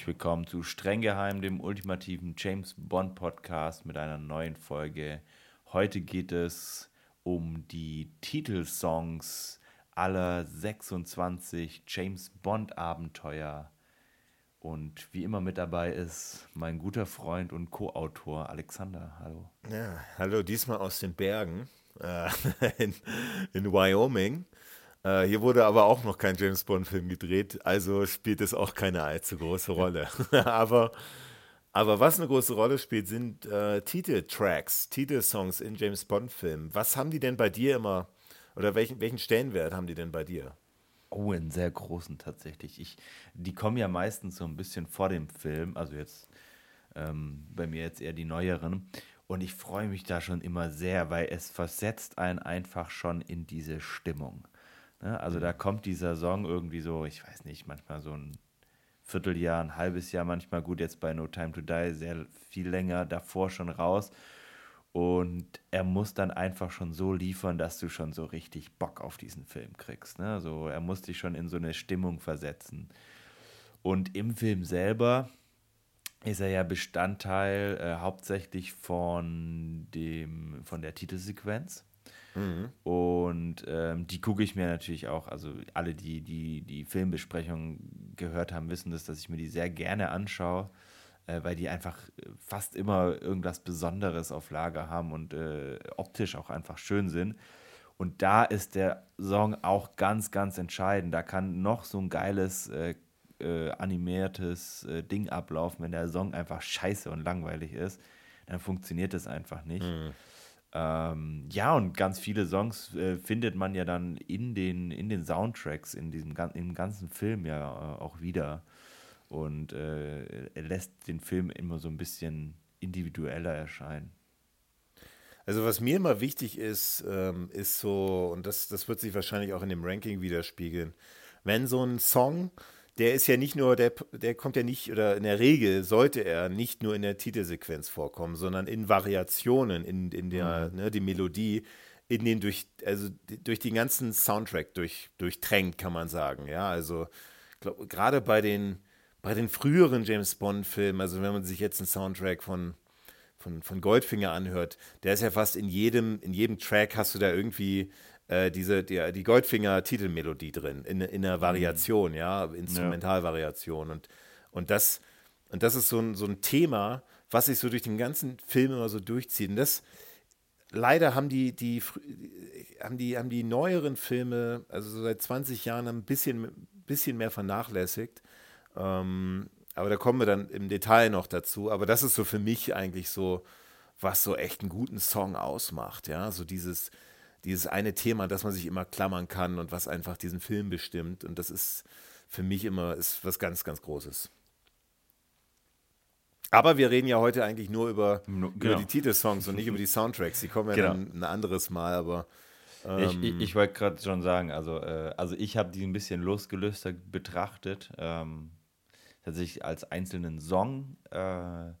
herzlich willkommen zu Streng Geheim, dem ultimativen James Bond Podcast mit einer neuen Folge. Heute geht es um die Titelsongs aller 26 James Bond Abenteuer. Und wie immer mit dabei ist mein guter Freund und Co-Autor Alexander. Hallo. Ja, hallo, diesmal aus den Bergen äh, in, in Wyoming. Äh, hier wurde aber auch noch kein James Bond-Film gedreht, also spielt es auch keine allzu große Rolle. aber, aber was eine große Rolle spielt, sind äh, Titeltracks, Titelsongs in James Bond-Filmen. Was haben die denn bei dir immer, oder welchen, welchen Stellenwert haben die denn bei dir? Oh, einen sehr großen tatsächlich. Ich, die kommen ja meistens so ein bisschen vor dem Film, also jetzt ähm, bei mir jetzt eher die neueren. Und ich freue mich da schon immer sehr, weil es versetzt einen einfach schon in diese Stimmung. Ne? Also da kommt dieser Song irgendwie so, ich weiß nicht, manchmal so ein Vierteljahr, ein halbes Jahr, manchmal gut jetzt bei No Time to Die, sehr viel länger davor schon raus. Und er muss dann einfach schon so liefern, dass du schon so richtig Bock auf diesen Film kriegst. Ne? Also er muss dich schon in so eine Stimmung versetzen. Und im Film selber ist er ja Bestandteil äh, hauptsächlich von, dem, von der Titelsequenz. Mhm. Und ähm, die gucke ich mir natürlich auch, also alle, die die, die Filmbesprechung gehört haben, wissen das, dass ich mir die sehr gerne anschaue, äh, weil die einfach fast immer irgendwas Besonderes auf Lager haben und äh, optisch auch einfach schön sind. Und da ist der Song auch ganz, ganz entscheidend. Da kann noch so ein geiles äh, äh animiertes äh, Ding ablaufen, wenn der Song einfach scheiße und langweilig ist, dann funktioniert das einfach nicht. Mhm. Ähm, ja, und ganz viele Songs äh, findet man ja dann in den, in den Soundtracks, in diesem im ganzen Film ja äh, auch wieder. Und äh, er lässt den Film immer so ein bisschen individueller erscheinen. Also was mir immer wichtig ist, ähm, ist so, und das, das wird sich wahrscheinlich auch in dem Ranking widerspiegeln, wenn so ein Song der ist ja nicht nur, der, der kommt ja nicht, oder in der Regel sollte er nicht nur in der Titelsequenz vorkommen, sondern in Variationen, in, in der, mhm. ne, die Melodie, in den durch, also durch den ganzen Soundtrack durch, durchtränkt, kann man sagen. Ja, also gerade bei den, bei den früheren James Bond-Filmen, also wenn man sich jetzt einen Soundtrack von, von, von Goldfinger anhört, der ist ja fast in jedem, in jedem Track hast du da irgendwie äh, diese, die, die Goldfinger-Titelmelodie drin, in, in einer Variation, ja, Instrumentalvariation. Und, und, das, und das ist so ein, so ein Thema, was sich so durch den ganzen Film immer so durchzieht. Und das, leider haben die, die, haben die, haben die neueren Filme, also so seit 20 Jahren, ein bisschen, bisschen mehr vernachlässigt. Ähm, aber da kommen wir dann im Detail noch dazu. Aber das ist so für mich eigentlich so, was so echt einen guten Song ausmacht. Ja, so dieses, dieses eine Thema, das man sich immer klammern kann und was einfach diesen Film bestimmt. Und das ist für mich immer ist was ganz, ganz Großes. Aber wir reden ja heute eigentlich nur über, genau. über die Titelsongs und nicht über die Soundtracks. Die kommen ja genau. dann ein anderes Mal, aber. Ähm ich, ich, ich wollte gerade schon sagen, also, äh, also ich habe die ein bisschen losgelöster betrachtet. Ähm, tatsächlich als einzelnen Song. Äh,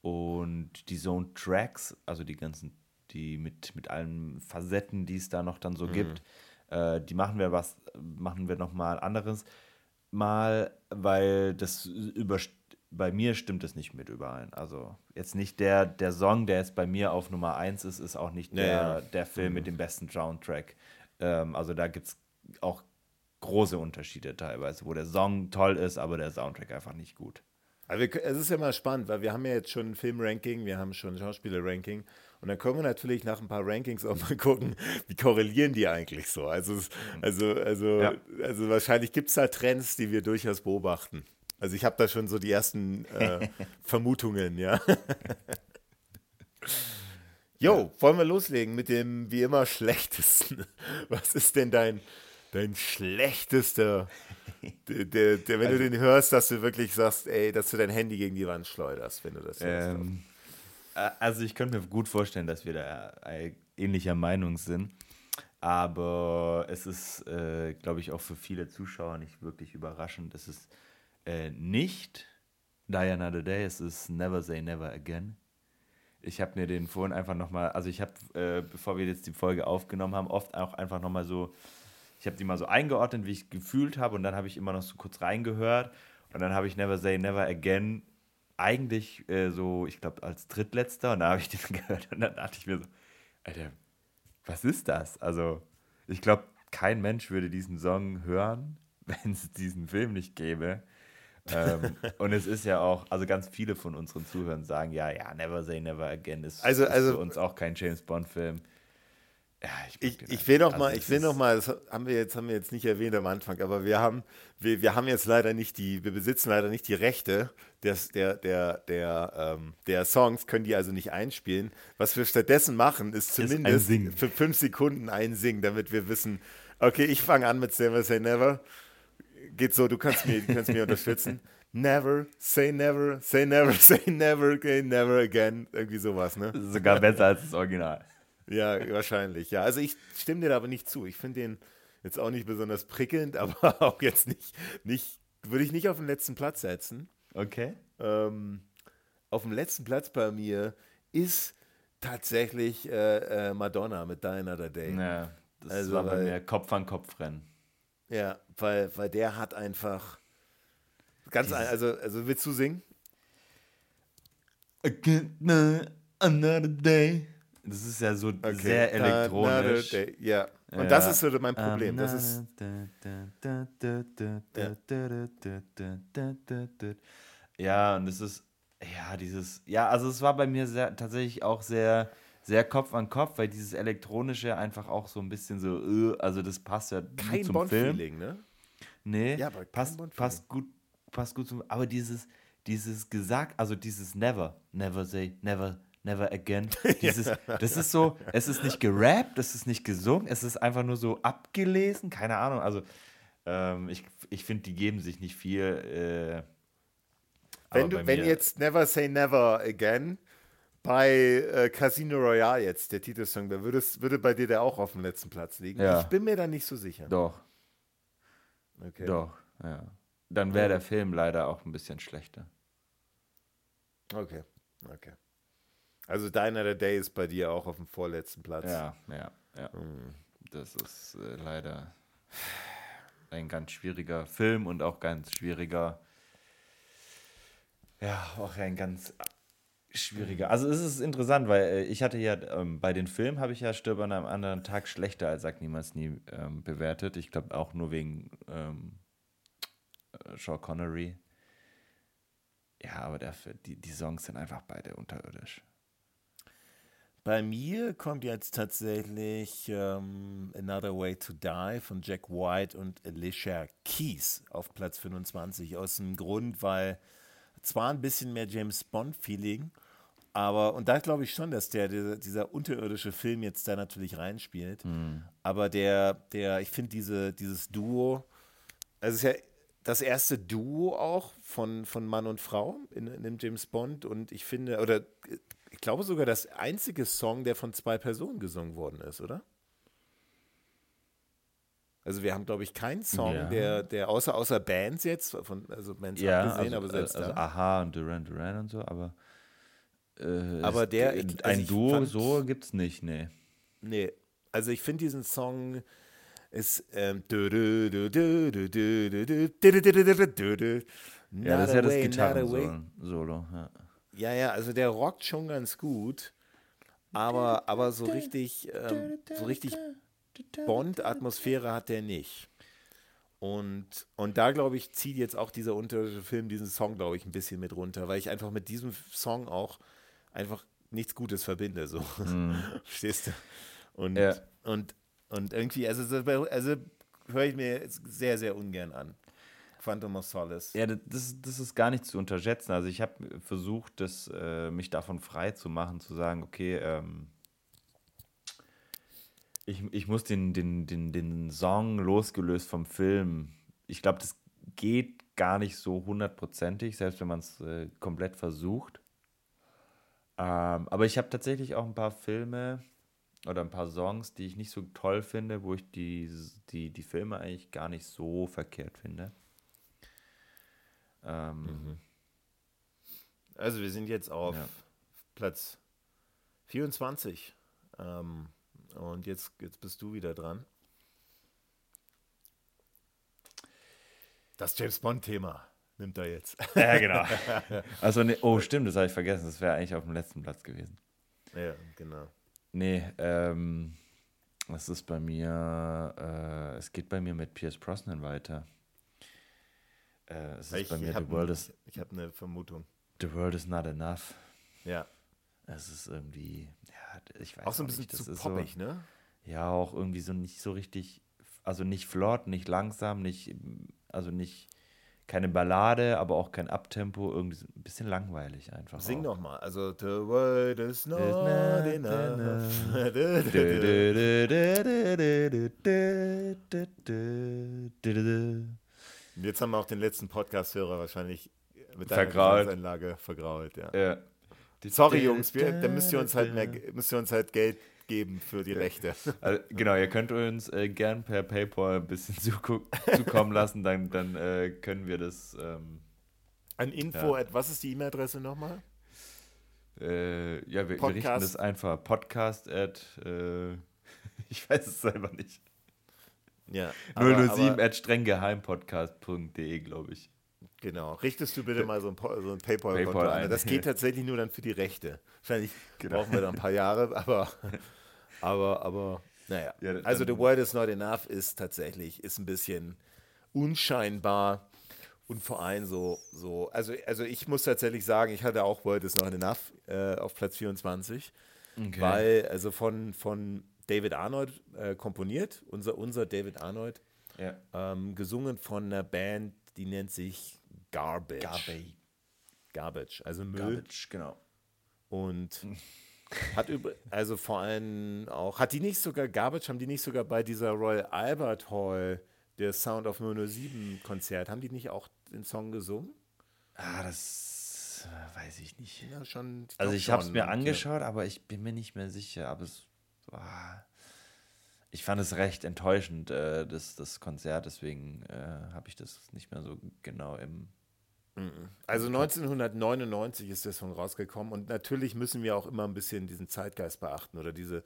und die Zone-Tracks, also die ganzen die mit, mit allen Facetten, die es da noch dann so mhm. gibt, äh, die machen wir was, machen wir nochmal anderes mal, weil das über, bei mir stimmt es nicht mit überein. Also jetzt nicht der, der Song, der jetzt bei mir auf Nummer 1 ist, ist auch nicht der, ja. der Film mhm. mit dem besten Soundtrack. Ähm, also da gibt es auch große Unterschiede teilweise, wo der Song toll ist, aber der Soundtrack einfach nicht gut. Also es ist ja mal spannend, weil wir haben ja jetzt schon ein Filmranking, wir haben schon ein Schauspieler-Ranking und dann können wir natürlich nach ein paar Rankings auch mal gucken, wie korrelieren die eigentlich so. Also, also, also, ja. also wahrscheinlich gibt es da Trends, die wir durchaus beobachten. Also ich habe da schon so die ersten äh, Vermutungen, ja. Jo, wollen wir loslegen mit dem wie immer schlechtesten. Was ist denn dein, dein schlechtester, der, der, der wenn also, du den hörst, dass du wirklich sagst, ey, dass du dein Handy gegen die Wand schleuderst, wenn du das hörst? Ähm, also ich könnte mir gut vorstellen, dass wir da ähnlicher Meinung sind. Aber es ist, äh, glaube ich, auch für viele Zuschauer nicht wirklich überraschend. Es ist äh, nicht Die Another Day, es ist Never Say Never Again. Ich habe mir den vorhin einfach nochmal, also ich habe, äh, bevor wir jetzt die Folge aufgenommen haben, oft auch einfach nochmal so, ich habe die mal so eingeordnet, wie ich gefühlt habe und dann habe ich immer noch so kurz reingehört Und dann habe ich Never Say Never Again eigentlich äh, so, ich glaube, als drittletzter. Und da habe ich den gehört und dann dachte ich mir so, Alter, was ist das? Also, ich glaube, kein Mensch würde diesen Song hören, wenn es diesen Film nicht gäbe. ähm, und es ist ja auch, also ganz viele von unseren Zuhörern sagen, ja, ja, Never Say Never Again ist, also, ist also, für uns auch kein James Bond-Film. Ja, ich, ich, ich, will noch also mal, ich will noch mal, das haben wir jetzt, haben wir jetzt nicht erwähnt am Anfang, aber wir haben, wir, wir haben jetzt leider nicht die, wir besitzen leider nicht die Rechte des, der, der, der, ähm, der Songs, können die also nicht einspielen. Was wir stattdessen machen, ist zumindest ist für fünf Sekunden einsingen, damit wir wissen, okay, ich fange an mit Never Say Never. Geht so, du kannst mir, du kannst mir unterstützen. Never, say never, say never, say never, okay, never again. Irgendwie sowas, ne? Sogar besser als das Original. Ja, wahrscheinlich, ja. Also ich stimme dir da aber nicht zu. Ich finde den jetzt auch nicht besonders prickelnd, aber auch jetzt nicht, nicht würde ich nicht auf den letzten Platz setzen. Okay. Ähm, auf dem letzten Platz bei mir ist tatsächlich äh, äh, Madonna mit Die Another Day. Ja, das also, war bei weil, mir Kopf an Kopf rennen. Ja, weil, weil der hat einfach ganz, ein, also, also willst du singen? Another day. Das ist ja so okay. sehr elektronisch. Ja. Und ja. das ist so mein Problem. Das ist. Ja, und es ist. Ja, dieses. Ja, also es war bei mir sehr, tatsächlich auch sehr, sehr Kopf an Kopf, weil dieses Elektronische einfach auch so ein bisschen so. Also das passt ja kein zum Film. ne? Nee, ja, passt, passt gut, passt gut zum. Aber dieses, dieses gesagt, also dieses Never, never say, never Never Again. Dieses. Das ist so, es ist nicht gerappt, es ist nicht gesungen, es ist einfach nur so abgelesen, keine Ahnung. Also ähm, ich, ich finde, die geben sich nicht viel. Äh, wenn du, wenn jetzt Never Say Never Again bei äh, Casino Royale jetzt, der Titelsong, da würdest, würde bei dir der auch auf dem letzten Platz liegen. Ja. Ich bin mir da nicht so sicher. Doch. Okay. Doch, ja. Dann wäre der Film leider auch ein bisschen schlechter. Okay, okay. Also Diner the Day ist bei dir auch auf dem vorletzten Platz. Ja, ja, ja. Mhm. Das ist äh, leider ein ganz schwieriger Film und auch ganz schwieriger, ja, auch ein ganz schwieriger. Also es ist interessant, weil äh, ich hatte ja ähm, bei den Filmen habe ich ja Stirb an einem anderen Tag schlechter als Sagt niemals nie ähm, bewertet. Ich glaube auch nur wegen ähm, äh, Sean Connery. Ja, aber dafür, die, die Songs sind einfach beide unterirdisch. Bei mir kommt jetzt tatsächlich ähm, Another Way to Die von Jack White und Alicia Keys auf Platz 25. Aus dem Grund, weil zwar ein bisschen mehr James Bond-Feeling, aber, und da glaube ich schon, dass der, dieser, dieser, unterirdische Film jetzt da natürlich reinspielt. Mhm. Aber der, der, ich finde diese, dieses Duo, also es ist ja das erste Duo auch von, von Mann und Frau in, in dem James Bond und ich finde, oder ich glaube sogar das einzige Song, der von zwei Personen gesungen worden ist, oder? Also wir haben, glaube ich, keinen Song, ja. der, der außer, außer Bands jetzt, von, also Bands ja, abgesehen, also, aber selbst also da. Aha und Duran Duran und so, aber äh, aber der ich, also ein Duo fand, so es nicht, nee. Nee, also ich finde diesen Song ist ähm, ja, das ist ja das Gitarren-Solo, ja. Ja, ja, also der rockt schon ganz gut, aber, aber so richtig, ähm, so richtig Bond-Atmosphäre hat der nicht. Und, und da, glaube ich, zieht jetzt auch dieser unterirdische Film diesen Song, glaube ich, ein bisschen mit runter, weil ich einfach mit diesem Song auch einfach nichts Gutes verbinde. So. Mm. Verstehst du? Und, ja. und, und irgendwie, also, also höre ich mir sehr, sehr ungern an. Quantum of Solace. Ja, das, das ist gar nicht zu unterschätzen. Also ich habe versucht, das, äh, mich davon frei zu machen, zu sagen, okay, ähm, ich, ich muss den, den, den, den Song losgelöst vom Film, ich glaube, das geht gar nicht so hundertprozentig, selbst wenn man es äh, komplett versucht. Ähm, aber ich habe tatsächlich auch ein paar Filme oder ein paar Songs, die ich nicht so toll finde, wo ich die, die, die Filme eigentlich gar nicht so verkehrt finde. Ähm, mhm. Also wir sind jetzt auf ja. Platz 24. Ähm, und jetzt, jetzt bist du wieder dran. Das James Bond-Thema. nimmt er jetzt. Ja, genau. Also, nee, oh, stimmt, das habe ich vergessen. Das wäre eigentlich auf dem letzten Platz gewesen. Ja, genau. Nee, ähm, es ist bei mir, äh, es geht bei mir mit Pierce Brosnan weiter. Äh, es ist Ich, bei mir The habe World is ich hab eine Vermutung. The World is not enough. Ja. Es ist irgendwie, ja, ich weiß Auch so ein bisschen nicht, zu poppig, so, ne? Ja, auch irgendwie so nicht so richtig, also nicht flott, nicht langsam, nicht, also nicht, keine Ballade, aber auch kein Abtempo, irgendwie ein bisschen langweilig einfach. Sing auch. doch mal. Also, the world is not not enough. Und Jetzt haben wir auch den letzten Podcast-Hörer wahrscheinlich mit deiner. Gesangsanlage vergrault. Ja. Ja. Sorry, Jungs, wir, da müsst ihr uns halt mehr, müsst ihr uns halt Geld geben für die Rechte. Also, genau, ihr könnt uns äh, gern per PayPal ein bisschen zukommen lassen, dann, dann äh, können wir das. Ähm, An Info, Ja. at, was ist die E-Mail-Adresse nochmal? äh, ja, wir, wir richten das einfach. Podcast at. Äh, ich weiß es selber nicht. Ja. 007 aber, at strenggeheimpodcast.de, glaube ich. genau. Richtest du bitte mal so ein, so ein PayPal-Konto PayPal ein. Das geht tatsächlich nur dann für die Rechte. Wahrscheinlich Genau. brauchen wir da ein paar Jahre, aber, aber, aber, naja. Ja, also, The World is Not Enough ist tatsächlich, ist ein bisschen unscheinbar und vor allem so, so also, also ich muss tatsächlich sagen, ich hatte auch World is Not Enough äh, auf Platz 24. Okay. Weil, also von, von David Arnold äh, komponiert, unser, unser David Arnold, ja. ähm, gesungen von einer Band, die nennt sich Garbage. Garbage. Garbage, also Müll. Garbage, genau. Und hat über, also vor allem auch, hat die nicht sogar, Garbage, haben die nicht sogar bei dieser Royal Albert Hall, der Sound of 007 Konzert, haben die nicht auch den Song gesungen? Ah, das äh, weiß ich nicht. Ja, schon. Also glaub ich habe es mir angeschaut, aber ich bin mir nicht mehr sicher. Aber es ich fand es recht enttäuschend, äh, das, das Konzert. Deswegen äh, habe ich das nicht mehr so genau im. Also 1999 ist der Song rausgekommen und natürlich müssen wir auch immer ein bisschen diesen Zeitgeist beachten oder diese,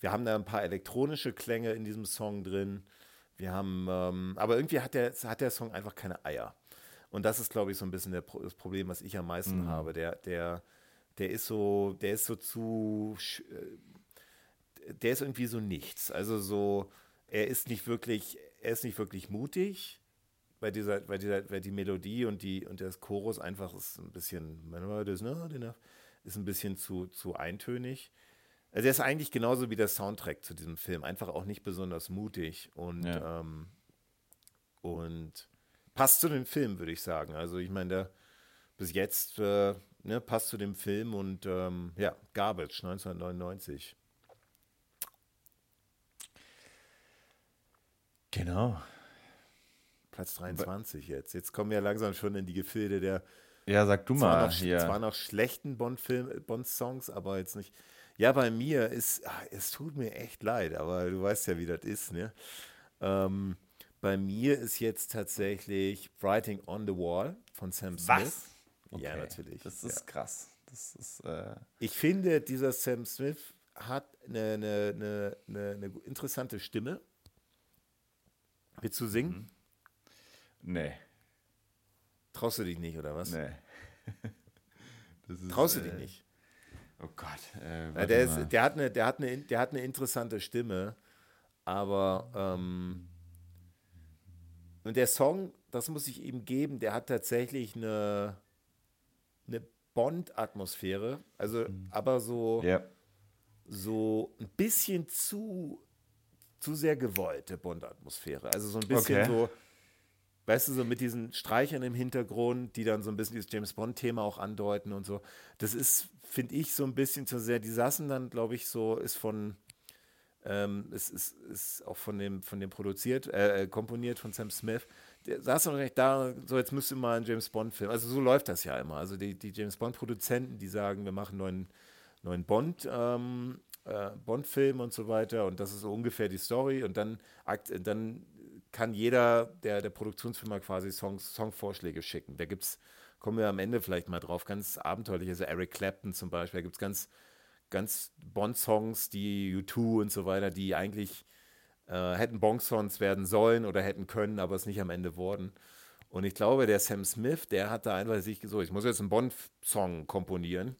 wir haben da ein paar elektronische Klänge in diesem Song drin, wir haben, ähm, aber irgendwie hat der, hat der Song einfach keine Eier. Und das ist, glaube ich, so ein bisschen der, das Problem, was ich am meisten habe. Der, der, der ist so, der ist so zu, äh, der ist irgendwie so nichts. Also so, er ist nicht wirklich, er ist nicht wirklich mutig weil dieser, weil dieser, weil die Melodie und die und das Chorus einfach ist ein bisschen, ne, ist ein bisschen zu, zu eintönig. Also er ist eigentlich genauso wie der Soundtrack zu diesem Film, einfach auch nicht besonders mutig und, Ja. ähm, und passt zu dem Film, würde ich sagen. Also ich meine, der bis jetzt äh, ne, passt zu dem Film und ähm, ja, Garbage 1999. Genau. Platz 23 jetzt. Jetzt kommen wir langsam schon in die Gefilde der Ja, sag du zwar mal noch, hier. zwar noch schlechten Bond-Songs, aber jetzt nicht. Ja, bei mir ist, ah, es tut mir echt leid, aber du weißt ja, wie das ist, ne? Ähm, bei mir ist jetzt tatsächlich Writing on the Wall von Sam Smith. Ja, Okay, natürlich. Das ja. ist krass. Das ist. Äh, Ich finde, dieser Sam Smith hat eine, eine, eine, eine interessante Stimme. Willst du singen? nee. Traust du dich nicht, oder was? Nee. Ist, Traust du äh, dich nicht? Oh Gott. Äh, Ja, der, ist, der, hat eine, der, hat eine, der hat eine interessante Stimme, aber ähm, und der Song, das muss ich ihm geben, der hat tatsächlich eine, eine Bond-Atmosphäre, also aber so, ja. so ein bisschen zu, zu sehr gewollte Bond-Atmosphäre. Also so ein bisschen Okay. so, weißt du, so mit diesen Streichern im Hintergrund, die dann so ein bisschen dieses James Bond-Thema auch andeuten und so. Das ist, finde ich, so ein bisschen zu sehr. Die saßen dann, glaube ich, so, ist von, ähm, es ist, ist auch von dem, von dem produziert, äh, äh, komponiert von Sam Smith. Der saß dann recht da, so jetzt müsste mal ein James Bond-Film. Also so läuft das ja immer. Also die, die James Bond-Produzenten, die sagen, wir machen neuen, neuen Bond, ähm, äh, Bond-Film und so weiter. Und das ist so ungefähr die Story. Und dann, dann kann jeder der, der Produktionsfirma quasi Songs, Songvorschläge schicken. Da gibt's, kommen wir am Ende vielleicht mal drauf, ganz abenteuerlich. Also Eric Clapton zum Beispiel, da gibt es ganz, ganz Bond-Songs, die U2 und so weiter, die eigentlich äh, hätten Bond-Songs werden sollen oder hätten können, aber es nicht am Ende wurden. Und ich glaube, der Sam Smith, der hat da einfach sich so, ich muss jetzt einen Bond-Song komponieren.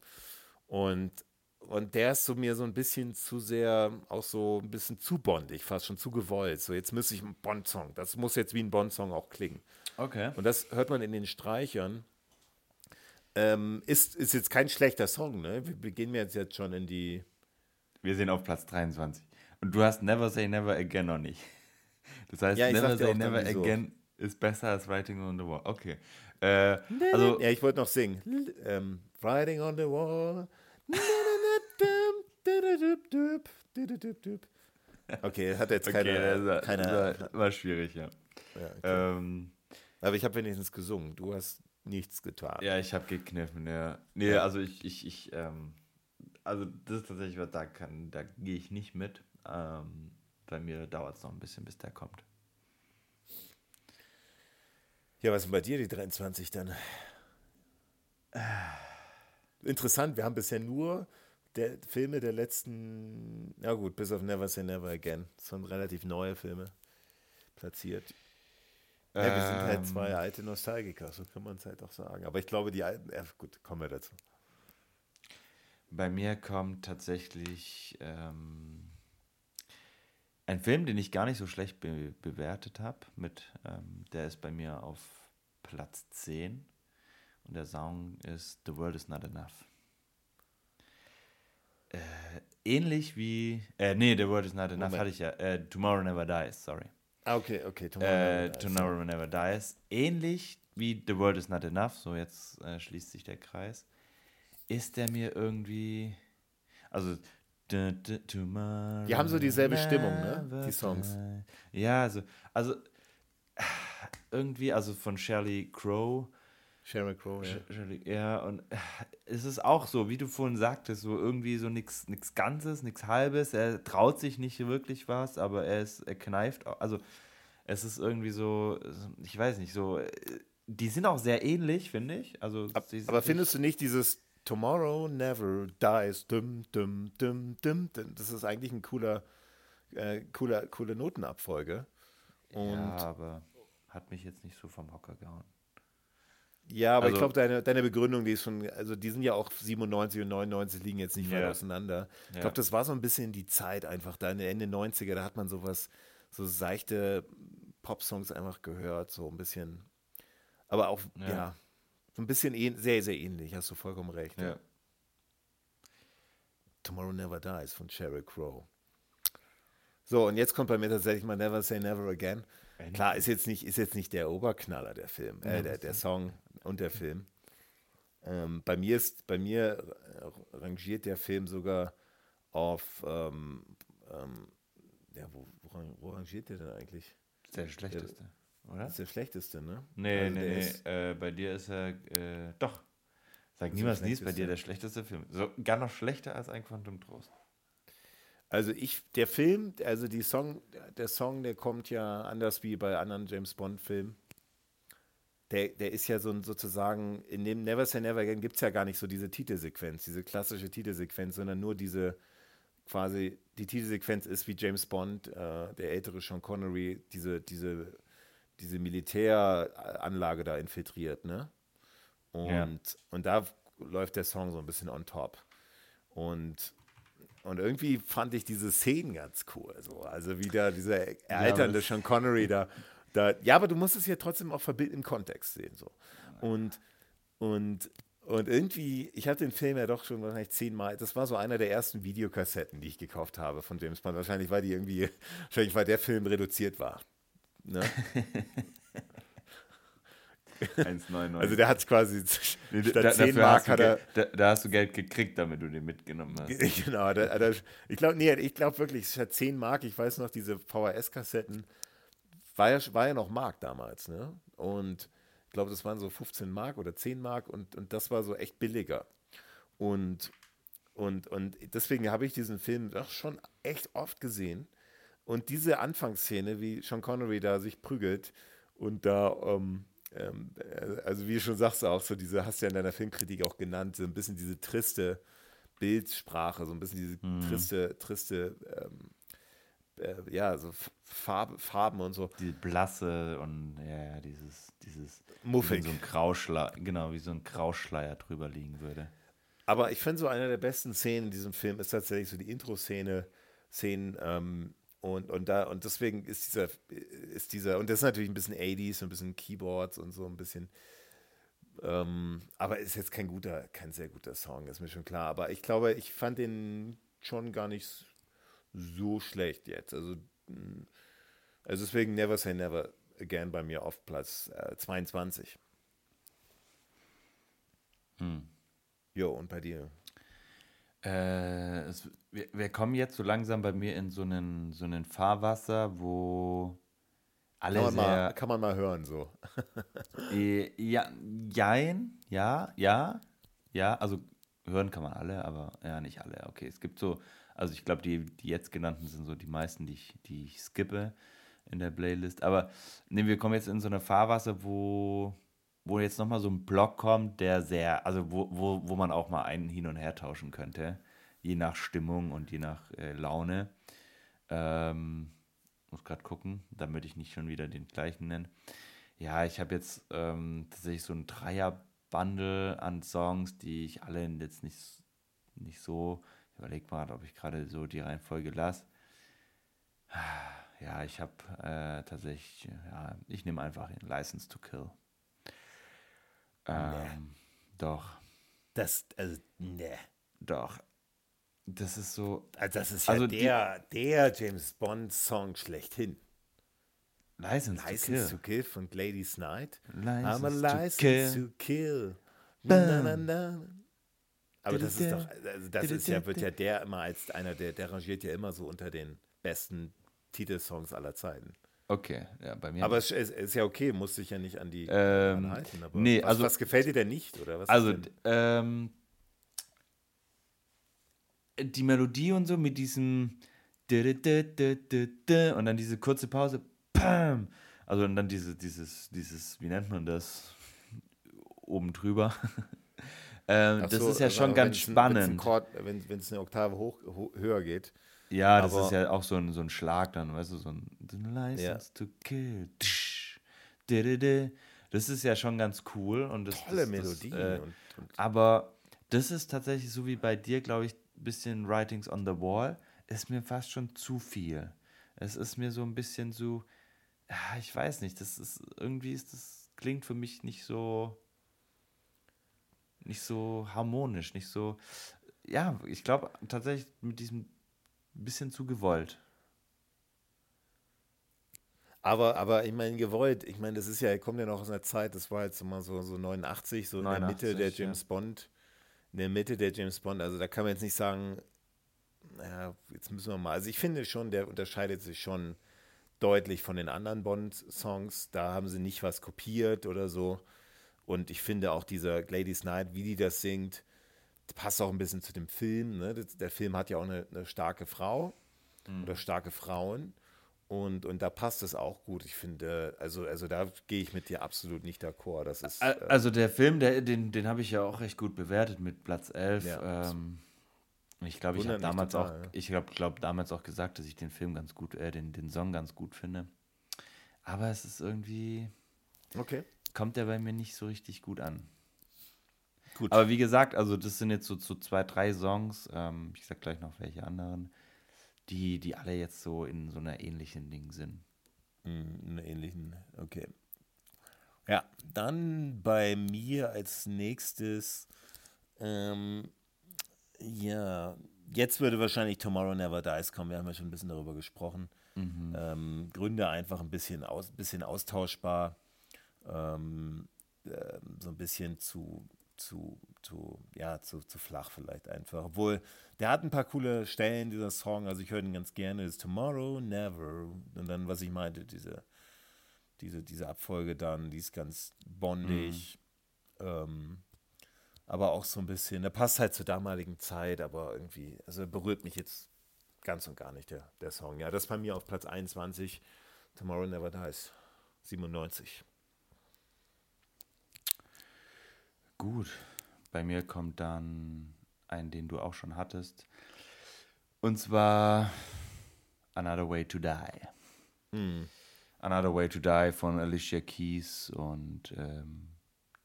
Und, und der ist so mir so ein bisschen zu sehr, auch so ein bisschen zu bondig, fast schon zu gewollt. So, jetzt müsste ich einen Bond-Song. Das muss jetzt wie ein Bond-Song auch klingen. Okay. Und das hört man in den Streichern. Ähm, ist, ist jetzt kein schlechter Song, ne? Wir beginnen jetzt, jetzt schon in die. Wir sind auf Platz 23. Und du hast Never Say Never Again noch nicht. Das heißt, Ja, Never Say Never. Again ist besser als Writing on the Wall. Okay. Äh, also, Ja, ich wollte noch singen. Ähm, Riding on the Wall. Okay, hat jetzt okay, keine. das war, keine war, schwierig, ja. ja, okay. Ähm, Aber ich habe wenigstens gesungen. Du hast nichts getan. ja, ich habe gekniffen, ja. Nee, Ja. also ich, ich, ich, ähm, also das ist tatsächlich was, da kann, da gehe ich nicht mit. Ähm, bei mir dauert es noch ein bisschen, bis der kommt. Ja, was denn bei dir die 23 dann? Interessant, wir haben bisher nur der Filme der letzten, na gut, bis auf Never Say Never Again. Das sind relativ neue Filme platziert. Ja, wir sind halt Ähm, zwei alte Nostalgiker, so kann man es halt auch sagen. Aber ich glaube, die alten, ja, gut, kommen wir dazu. Bei mir kommt tatsächlich ähm, ein Film, den ich gar nicht so schlecht be bewertet habe. Mit, ähm, der ist bei mir auf Platz 10 und der Song ist The World Is Not Enough. Äh, ähnlich wie, äh, nee, The World Is Not Enough Moment. hatte ich ja, äh, Tomorrow Never Dies, sorry. Ah, okay, okay. Tomorrow Äh, Never Dies. Tomorrow Never Dies. Ähnlich wie The World Is Not Enough, so jetzt äh, schließt sich der Kreis, ist der mir irgendwie, also Tomorrow Die haben so dieselbe Stimmung, ne? Die Songs. Ja, also, also irgendwie, also von Shirley Crow, Sheryl Crow, ja. Ja, und äh, es ist auch so, wie du vorhin sagtest, so irgendwie so nichts nix Ganzes, nichts Halbes. Er traut sich nicht wirklich was, aber er ist, er kneift. Also es ist irgendwie so, ich weiß nicht, so. äh, Die sind auch sehr ähnlich, finde ich. Also, Aber nicht- findest du nicht dieses Tomorrow Never Dies, dum, dum, dum, dum, dum, das ist eigentlich ein cooler, äh, cooler, coole Notenabfolge. Und ja, aber hat mich jetzt nicht so vom Hocker gehauen. Ja, aber ich Also- glaube, deine, deine Begründung, die ist schon, also die sind ja auch 97 und 99 liegen jetzt nicht weit Ja. auseinander. Ich glaube, das war so ein bisschen die Zeit einfach, da in den Ende 90er, da hat man sowas, so seichte Popsongs einfach gehört, so ein bisschen, aber auch, ja, Ja. so ein bisschen ähn, sehr, sehr ähnlich, hast du vollkommen recht. Ja. Tomorrow Never Dies von Sheryl Crow. So, und jetzt kommt bei mir tatsächlich mal Never Say Never Again. Klar, ist jetzt nicht, ist jetzt nicht der Oberknaller, der Film, äh, der, der Song und der Film. Ähm, bei mir ist, bei mir äh, rangiert der Film sogar auf, ähm, ähm, ja, wo, wo, wo rangiert der denn eigentlich? Der schlechteste, oder? Das ist der schlechteste, ne? Nee, Also nee, der nee. ist- Äh, bei dir ist er, äh, doch. Sag ist niemals der nie, ist bei dir der schlechteste Film. So, gar noch schlechter als ein Quantum Trost. Also ich, der Film, also die Song, der Song, der kommt ja anders wie bei anderen James Bond-Filmen. Der, der ist ja so ein, sozusagen, in dem Never Say Never Again gibt es ja gar nicht so diese Titelsequenz, diese klassische Titelsequenz, sondern nur diese quasi, die Titelsequenz ist wie James Bond, äh, der ältere Sean Connery, diese, diese, diese Militäranlage da infiltriert, ne? Und, Ja. und da läuft der Song so ein bisschen on top. Und und irgendwie fand ich diese Szenen ganz cool. So. Also wieder dieser alternde das- Sean Connery da, da. Ja, aber du musst es ja trotzdem auch im Kontext sehen. So. Und, und, und irgendwie, ich habe den Film ja doch schon wahrscheinlich zehnmal. Das war so einer der ersten Videokassetten, die ich gekauft habe von James Bond. Wahrscheinlich, weil die irgendwie, wahrscheinlich, weil der Film reduziert war. Ne? 1,99. Also der hat es quasi Nee, statt da, 10 dafür Mark hast du hat er. Da, da hast du Geld gekriegt, damit du den mitgenommen hast. Genau, da, da, ich glaube nee, ich glaube wirklich, es hat 10 Mark, ich weiß noch, diese VHS-Kassetten, war ja, war ja noch Mark damals, ne? Und ich glaube, das waren so 15 Mark oder 10 Mark und, und das war so echt billiger. Und, und, und deswegen habe ich diesen Film doch schon echt oft gesehen. Und diese Anfangsszene, wie Sean Connery da sich prügelt und da, ähm, ähm, äh, also wie du schon sagst, auch so diese, hast du ja in deiner Filmkritik auch genannt, so ein bisschen diese triste Bildsprache, so ein bisschen diese triste, triste ähm, äh, ja, so Farbe, Farben und so. Die blasse und ja, dieses, dieses Muffig. Wie so ein Grauschleier, genau, wie so ein Grauschleier drüber liegen würde. Aber ich finde so eine der besten Szenen in diesem Film ist tatsächlich so die Intro-Szene, Szenen, ähm, und, und da, und deswegen ist dieser, ist dieser, und das ist natürlich ein bisschen 80s, ein bisschen Keyboards und so ein bisschen, ähm, aber ist jetzt kein guter, kein sehr guter Song, ist mir schon klar. Aber ich glaube, ich fand den schon gar nicht so schlecht jetzt. Also, mm, also deswegen Never Say Never Again bei mir auf Platz äh, 22. Hm. Jo, und bei dir? Äh, es, wir, wir, kommen jetzt so langsam bei mir in so einen, so einen Fahrwasser, wo alle kann man, sehr, mal, kann man mal hören so. äh, ja, jein, ja, ja, ja, also hören kann man alle, aber ja, nicht alle. Okay, es gibt so, also ich glaube, die, die jetzt genannten sind so die meisten, die ich, die ich skippe in der Playlist. Aber nee, wir kommen jetzt in so eine Fahrwasser, wo wo jetzt nochmal so ein Block kommt, der sehr, also wo, wo, wo man auch mal einen hin und her tauschen könnte, je nach Stimmung und je nach äh, Laune. Ähm, muss gerade gucken, damit ich nicht schon wieder den gleichen nenne. Ja, ich habe jetzt ähm, tatsächlich so ein Dreier-Bundle an Songs, die ich alle jetzt nicht, nicht so, ich überlege mal, ob ich gerade so die Reihenfolge lasse. Ja, ich habe äh, tatsächlich, ja, ich nehme einfach License to Kill. Ähm, nee. Doch. Das, also, ne. Doch. Das ist so. Also das ist ja also der, die, der James Bond-Song schlechthin. License, license to, kill. to Kill von Ladies Night. License I'm a license to kill. To kill. Na, na, na. Aber das ist doch, also das ist ja, wird ja der immer als einer, der, der rangiert ja immer so unter den besten Titelsongs aller Zeiten. Okay, ja, bei mir. Aber es ist, ist, ja okay, muss sich ja nicht an die ähm, halten. Aber nee, was, also, was gefällt dir denn nicht? Oder was also, ähm, die Melodie und so mit diesem und dann diese kurze Pause, Pam! also und dann diese, dieses, dieses, wie nennt man das? Oben drüber. ähm, so, das ist ja schon ganz spannend. Wenn es eine Oktave hoch, ho höher geht. Ja, das ist ja auch so ein, so ein Schlag dann, weißt du, so ein License ja. to kill. Das ist ja schon ganz cool. Und das, Tolle das, Melodie. Äh, und, und aber das ist tatsächlich so wie bei dir, glaube ich, ein bisschen Writings on the Wall. Ist mir fast schon zu viel. Es ist mir so ein bisschen so, ich weiß nicht, das ist irgendwie ist das klingt für mich nicht so nicht so harmonisch, nicht so ja, ich glaube tatsächlich mit diesem bisschen zu gewollt. Aber, aber ich meine, gewollt, ich meine, das ist ja, kommt ja noch aus einer Zeit, das war jetzt mal so, so 89, so 89, in der Mitte der James ja. Bond, in der Mitte der James Bond, also da kann man jetzt nicht sagen, naja, jetzt müssen wir mal, also ich finde schon, der unterscheidet sich schon deutlich von den anderen Bond-Songs, da haben sie nicht was kopiert oder so und ich finde auch dieser Ladies Night, wie die das singt, passt auch ein bisschen zu dem Film. Ne? Der Film hat ja auch eine, eine starke Frau mhm. oder starke Frauen. Und, und da passt es auch gut. Ich finde, also, also da gehe ich mit dir absolut nicht d'accord. Das ist, äh, also der Film, der, den, den habe ich ja auch recht gut bewertet mit Platz 11. Ja, ähm, ich glaube, ich habe damals total, auch, ja. ich glaube glaub, damals auch gesagt, dass ich den Film ganz gut, äh, den, den Song ganz gut finde. Aber es ist irgendwie, okay. kommt der bei mir nicht so richtig gut an. Gut. Aber wie gesagt, also das sind jetzt so, so zwei, drei Songs, ähm, ich sag gleich noch welche anderen, die, die alle jetzt so in so einer ähnlichen Ding sind. In einer ähnlichen, okay. Ja, dann bei mir als nächstes, ähm, ja, jetzt würde wahrscheinlich Tomorrow Never Dies kommen, wir haben ja schon ein bisschen darüber gesprochen. Mhm. Ähm, Gründe einfach ein bisschen, aus, bisschen austauschbar, ähm, äh, so ein bisschen zu zu, zu, ja, zu, zu flach vielleicht einfach. Obwohl, der hat ein paar coole Stellen, dieser Song, also ich höre ihn ganz gerne, ist Tomorrow, Never. Und dann, was ich meinte, diese, diese, diese Abfolge dann, die ist ganz bondig. Mhm. Ähm, aber auch so ein bisschen, der passt halt zur damaligen Zeit, aber irgendwie, also berührt mich jetzt ganz und gar nicht, der, der Song. Ja, das ist bei mir auf Platz 21, Tomorrow Never Dies, 97. Gut, bei mir kommt dann ein, den du auch schon hattest. Und zwar Another Way to Die. Hm. Another Way to Die von Alicia Keys und ähm,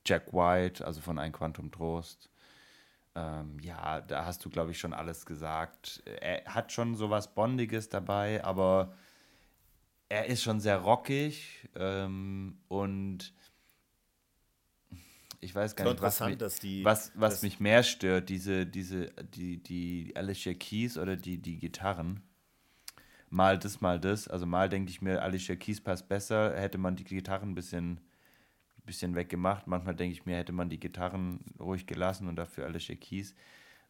Jack White, also von Ein Quantum Trost. Ähm, ja, da hast du, glaube ich, schon alles gesagt. Er hat schon sowas Bondiges dabei, aber er ist schon sehr rockig ähm, und ich weiß gar nicht, was, mich, die- was, was mich mehr stört, diese, diese, die, die Alicia Keys oder die, die Gitarren. Mal das, mal das. Also mal denke ich mir, Alicia Keys passt besser, hätte man die Gitarren ein bisschen, bisschen weggemacht. Manchmal denke ich mir, hätte man die Gitarren ruhig gelassen und dafür Alicia Keys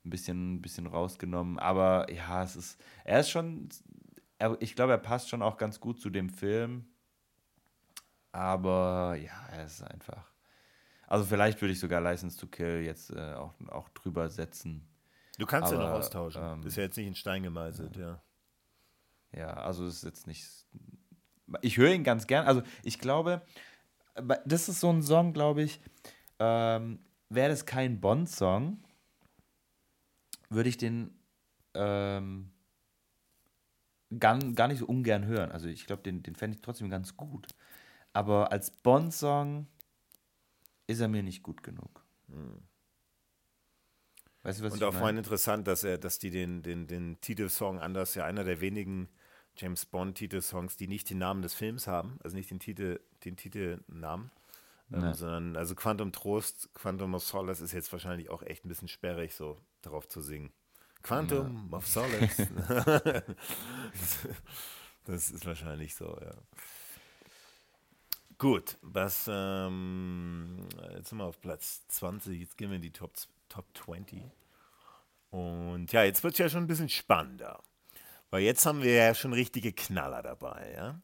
ein bisschen, ein bisschen rausgenommen. Aber ja, es ist, er ist schon, er, ich glaube, er passt schon auch ganz gut zu dem Film. Aber ja, er ist einfach. Also vielleicht würde ich sogar License to Kill jetzt äh, auch, auch drüber setzen. Du kannst ja noch Aber, austauschen. ähm, ist ja jetzt nicht in Stein gemeißelt, ja. Ja, also es ist jetzt nicht. Ich höre ihn ganz gern. Also ich glaube, aber das ist so ein Song, glaube ich. Ähm, Wäre das kein Bond-Song, würde ich den ähm, gar, gar nicht so ungern hören. Also ich glaube, den, den fände ich trotzdem ganz gut. Aber als Bond-Song ist er mir nicht gut genug. Weißt du, was Und ich auch vorhin interessant, dass er, dass die den, den, den Titelsong anders, ja einer der wenigen James Bond Titelsongs, die nicht den Namen des Films haben, also nicht den Titel, den Titelnamen, ähm, Ja. sondern also Quantum Trost, Quantum of Solace ist jetzt wahrscheinlich auch echt ein bisschen sperrig, so darauf zu singen. Quantum of Solace. das ist wahrscheinlich so, ja. Gut, was, ähm, jetzt sind wir auf Platz 20, jetzt gehen wir in die Top, Top 20. Und ja, jetzt wird es ja schon ein bisschen spannender. Weil jetzt haben wir ja schon richtige Knaller dabei, ja.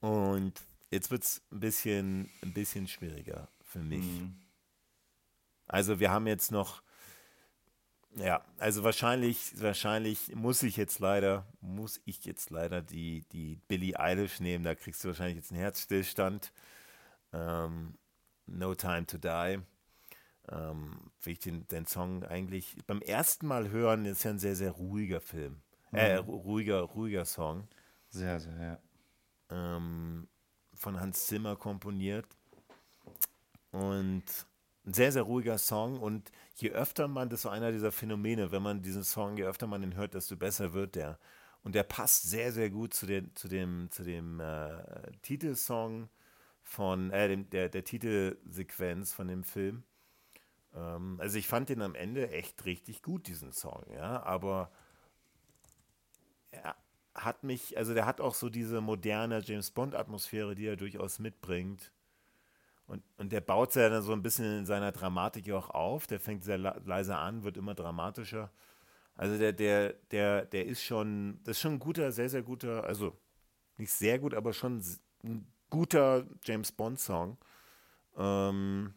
Und jetzt wird es ein bisschen, ein bisschen schwieriger für mich. Also wir haben jetzt noch, ja, also wahrscheinlich, wahrscheinlich muss ich jetzt leider, muss ich jetzt leider die, die Billie Eilish nehmen. Da kriegst du wahrscheinlich jetzt einen Herzstillstand. Ähm, no Time to Die. Ähm, wie ich den, den Song eigentlich beim ersten Mal hören, ist ja ein sehr, sehr ruhiger Film. Äh, ru- ruhiger, ruhiger Song. Sehr, sehr, ja. Ähm, von Hans Zimmer komponiert. Und ein sehr, sehr ruhiger Song. Und je öfter man, das ist so einer dieser Phänomene, wenn man diesen Song, je öfter man ihn hört, desto besser wird der. Und der passt sehr, sehr gut zu, den, zu dem, zu dem äh, Titelsong von, äh, dem, der, der Titelsequenz von dem Film. Ähm, also ich fand den am Ende echt richtig gut, diesen Song, ja, aber er hat mich, also der hat auch so diese moderne James Bond-Atmosphäre, die er durchaus mitbringt. Und, und der baut ja dann so ein bisschen in seiner Dramatik ja auch auf. Der fängt sehr le- leise an, wird immer dramatischer. Also der, der, der, der ist schon, das ist schon ein guter, sehr, sehr guter, also nicht sehr gut, aber schon ein guter James Bond-Song. Ähm,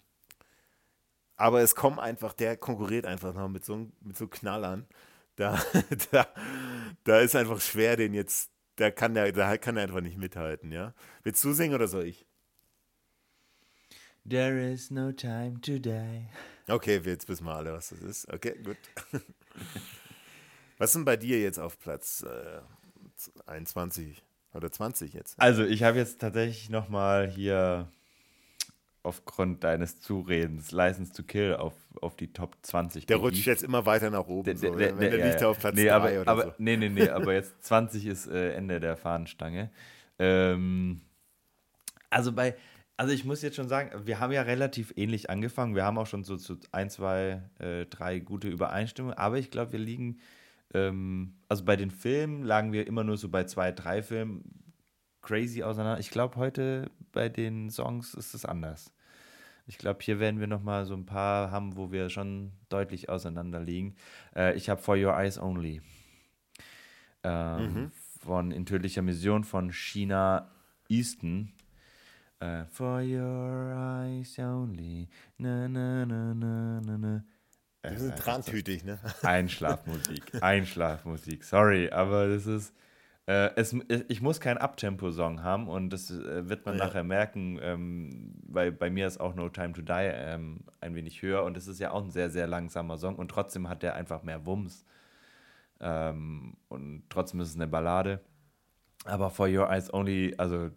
aber es kommt einfach, der konkurriert einfach noch mit so, mit so Knallern. Da, da, da ist einfach schwer, den jetzt, da kann der, da kann er einfach nicht mithalten, ja. Willst du singen oder soll ich? There is no time to die. Okay, jetzt wissen wir alle, was das ist. Okay, gut. Was sind bei dir jetzt auf Platz äh, 21 oder 20 jetzt? Also, ich habe jetzt tatsächlich nochmal hier aufgrund deines Zuredens License to Kill auf, auf die Top 20 Der rutscht jetzt immer weiter nach oben. Der- so, der- wenn der- liegt ja. auf Platz nee, 3 aber, oder aber, so. Nee, nee, nee, aber jetzt 20 ist äh, Ende der Fahnenstange. Ähm, also bei, also ich muss jetzt schon sagen, wir haben ja relativ ähnlich angefangen. Wir haben auch schon so zu ein, zwei, äh, drei gute Übereinstimmungen, aber ich glaube, wir liegen, ähm, also bei den Filmen lagen wir immer nur so bei zwei, drei Filmen crazy auseinander. Ich glaube, heute bei den Songs ist es anders. Ich glaube, hier werden wir noch mal so ein paar haben, wo wir schon deutlich auseinander liegen. Äh, ich habe For Your Eyes Only ähm, von In tödlicher Mission von China Easton. Äh, For Your Eyes Only. Na, na, na, na, na, na. Äh, Das ist trantütig, ne? Einschlafmusik. Einschlafmusik. Sorry, aber das ist. Äh, es, ich muss keinen Uptempo-Song haben und das äh, wird man Ja. nachher merken, ähm, weil bei mir ist auch No Time to Die ähm, ein wenig höher und es ist ja auch ein sehr, sehr langsamer Song und trotzdem hat der einfach mehr Wumms. Ähm, und trotzdem ist es eine Ballade. Aber For Your Eyes Only, also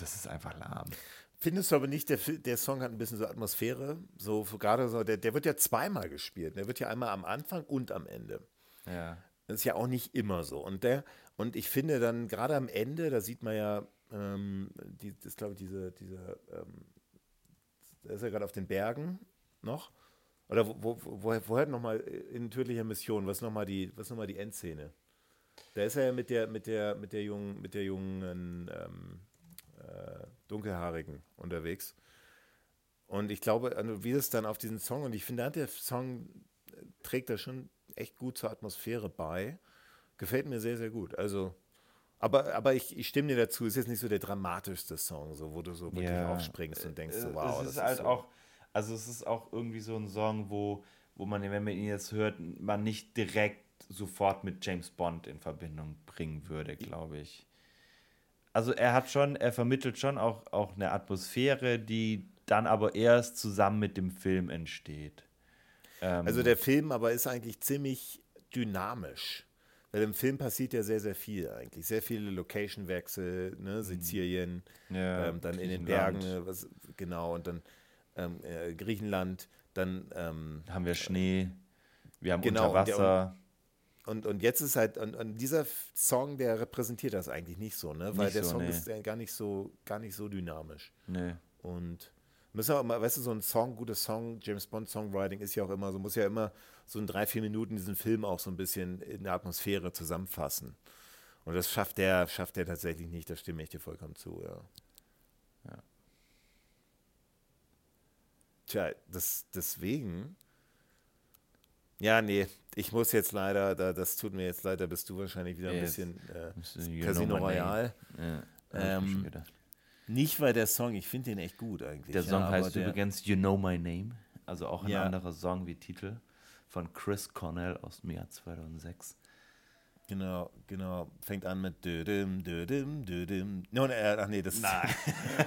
das ist einfach lahm. Findest du aber nicht, der, der Song hat ein bisschen so Atmosphäre? So, gerade so, der, der wird ja zweimal gespielt. Der wird ja einmal am Anfang und am Ende. Ja. Das ist ja auch nicht immer so. Und der, und ich finde dann gerade am Ende, da sieht man ja, ähm, die, das glaube ich, diese, diese, ähm, da ist er gerade auf den Bergen noch. Oder wo, wo, wo, woher nochmal in tödlicher Mission, was nochmal die, was nochmal die Endszene? Da ist er ja mit der, mit der, mit der jungen, mit der jungen ähm, äh, Dunkelhaarigen unterwegs. Und ich glaube, wie das dann auf diesen Song, und ich finde, der Song äh, trägt da schon echt gut zur Atmosphäre bei. Gefällt mir sehr, sehr gut. Also, aber, aber ich, ich stimme dir dazu, es ist jetzt nicht so der dramatischste Song, so, wo du so wirklich ja. aufspringst und denkst, so, wow. Es ist halt ist so. auch, also es ist auch irgendwie so ein Song, wo, wo man, wenn man ihn jetzt hört, man nicht direkt sofort mit James Bond in Verbindung bringen würde, glaube ich. Also er hat schon, er vermittelt schon auch, auch eine Atmosphäre, die dann aber erst zusammen mit dem Film entsteht. Ähm, also der Film aber ist eigentlich ziemlich dynamisch. Weil im Film passiert ja sehr, sehr viel eigentlich. Sehr viele Location-Wechsel, ne? Mhm. Sizilien, ja, ähm, dann in den Bergen, was, genau, und dann ähm, äh, Griechenland, dann ähm, haben wir Schnee, wir haben genau, Unterwasser. Und, und jetzt ist halt, und, und, dieser Song, der repräsentiert das eigentlich nicht so, ne? Weil nicht der so, Song nee. ist ja gar nicht so, gar nicht so dynamisch. Nee. Und müssen auch immer, weißt du, so ein Song, gutes Song, James Bond Songwriting ist ja auch immer so, muss ja immer so in drei, vier Minuten diesen Film auch so ein bisschen in der Atmosphäre zusammenfassen. Und das schafft der, schafft der tatsächlich nicht, da stimme ich dir vollkommen zu, ja. ja. Tja, das, deswegen ja, nee, ich muss jetzt leider, da, das tut mir jetzt leid, da bist du wahrscheinlich wieder ein yes. bisschen äh, Casino Royale. Ja, ähm, nicht weil der Song, ich finde den echt gut eigentlich. Der Song ja, heißt übrigens You Know My Name, also auch ein ja. anderer Song wie Titel von Chris Cornell aus dem Jahr 2006. Genau, genau. Fängt an mit dödim, dödim, dödim. No, ne, ach nee, das Nein.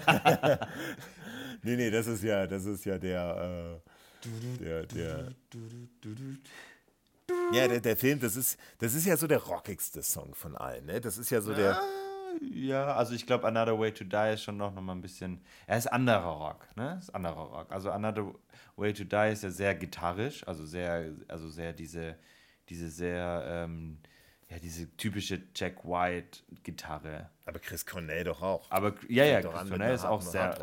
nee, nee, das ist ja, das ist ja der äh, der, der, ja, der, der Film, das ist, das ist ja so der rockigste Song von allen, ne? Das ist ja so der. Ja, also ich glaube, Another Way to Die ist schon noch, noch mal ein bisschen. Er ist anderer Rock, ne? Ist anderer Rock. Also Another Way to Die ist ja sehr gitarrisch, also sehr, also sehr diese, diese sehr, ähm, ja, diese typische Jack White-Gitarre. Aber Chris Cornell doch auch. Aber ja, ja, Chris Cornell ist auch sehr.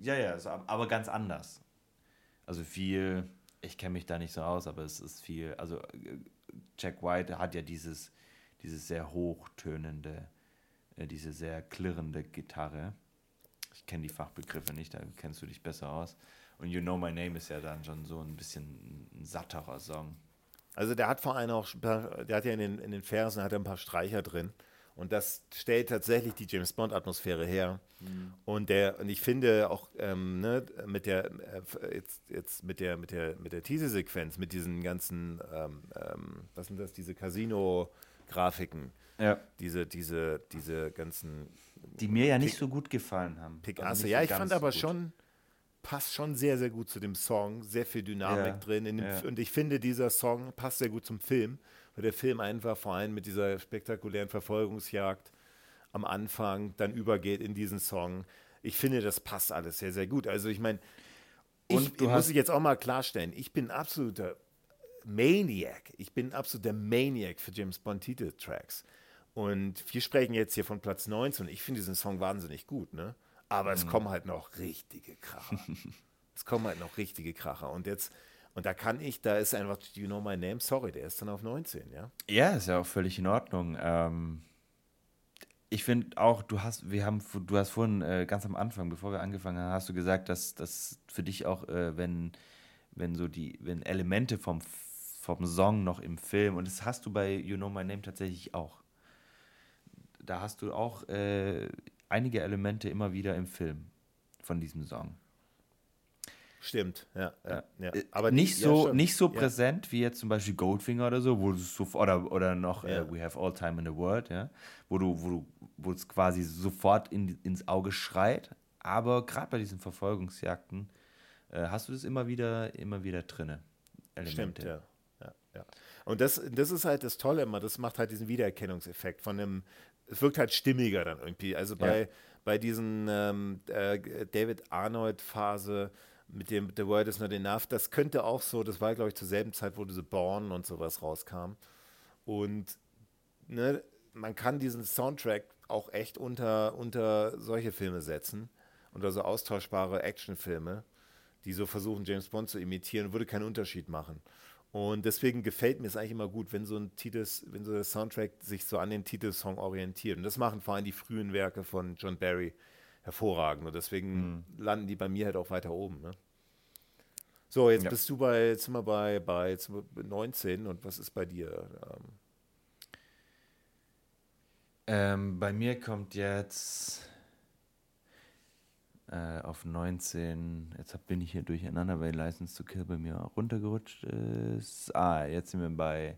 Ja, ja, aber ganz anders. Also viel, ich kenne mich da nicht so aus, aber es ist viel, also äh, Jack White hat ja dieses, dieses sehr hochtönende, äh, diese sehr klirrende Gitarre. Ich kenne die Fachbegriffe nicht, da kennst du dich besser aus. Und You Know My Name ist ja dann schon so ein bisschen ein satterer Song. Also der hat vor allem auch, der hat ja in den, in den Versen hat er ein paar Streicher drin. Und das stellt tatsächlich die James Bond-Atmosphäre her. Mhm. Und der, und ich finde auch ähm, ne, mit der äh, jetzt, jetzt mit der mit der mit der Teaser-Sequenz, mit diesen ganzen, ähm, ähm, was sind das, diese Casino-Grafiken, ja. diese, diese, diese ganzen Die mir ja nicht Pick, so gut gefallen haben. Picasso, also ja, ich fand aber gut. schon, passt schon sehr, sehr gut zu dem Song, sehr viel Dynamik ja. drin. Ja. Und ich finde, dieser Song passt sehr gut zum Film weil der Film einfach vor allem mit dieser spektakulären Verfolgungsjagd am Anfang dann übergeht in diesen Song. Ich finde, das passt alles sehr, sehr gut. Also ich meine, ich, muss ich jetzt auch mal klarstellen, ich bin absoluter Maniac. Ich bin absoluter Maniac für James Bond Titeltracks. Und wir sprechen jetzt hier von Platz 19. Ich finde diesen Song wahnsinnig gut, ne? Aber mhm. es kommen halt noch richtige Kracher. es kommen halt noch richtige Kracher. Und jetzt und da kann ich, da ist einfach, do you know my name? Sorry, der ist dann auf 19, ja? Ja, ist ja auch völlig in Ordnung. Ähm, ich finde auch, du hast, wir haben, du hast vorhin äh, ganz am Anfang, bevor wir angefangen haben, hast du gesagt, dass das für dich auch, äh, wenn, wenn so die, wenn Elemente vom, vom Song noch im Film, und das hast du bei You Know My Name tatsächlich auch. Da hast du auch äh, einige Elemente immer wieder im Film von diesem Song. Stimmt, ja. ja, ja. Äh, Aber nicht, so, ja, nicht so präsent wie jetzt zum Beispiel Goldfinger oder so, wo du so, oder, oder noch uh, We Have All Time in the World, ja, wo du, wo du, wo es quasi sofort in, ins Auge schreit. Aber gerade bei diesen Verfolgungsjagden äh, hast du das immer wieder, immer wieder drinne. Stimmt, ja. ja, ja. Und das, das ist halt das Tolle immer, das macht halt diesen Wiedererkennungseffekt von einem es wirkt halt stimmiger dann irgendwie. Also bei, ja. bei diesen ähm, äh, David Arnold-Phase mit dem The World is Not Enough, das könnte auch so, das war, glaube ich, zur selben Zeit, wo diese Born und sowas rauskam. Und ne, man kann diesen Soundtrack auch echt unter, unter solche Filme setzen, unter so austauschbare Actionfilme, die so versuchen, James Bond zu imitieren, würde keinen Unterschied machen. Und deswegen gefällt mir es eigentlich immer gut, wenn so ein Titel, wenn so der Soundtrack sich so an den Titelsong orientiert. Und das machen vor allem die frühen Werke von John Barry hervorragend. Und deswegen mhm. landen die bei mir halt auch weiter oben. Ne? So, jetzt ja. bist du bei, jetzt sind wir bei, bei 19 und was ist bei dir? Ähm, ähm, bei mir kommt jetzt äh, auf 19, jetzt bin ich hier durcheinander, weil License to Kill bei mir runtergerutscht ist. Ah, jetzt sind wir bei,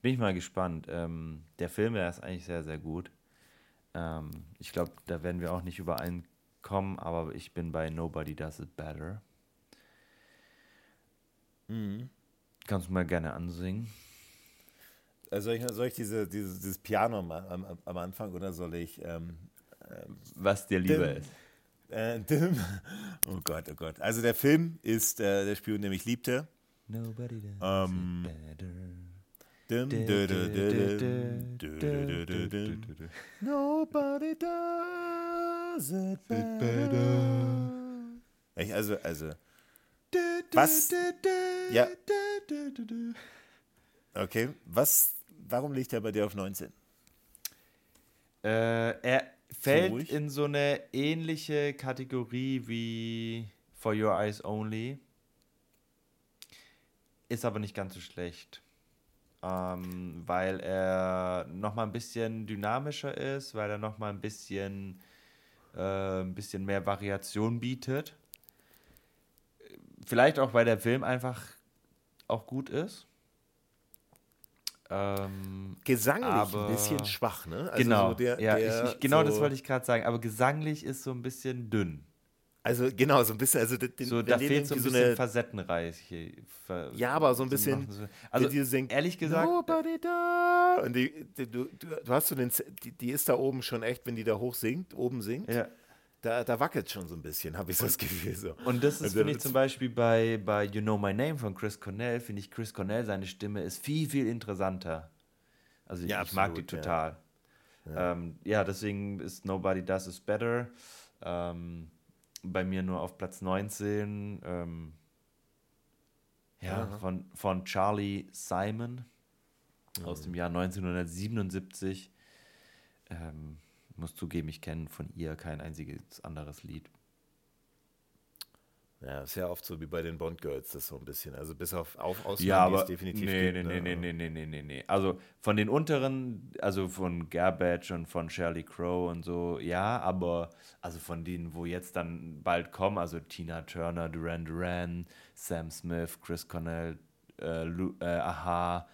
bin ich mal gespannt. Ähm, der Film, der ist eigentlich sehr, sehr gut. Ähm, ich glaube, da werden wir auch nicht übereinkommen, aber ich bin bei Nobody Does It Better. Mhm. Kannst du mal gerne ansingen. Äh, soll ich, soll ich diese, dieses, dieses Piano am, am, am, Anfang oder soll ich. Ähm, ähm, Was dir lieber ist. Äh, dim. Oh Gott, oh Gott. Also der Film ist äh, Der Spion, der mich liebte. Nobody does ähm, Nobody does it better. Also, also. Was? Ja. Okay, was warum liegt er bei dir auf 19? Äh, er fällt so in so eine ähnliche Kategorie wie For Your Eyes Only. Ist aber nicht ganz so schlecht. Ähm, weil er nochmal ein bisschen dynamischer ist, weil er nochmal ein bisschen, äh, ein bisschen mehr Variation bietet. Vielleicht auch, weil der Film einfach auch gut ist. Ähm, gesanglich aber, ein bisschen schwach, ne? Also genau, so der, ja, der ich, ich, genau so das wollte ich gerade sagen. Aber gesanglich ist so ein bisschen dünn. Also genau, so ein bisschen, also den, so, da fehlt so ein bisschen so facettenreich. Ver ja, aber so ein bisschen. Also die singt, ehrlich gesagt, Nobody da. Und die, die, du, du hast so den, die, die ist da oben schon echt, wenn die da hoch singt, oben singt. Ja da, da wackelt schon so ein bisschen, habe ich so das Gefühl. So. Und das ist, also, finde ich zum Beispiel bei, bei You Know My Name von Chris Cornell, finde ich Chris Cornell, seine Stimme ist viel, viel interessanter. Also ich, ja, ich mag die total. Ja. Ja. Ähm, ja. deswegen ist Nobody Does Is Better. Ähm, bei mir nur auf Platz 19. Ähm, ja, von, von Charlie Simon mhm. aus dem Jahr 1977. Ähm, muss zugeben, ich kenne von ihr kein einziges anderes Lied. Ja, ist ja oft so wie bei den Bond Girls, das so ein bisschen. Also bis auf, auf Ausnahmen, ja, aber, definitiv nee, gibt, nee, nee, nee, nee, nee, nee, nee. Also von den unteren, also von Garbage und von Shirley Crow und so, ja, aber also von denen, wo jetzt dann bald kommen, also Tina Turner, Duran Duran, Sam Smith, Chris Cornell, äh, Lu, äh, Aha,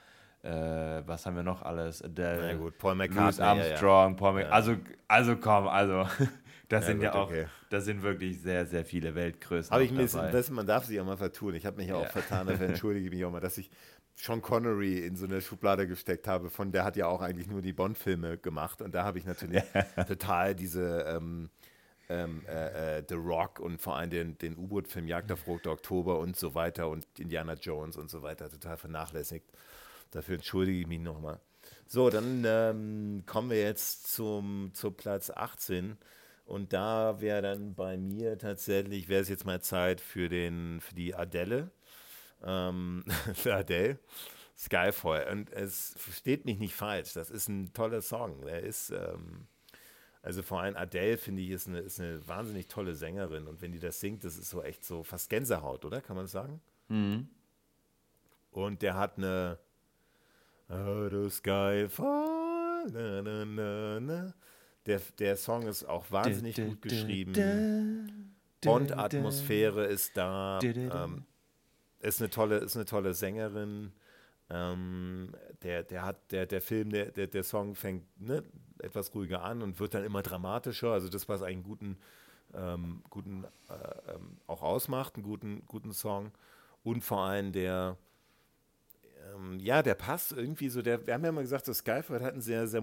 äh, was haben wir noch alles? Adele, Na gut, Paul McCartney, Louis Armstrong, ja, ja. Paul McCartney. Also, also komm, also das ja, sind gut, ja auch, okay. das sind wirklich sehr, sehr viele Weltgrößen. Habe ich bisschen, das, man darf sich auch mal vertun. Ich habe mich auch vertan, dafür entschuldige mich auch mal, dass ich Sean Connery in so eine Schublade gesteckt habe, von der hat ja auch eigentlich nur die Bond-Filme gemacht und da habe ich natürlich total diese ähm, ähm, äh, äh, The Rock und vor allem den, den U-Boot-Film Jagd auf Rote Oktober und so weiter und Indiana Jones und so weiter total vernachlässigt. Dafür entschuldige ich mich nochmal. So, dann ähm, kommen wir jetzt zum, zu Platz 18. Und da wäre dann bei mir tatsächlich, wäre es jetzt mal Zeit für, den, für die Adele. Ähm, für Adele. Skyfall. Und es versteht mich nicht falsch. Das ist ein toller Song. Der ist, ähm, also vor allem Adele, finde ich, ist eine, ist eine wahnsinnig tolle Sängerin. Und wenn die das singt, das ist so echt so fast Gänsehaut, oder? Kann man das sagen? Mhm. Und der hat eine, Oh, the sky fall, na, na, na, na. Der, der Song ist auch wahnsinnig gut geschrieben. Und Atmosphäre ist da. Ähm, ist eine tolle, ist eine tolle Sängerin. Ähm, der, der hat, der, der Film, der, der, der Song fängt ne, etwas ruhiger an und wird dann immer dramatischer. Also das, was einen guten, ähm, guten äh, ähm, auch ausmacht, einen guten, guten Song. Und vor allem der, ähm, ja, der passt irgendwie so. Der, wir haben ja mal gesagt, das Skyfall hat einen sehr, sehr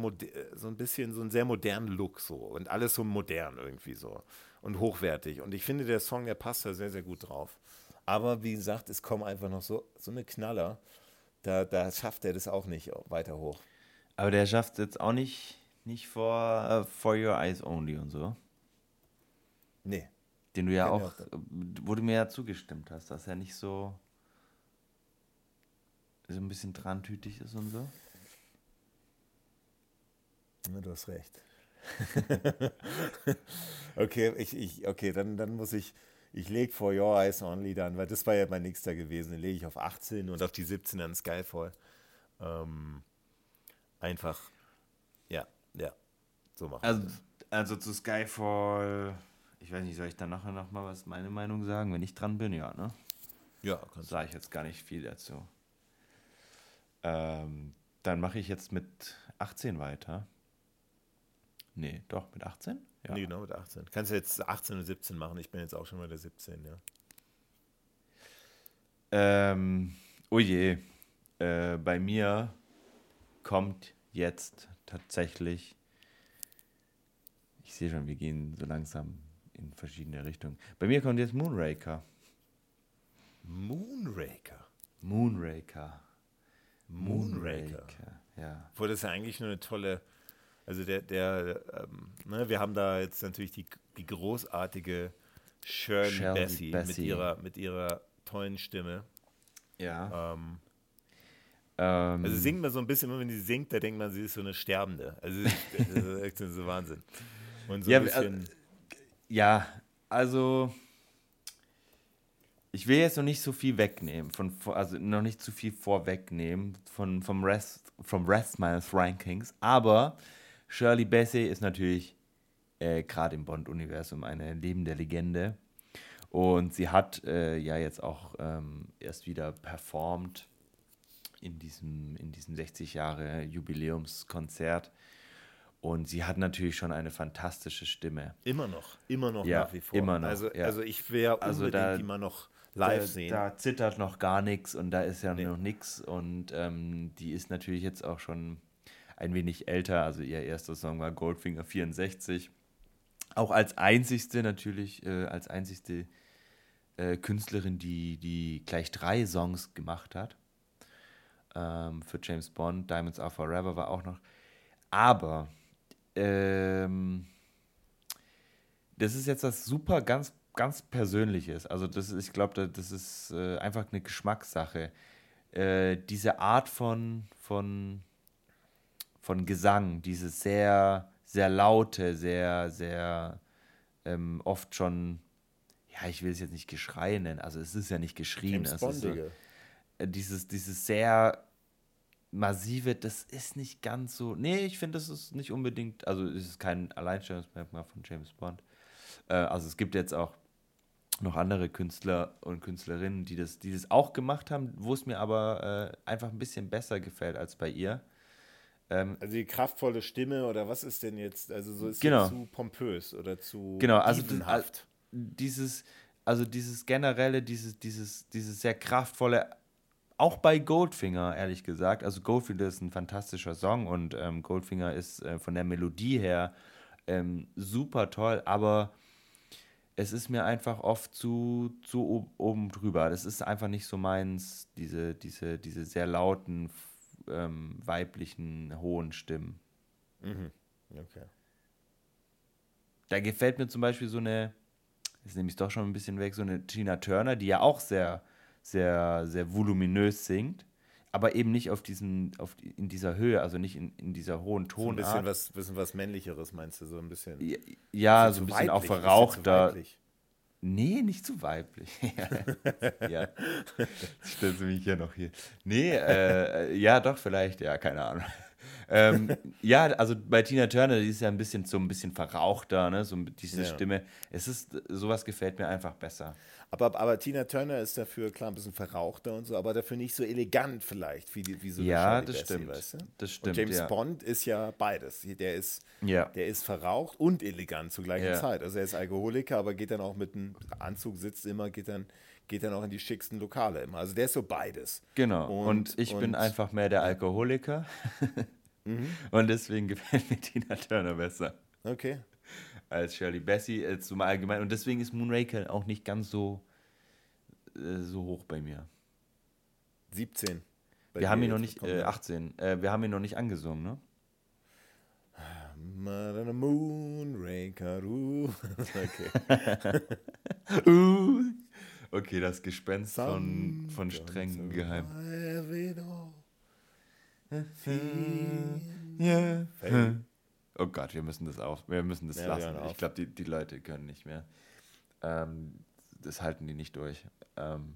so ein bisschen so einen sehr modernen Look so und alles so modern irgendwie so und hochwertig. Und ich finde, der Song, der passt da sehr, sehr gut drauf. Aber wie gesagt, es kommen einfach noch so, so eine Knaller. Da, da schafft er das auch nicht weiter hoch. Aber der schafft es jetzt auch nicht, nicht vor uh, For Your Eyes Only und so. Nee. Den du ja auch, auch wo du mir ja zugestimmt hast, dass er nicht so so ein bisschen trantütig ist und so. Ja, du hast recht. okay, ich, ich, okay, dann, dann muss ich, ich lege For Your Eyes Only dann, weil das war ja mein nächster gewesen, den lege ich auf 18 und auf die 17 an Skyfall. Ähm, einfach, ja, ja, so machen also, also zu Skyfall, ich weiß nicht, soll ich dann nachher nochmal was meine Meinung sagen, wenn ich dran bin, ja, ne? Ja, sage ich jetzt gar nicht viel dazu. Ähm, dann mache ich jetzt mit 18 weiter. Nee, doch, mit 18? Ja. Nee, genau, mit 18. Kannst du jetzt 18 und 17 machen. Ich bin jetzt auch schon mal der 17, ja. Ähm, oh je. Äh, bei mir kommt jetzt tatsächlich. Ich sehe schon, wir gehen so langsam in verschiedene Richtungen. Bei mir kommt jetzt Moonraker. Moonraker? Moonraker. Moonraker. Ja. Obwohl das ja eigentlich nur eine tolle, also der, der, ähm, ne, wir haben da jetzt natürlich die, die großartige Shirley, Shirley Bessie, Bessie, Mit, ihrer, mit ihrer tollen Stimme. Ja. Ähm, ähm, also singt man so ein bisschen, immer wenn sie singt, da denkt man, sie ist so eine Sterbende. Also das ist echt so Wahnsinn. Und so ja, ein bisschen. Äh, ja, also ich will jetzt noch nicht so viel wegnehmen, von, also noch nicht zu viel vorwegnehmen von, vom Rest, vom Rest meines Rankings, aber Shirley Bassey ist natürlich äh, gerade im Bond-Universum eine lebende Legende. Und sie hat äh, ja jetzt auch ähm, erst wieder performt in diesem, in diesem 60 Jahre Jubiläumskonzert. Und sie hat natürlich schon eine fantastische Stimme. Immer noch, immer noch ja, nach wie vor. Immer noch. Also, ja. also ich wäre also unbedingt da, immer noch live da, sehen. Da zittert noch gar nichts und da ist ja nee. noch nichts. Und ähm, die ist natürlich jetzt auch schon ein wenig älter. Also ihr erster Song war Goldfinger 64. Auch als einzigste natürlich, äh, als einzigste äh, Künstlerin, die, die gleich drei Songs gemacht hat. Ähm, für James Bond, Diamonds Are Forever war auch noch. Aber ähm, das ist jetzt das super ganz ganz Persönliches. Also das ist, ich glaube, das ist äh, einfach eine Geschmackssache. Äh, diese Art von, von, von Gesang, diese sehr, sehr laute, sehr, sehr ähm, oft schon, ja, ich will es jetzt nicht Geschrei nennen, also es ist ja nicht geschrien. Es ist so, äh, dieses, dieses sehr massive, das ist nicht ganz so. Nee, ich finde, das ist nicht unbedingt, also es ist kein Alleinstellungsmerkmal von James Bond. Äh, also es gibt jetzt auch noch andere Künstler und Künstlerinnen, die das, die das auch gemacht haben, wo es mir aber äh, einfach ein bisschen besser gefällt als bei ihr. Ähm, also die kraftvolle Stimme oder was ist denn jetzt? Also so ist genau. zu pompös oder zu genau, also tiefenhaft. dieses, also dieses generelle, dieses, dieses, dieses sehr kraftvolle, auch bei Goldfinger, ehrlich gesagt. Also Goldfinger ist ein fantastischer Song und ähm, Goldfinger ist äh, von der Melodie her ähm, super toll, aber es ist mir einfach oft zu, zu oben drüber. Das ist einfach nicht so meins, diese, diese, diese sehr lauten, ähm, weiblichen, hohen Stimmen. Mhm. Okay. Da gefällt mir zum Beispiel so eine, jetzt nehme ich doch schon ein bisschen weg, so eine Tina Turner, die ja auch sehr, sehr, sehr voluminös singt aber eben nicht auf diesen, auf in dieser Höhe, also nicht in, in dieser hohen Tonart. So ein bisschen was, bisschen was männlicheres meinst du, so ein bisschen. Ja, ja so ein bisschen auch verrauchter. Nee, nicht zu weiblich. ja. Stellst du mich hier noch hier. Nee, äh, ja, doch, vielleicht, ja, keine Ahnung. Ähm, ja, also bei Tina Turner, die ist ja ein bisschen so ein bisschen verrauchter, ne? So diese Ja. Stimme. Es ist, sowas gefällt mir einfach besser. Aber, aber Tina Turner ist dafür, klar, ein bisschen verrauchter und so, aber dafür nicht so elegant vielleicht, wie, die, wie so Ja, das Bassey, stimmt. Weißt du? Das stimmt, Und James ja. Bond ist ja beides. Der ist, Ja. der ist verraucht und elegant zur gleichen Ja. Zeit. Also er ist Alkoholiker, aber geht dann auch mit einem Anzug, sitzt immer, geht dann, geht dann auch in die schicksten Lokale immer. Also der ist so beides. Genau. Und, Und- ich bin und- einfach mehr der Alkoholiker. Und deswegen gefällt mir Tina Turner besser Okay. als Shirley Bassey äh, zum Allgemeinen. Und deswegen ist Moonraker auch nicht ganz so, äh, so hoch bei mir. 17. Bei wir haben ihn noch nicht, äh, ja. 18, äh, wir haben ihn noch nicht angesungen, ne? Moonraker. Uh. Okay. Uh. Okay, das Gespenst von, von don't Geheim. Ja. Oh Gott, wir müssen das auf, wir müssen das Ja, lassen. Ich glaube, die, die Leute können nicht mehr. Ähm, das halten die nicht durch. Ähm,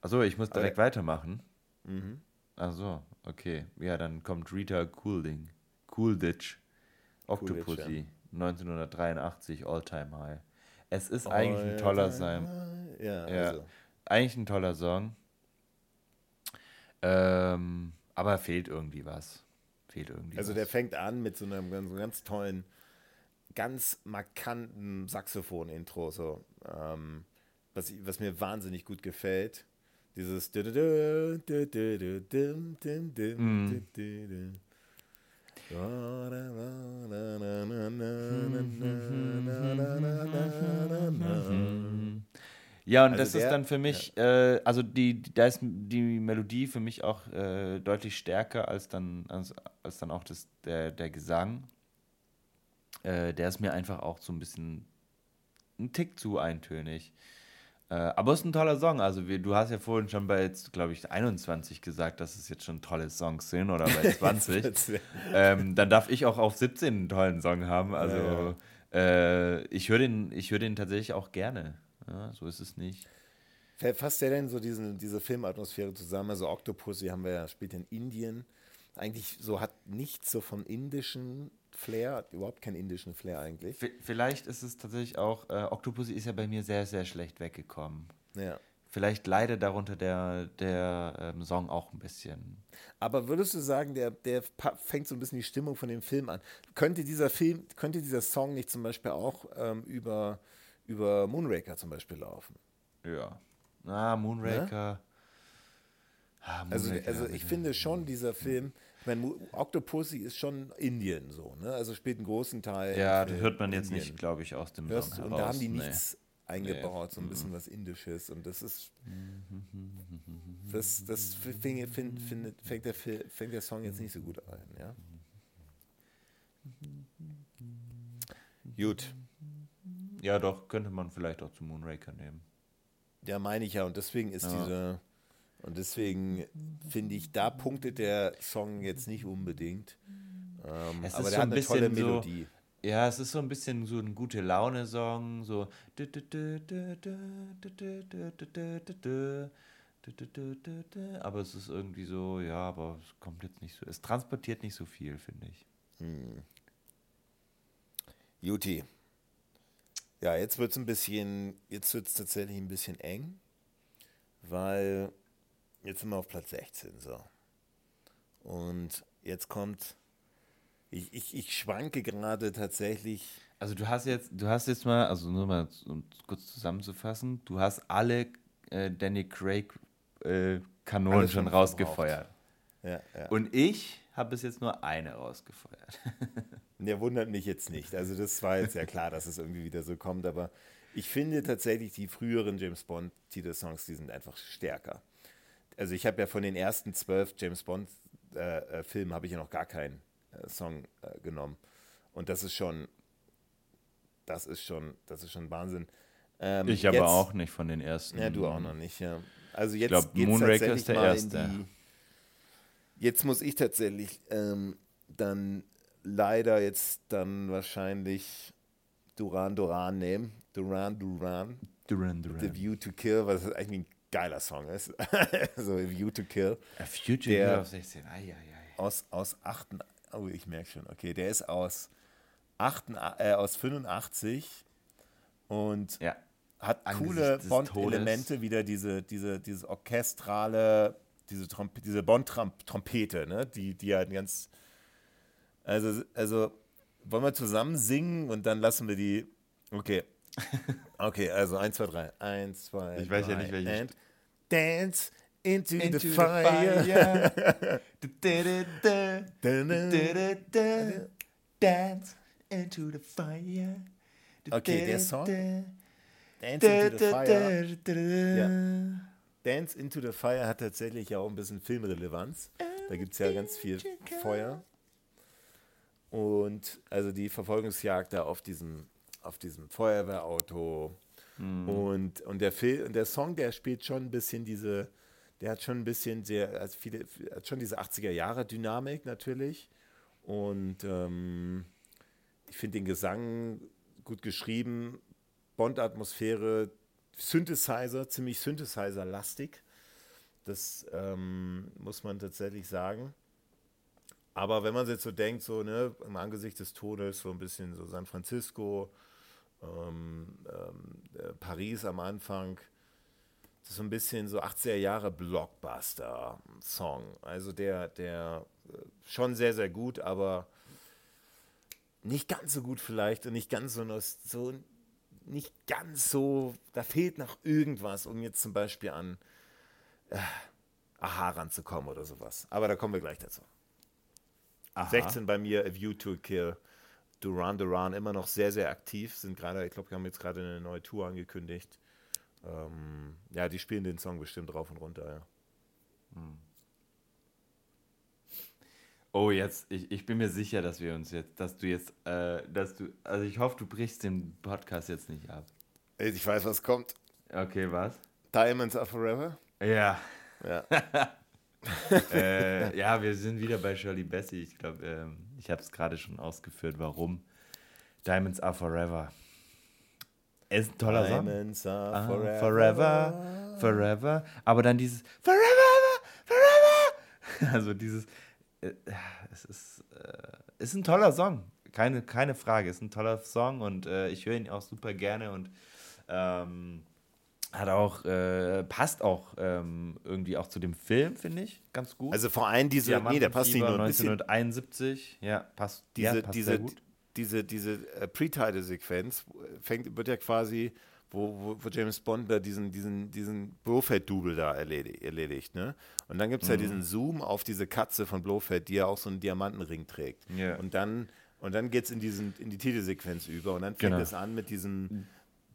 achso, ich muss Aber- direkt weitermachen. Mhm. Ach so, okay. Ja, dann kommt Rita Coolding. Coolditch. Octopussy. 1983, All-Time High. Es ist eigentlich ein toller Song. Ja, Ja. also. Eigentlich ein toller Song. Ähm, aber fehlt irgendwie was. Fehlt irgendwie Also was. der fängt an mit so einem ganz, ganz tollen, ganz markanten Saxophon-Intro, so, ähm, was, was mir wahnsinnig gut gefällt. Dieses Mhm. Ja, und Also das der- ist dann für mich, äh, also die, die- da ist die Melodie für mich auch äh, deutlich stärker als dann, als, als dann auch das, der, der Gesang. Äh, der ist mir einfach auch so ein bisschen ein Tick zu eintönig. Äh, aber es ist ein toller Song. Also wir, du hast ja vorhin schon bei glaube ich, 21 gesagt, dass es jetzt schon tolle Songs sind oder bei 20. ähm, dann darf ich auch auf 17 einen tollen Song haben. Also Äh, ich höre den, ich höre den tatsächlich auch gerne. Ja, so ist es nicht. Fasst der denn so diesen, diese Filmatmosphäre zusammen? Also Octopussy haben wir ja, spielt in Indien. Eigentlich so hat nichts so vom indischen Flair, hat überhaupt keinen indischen Flair eigentlich. V vielleicht ist es tatsächlich auch, äh, Octopussy ist ja bei mir sehr, sehr schlecht weggekommen. Ja. Vielleicht leidet darunter der, der ähm, Song auch ein bisschen. Aber würdest du sagen, der, der fängt so ein bisschen die Stimmung von dem Film an? Könnte dieser Film, könnte dieser Song nicht zum Beispiel auch ähm, über, über Moonraker zum Beispiel laufen? Ja. Ah, Moonraker. Ah, Also, Moonraker, also ich finde schon, dieser Film, ich meine, Octopussy ist schon Indien so, ne? Also spielt einen großen Teil. Ja, das hört man jetzt Indien. nicht, glaube ich, aus dem Hörst Song du? Und da haben die Nee. nichts eingebaut, so ein bisschen was Indisches. Und das ist. Das, das fing, find, find, fängt, der, fängt der Song jetzt nicht so gut ein, ja. Gut. Ja, doch, könnte man vielleicht auch zu Moonraker nehmen. Ja, meine ich ja. Und deswegen ist Ja. diese. Und deswegen finde ich, da punktet der Song jetzt nicht unbedingt. Ähm, Es aber ist der so hat ein eine tolle bisschen so- Melodie. Ja, es ist so ein bisschen so ein gute Laune-Song, so. Aber es ist irgendwie so, ja, aber es kommt jetzt nicht so. Es transportiert nicht so viel, finde ich. Juti. Ja, jetzt wird es ein bisschen, jetzt wird es tatsächlich ein bisschen eng, weil jetzt sind wir auf Platz 16 so. Und jetzt kommt, ich, ich, ich schwanke gerade tatsächlich, Also du hast jetzt, du hast jetzt mal, also nur mal um kurz zusammenzufassen, du hast alle äh, Danny Craig äh, Kanonen Alles schon schon rausgefeuert. ja, ja. Und ich habe bis jetzt nur eine rausgefeuert. Der wundert mich jetzt nicht. Also das war jetzt ja klar, dass es irgendwie wieder so kommt, aber ich finde tatsächlich die früheren James Bond Titelsongs, die sind einfach stärker. Also ich habe ja von den ersten zwölf James Bond äh, äh, Filmen habe ich ja noch gar keinen äh, Song äh, genommen und das ist schon, das ist schon, das ist schon Wahnsinn. Ähm, Ich aber jetzt- auch nicht von den ersten. Ja, du auch noch nicht, ja. Also jetzt glaub, geht's Moonraker ist der erste. Die, jetzt muss ich tatsächlich ähm, dann leider jetzt dann wahrscheinlich Duran Duran nehmen. Duran Duran. Duran The Duran. View to Kill, was eigentlich ein geiler Song ist. so A View to Kill. A Future Der- Year of 16. Ai, ai, ai. aus, aus 8, oh, ich merke schon, okay, der ist aus, 8, äh, aus 85 und Ja. hat Angesichts coole Bond-Elemente, wieder diese, diese, dieses orchestrale, diese, Tromp diese Bond-Trompete, ne? die, die halt ganz, also, also, wollen wir zusammen singen und dann lassen wir die, okay, okay, also 1, 2, 3, 1, 2, Ich weiß ja drei, nicht, welche and Dance into, Into the the fire. fire. Dun-dun. Du-du-du. Dance into the fire. Okay, der Song? Dance into the fire. Ja. Dance into the Fire hat tatsächlich ja auch ein bisschen Filmrelevanz. Da gibt es ja ganz viel Feuer. Und also die Verfolgungsjagd da auf diesem, auf diesem Feuerwehrauto. Und, und, der Film, und der Song, der spielt schon ein bisschen diese, der hat schon ein bisschen sehr, also viele, hat schon diese 80er Jahre Dynamik natürlich. Und ähm, ich finde den Gesang gut geschrieben, Bond-Atmosphäre, Synthesizer, ziemlich Synthesizer-lastig. Das ähm, muss man tatsächlich sagen. Aber wenn man sich jetzt so denkt, so ne, im Angesicht des Todes, so ein bisschen so San Francisco, ähm, ähm, äh, Paris am Anfang, das ist so ein bisschen so 80er Jahre Blockbuster-Song. Also der, der äh, schon sehr, sehr gut, aber nicht ganz so gut vielleicht und nicht ganz so, so nicht ganz so, da fehlt noch irgendwas, um jetzt zum Beispiel an äh, Aha ranzukommen oder sowas. Aber da kommen wir gleich dazu. Aha. 16 bei mir, A View to a Kill. Duran Duran immer noch sehr, sehr aktiv. Sind gerade, ich glaube, wir haben jetzt gerade eine neue Tour angekündigt. Ähm, ja, die spielen den Song bestimmt rauf und runter, ja. Oh, jetzt, ich, ich bin mir sicher, dass wir uns jetzt, dass du jetzt, äh, dass du, also ich hoffe, du brichst den Podcast jetzt nicht ab. Ich weiß, was kommt. Okay, was? Diamonds are forever. Ja. Ja. äh, ja, wir sind wieder bei Shirley Bassey. Ich glaube, ähm, ich habe es gerade schon ausgeführt, warum. Diamonds are forever. Er ist ein toller Song. Diamonds are Ah, forever. forever, forever. Aber dann dieses Forever, forever. Also dieses, äh, es ist, äh, ist ein toller Song. Keine, keine Frage. Ist ein toller Song und äh, ich höre ihn auch super gerne und ähm, hat auch, äh, passt auch ähm, irgendwie auch zu dem Film, finde ich, ganz gut. Also vor allem diese, nee, der passt nicht nur ein bisschen. 1971, ja, passt, diese, ja, passt diese, sehr gut. diese, diese äh, Pre-Title-Sequenz fängt, wird ja quasi, wo, wo, wo James Bond da diesen, diesen, diesen Blofeld-Double da erledigt, erledigt, ne? Und dann gibt es ja Mhm. diesen Zoom auf diese Katze von Blofeld, die ja auch so einen Diamantenring trägt. Ja. Und dann, und dann geht es in, diesen, in die Titelsequenz über und dann fängt Genau. es an mit diesem dö,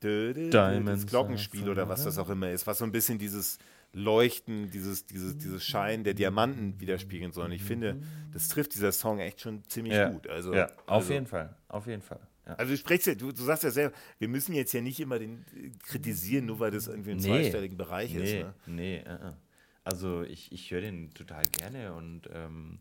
Diamonds das Glockenspiel oder was das auch immer ist, was so ein bisschen dieses Leuchten, dieses, dieses, dieses Schein der Diamanten widerspiegeln soll. Und ich finde, das trifft dieser Song echt schon ziemlich Ja, gut. Also, ja, auf also, jeden Fall, auf jeden Fall. Ja. also du sprichst ja, du, du sagst ja selber, wir müssen jetzt ja nicht immer den äh, kritisieren, nur weil das irgendwie im Nee. zweistelligen Bereich ist. Nee, Ne? nee, äh, äh. also ich, ich höre den total gerne und ähm,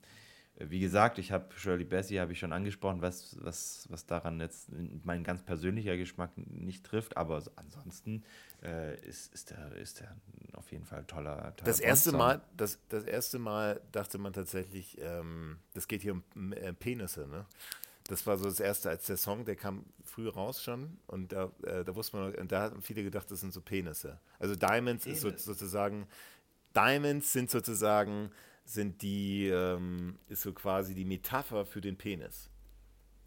wie gesagt, ich habe Shirley Bassey, habe ich schon angesprochen, was, was, was daran jetzt mein ganz persönlicher Geschmack nicht trifft, aber so- ansonsten äh, ist, ist, der, ist der auf jeden Fall ein toller, toller Das erste. Mal, das, das erste Mal dachte man tatsächlich, ähm, das geht hier um äh, Penisse, ne? Das war so das erste, als der Song, der kam früh raus schon und da, äh, da wusste man, und da hatten viele gedacht, das sind so Penisse. Also Diamonds ist so, Penis. sozusagen, Diamonds sind sozusagen, sind die, ähm, ist so quasi die Metapher für den Penis.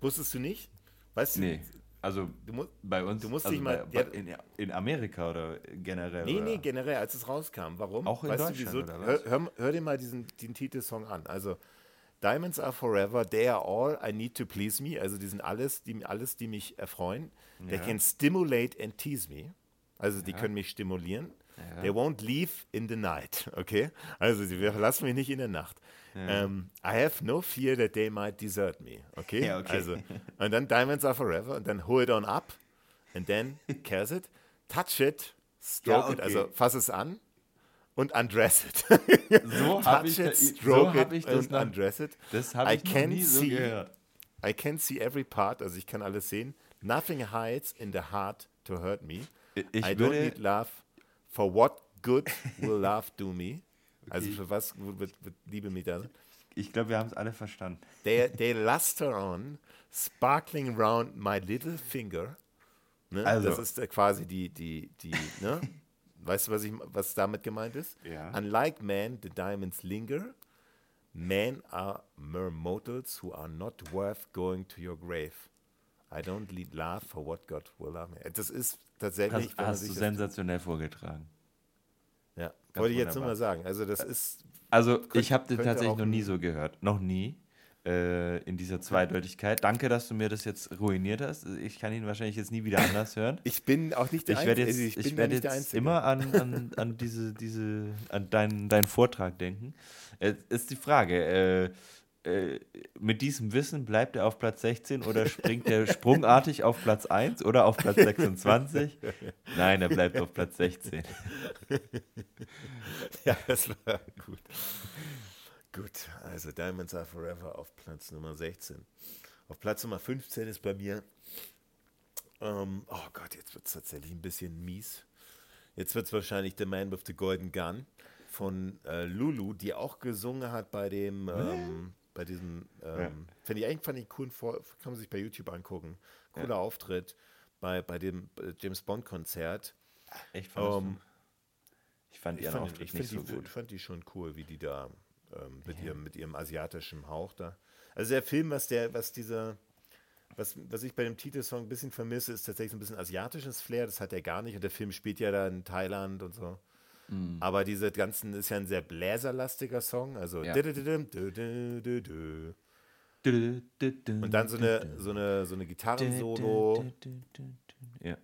Wusstest du nicht? Weißt du? Nee, also musst, bei uns, du musst also dich mal- bei, ja. in, in Amerika oder generell? Nee, oder? nee, generell, als es rauskam. Warum? Auch in weißt Deutschland, du, oder wieso? Hör, hör, hör dir mal diesen, den Titelsong an. Also, Diamonds are forever, they are all I need to please me. Also, die sind alles, die, alles, die mich erfreuen. They Ja. can stimulate and tease me. Also, die können mich stimulieren. Ja. They won't leave in the night. Okay? Also, sie verlassen mich nicht in der Nacht. Ähm, I have no fear that they might desert me. Okay? Ja, okay. Also, und dann Diamonds are forever und dann hold it on up and then kiss it, touch it, stroke Ja, it, okay. also fass es an und undress it. So habe ich, touch it, so stroke hab it ich das und noch, undress it. das habe I ich noch can nie so see- gehört. I can see every part, also ich kann alles sehen. Nothing hides in the heart to hurt me. Ich I don't need love. For what good will love do me? Also für was wird, wird Liebe mir da? ich glaube, wir haben es alle verstanden. They, they luster on, sparkling round my little finger. Ne? Also. Das ist äh, quasi die, die, die, ne? Weißt du, was, ich, was damit gemeint ist? Ja. Unlike man, the diamonds linger. Men are mere mortals who are not worth going to your grave. I don't lead laugh for what God will love me. Das ist tatsächlich, Hast, hast du sensationell vorgetragen. ja, wollte ich jetzt nur mal sagen. Also das ist, Also, Könnte- ich habe den tatsächlich noch nie so gehört. Noch nie. Äh, in dieser Zweideutigkeit. Danke, dass du mir das jetzt ruiniert hast. Ich kann ihn wahrscheinlich jetzt nie wieder anders hören. ich bin auch nicht der Ich Einzige. jetzt, ich da werde jetzt immer an, an, an diese, diese, an deinen, deinen Vortrag denken. Äh, ist die Frage, äh, äh, mit diesem Wissen bleibt er auf Platz 16 oder springt er sprungartig auf Platz 1 oder auf Platz 26? Nein, er bleibt auf Platz 16. Ja, das war gut. Gut, also Diamonds Are Forever auf Platz Nummer 16. Auf Platz Nummer 15 ist bei mir, ähm, oh Gott, jetzt wird es tatsächlich ein bisschen mies. Jetzt wird es wahrscheinlich The Man with the Golden Gun von äh, Lulu, die auch gesungen hat bei dem, ähm, bei diesem, ähm, finde ich eigentlich fand ich einen coolen, Vor kann man sich bei YouTube angucken, cooler Auftritt bei, bei dem äh, James Bond Konzert. Echt fandest Ähm? Ich fand Ich ihren fand, Auftritt ich nicht so die, gut. fand die schon cool, wie die da ähm, mit, ihrem, mit ihrem asiatischen Hauch da. Also der Film, was der, was dieser, was, was ich bei dem Titelsong ein bisschen vermisse, ist tatsächlich so ein bisschen asiatisches Flair. Das hat er gar nicht. Und der Film spielt ja da in Thailand und so. Mm. Aber diese ganzen ist ja ein sehr bläserlastiger Song. Also Ja. und dann so eine, so eine, so eine Gitarrensolo Ja.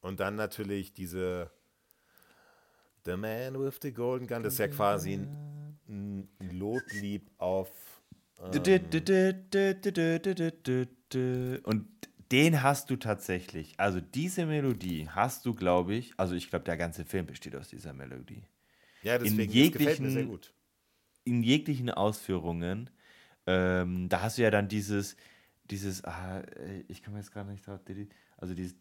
und dann natürlich diese The Man with the Golden Gun. Das ist ja quasi ein, ein Lotlied auf Und den hast du tatsächlich. Also diese Melodie hast du, glaube ich, also ich glaube, der ganze Film besteht aus dieser Melodie. Ja, deswegen das jeglichen- gefällt mir sehr gut. In jeglichen Ausführungen, ähm, da hast du ja dann dieses, dieses, ah, äh, ich komme jetzt gerade nicht drauf, also dieses,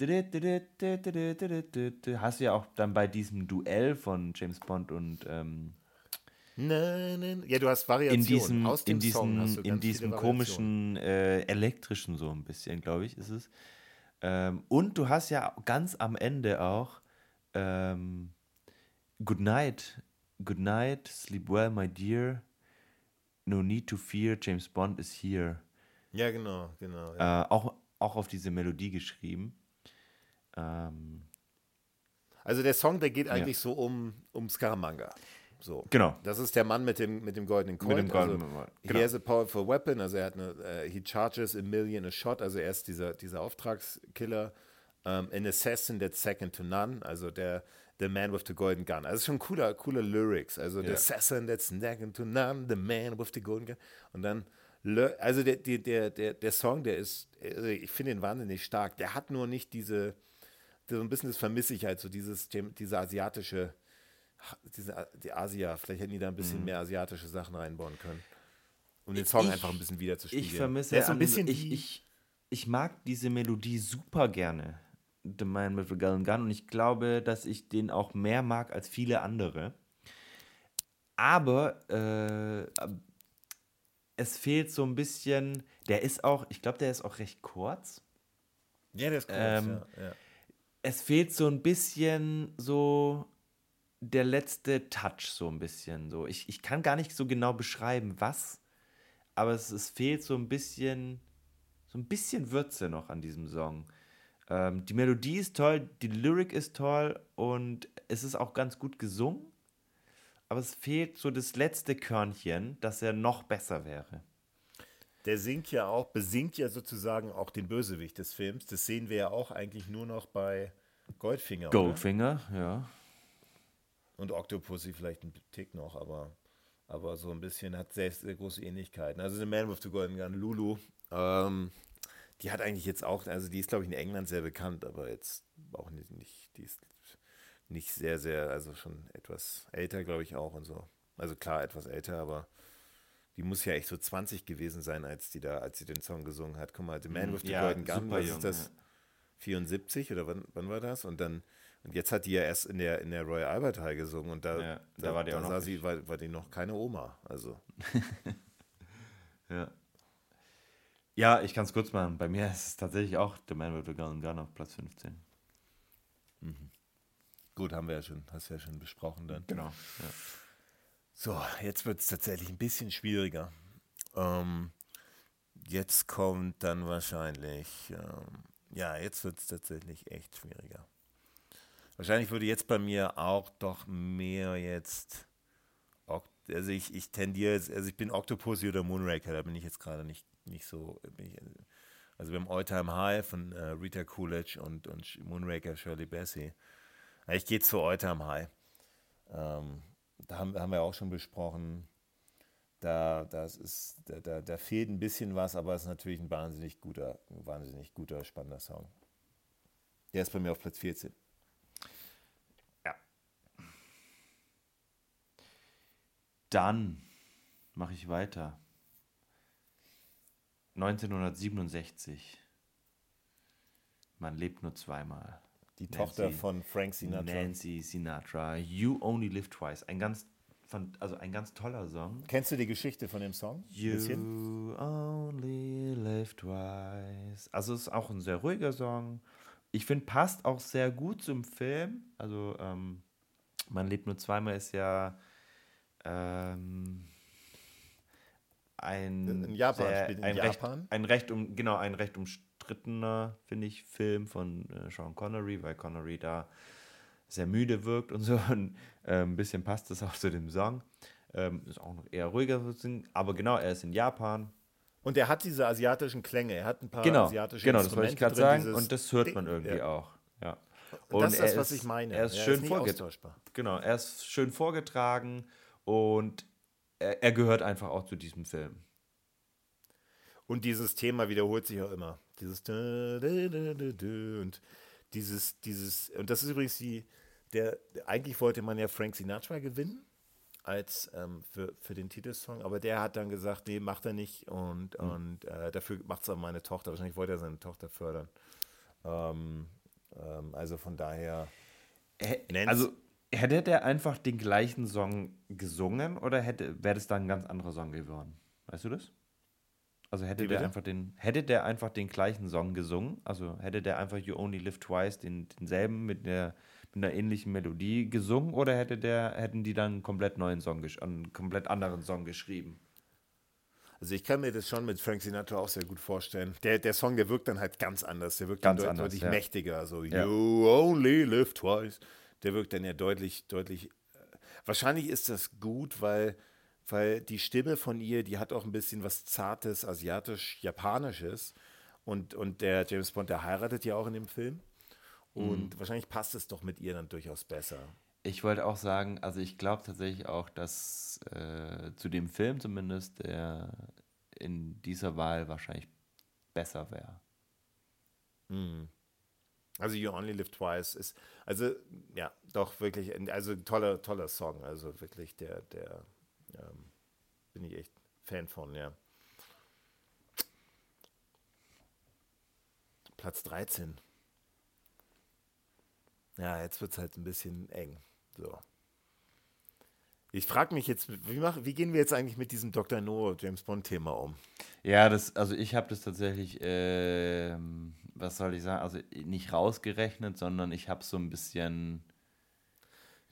hast du ja auch dann bei diesem Duell von James Bond und ähm, Nein. Ja, du hast Variationen. in diesem, Aus dem in diesem, in diesem komischen äh, elektrischen so ein bisschen, glaube ich, ist es. Ähm, und du hast ja ganz am Ende auch ähm, Good night, good night, sleep well, my dear. No need to fear, James Bond is here. Ja, genau, genau. Ja. Äh, auch, auch auf diese Melodie geschrieben. Ähm, Also der Song, der geht eigentlich so um, um Scaramanga. So. genau. Das ist der Mann mit dem, mit dem goldenen Colt. dem goldenen also, Colt, He genau. has a powerful weapon, also er hat eine, äh, he charges a million a shot, also er ist dieser, dieser Auftragskiller. Um, an assassin that's second to none, also der The Man with the Golden Gun. Also schon cooler, cooler Lyrics. Also the Ja. assassin that's second to none, the man with the golden gun. Und dann, also der, der, der, der, der Song, der ist, also ich finde ihn wahnsinnig stark. Der hat nur nicht diese, so ein bisschen das vermisse ich halt, so dieses, diese asiatische, diese, die Asia, vielleicht hätten die da ein bisschen mehr asiatische Sachen reinbauen können. Um den Song Mhm. Ich- einfach ein bisschen wieder zu spiegeln. Ich vermisse ist so ein bisschen ich, ich, ich mag diese Melodie super gerne. The Man with the Golden Gun. Und ich glaube, dass ich den auch mehr mag als viele andere. Aber äh, es fehlt so ein bisschen. Der ist auch, ich glaube, der ist auch recht kurz. ja, der ist cool. ähm, ja, ja. Es fehlt so ein bisschen so der letzte Touch, so ein bisschen. So. Ich, ich kann gar nicht so genau beschreiben, was, aber es, es fehlt so ein bisschen, so ein bisschen Würze noch an diesem Song. Ähm, die Melodie ist toll, die Lyrik ist toll und es ist auch ganz gut gesungen, aber es fehlt so das letzte Körnchen, dass er noch besser wäre. Der singt ja auch, besingt ja sozusagen auch den Bösewicht des Films. Das sehen wir ja auch eigentlich nur noch bei Goldfinger. Oder? Goldfinger, ja. Und Octopussy vielleicht ein Tick noch, aber, aber so ein bisschen hat sehr, sehr große Ähnlichkeiten. Also The Man with the Golden Gun, Lulu, ähm, die hat eigentlich jetzt auch, also die ist glaube ich in England sehr bekannt, aber jetzt auch nicht, nicht die ist nicht sehr, sehr, also schon etwas älter glaube ich auch und so. Also klar, etwas älter, aber die muss ja echt so 20 gewesen sein, als die da, als sie den Song gesungen hat. Guck mal, The Man with the Ja, Golden Gun, was ist das? ja. 74 oder wann, wann war das? Und dann, und jetzt hat die ja erst in der, in der Royal Albert Hall gesungen und da, Ja, da war die auch noch sah sie, war, war die noch keine Oma. Also. Ja. Ja, ich kann es kurz machen. Bei mir ist es tatsächlich auch The Man with the Gun Gun auf Platz 15. Mhm. Gut, haben wir ja schon, hast du ja schon besprochen dann. Genau. Ja. So, jetzt wird es tatsächlich ein bisschen schwieriger. Ähm, jetzt kommt dann wahrscheinlich, ähm, ja, jetzt wird es tatsächlich echt schwieriger. Wahrscheinlich würde jetzt bei mir auch doch mehr jetzt, also ich, ich tendiere, also ich bin Octopussy oder Moonraker, da bin ich jetzt gerade nicht, nicht so, ich, also wir haben All Time High von äh, Rita Coolidge und, und Moonraker Shirley Bassey. Ich gehe zu All Time High. Ähm, da haben, haben wir auch schon besprochen, da, das ist, da, da, da fehlt ein bisschen was, aber es ist natürlich ein wahnsinnig guter, wahnsinnig guter, spannender Song. Der ist bei mir auf Platz 14. Dann mache ich weiter. 1967. Man lebt nur zweimal. Die Nancy, Tochter von Frank Sinatra. Nancy Sinatra. You Only Live Twice. Ein ganz, also ein ganz toller Song. Kennst du die Geschichte von dem Song? You Only Live Twice. Also es ist auch ein sehr ruhiger Song. Ich finde, passt auch sehr gut zum Film. Also ähm, man lebt nur zweimal ist ja ähm, ein, in Japan sehr, spielt in ein Japan. Recht, ein recht um genau ein recht umstrittener finde ich Film von äh, Sean Connery, weil Connery da sehr müde wirkt und so und äh, ein bisschen passt das auch zu dem Song. Ähm, ist auch noch eher ruhiger, aber genau, er ist in Japan. Und er hat diese asiatischen Klänge, er hat ein paar genau, asiatische Genau, das wollte ich gerade sagen und das hört man irgendwie ja. auch. Ja. Und das ist das, was ich meine. Er ist ja, schön vorgetragen. Genau, er ist schön vorgetragen und er, er gehört einfach auch zu diesem Film. Und dieses Thema wiederholt sich auch immer. Dieses und dieses, dieses, und das ist übrigens die, der, eigentlich wollte man ja Frank Sinatra gewinnen als ähm, für, für den Titelsong, aber der hat dann gesagt, nee, macht er nicht und, mhm. und äh, dafür macht es auch meine Tochter. Wahrscheinlich wollte er seine Tochter fördern. Ähm, ähm, also von daher. Also Hätte der einfach den gleichen Song gesungen oder hätte wäre das dann ein ganz anderer Song geworden? Weißt du das? Also hätte der einfach den hätte der einfach den gleichen Song gesungen, also hätte der einfach You Only Live Twice den, denselben mit der mit einer ähnlichen Melodie gesungen oder hätte der hätten die dann einen komplett neuen Song einen komplett anderen Song geschrieben? Also ich kann mir das schon mit Frank Sinatra auch sehr gut vorstellen. Der, der Song, der wirkt dann halt ganz anders. Der wirkt ganz dann anders, deutlich ja. mächtiger. So, ja. You only live twice der wirkt dann ja deutlich, deutlich. Äh, wahrscheinlich ist das gut, weil, weil die Stimme von ihr, die hat auch ein bisschen was Zartes, asiatisch-japanisches. Und, und der James Bond, der heiratet ja auch in dem Film. Und mhm. wahrscheinlich passt es doch mit ihr dann durchaus besser. Ich wollte auch sagen, also ich glaube tatsächlich auch, dass äh, zu dem Film zumindest der in dieser Wahl wahrscheinlich besser wäre. Mhm. Also You Only Live Twice ist, also ja, doch wirklich, also toller, toller Song, also wirklich der, der, ähm, bin ich echt Fan von, ja. Platz 13. Ja, jetzt wird es halt ein bisschen eng. So. Ich frage mich jetzt, wie, mach, wie, gehen wir jetzt eigentlich mit diesem Dr. No James Bond Thema um? Ja, das, also ich habe das tatsächlich, äh, was soll ich sagen, also nicht rausgerechnet, sondern ich habe so ein bisschen.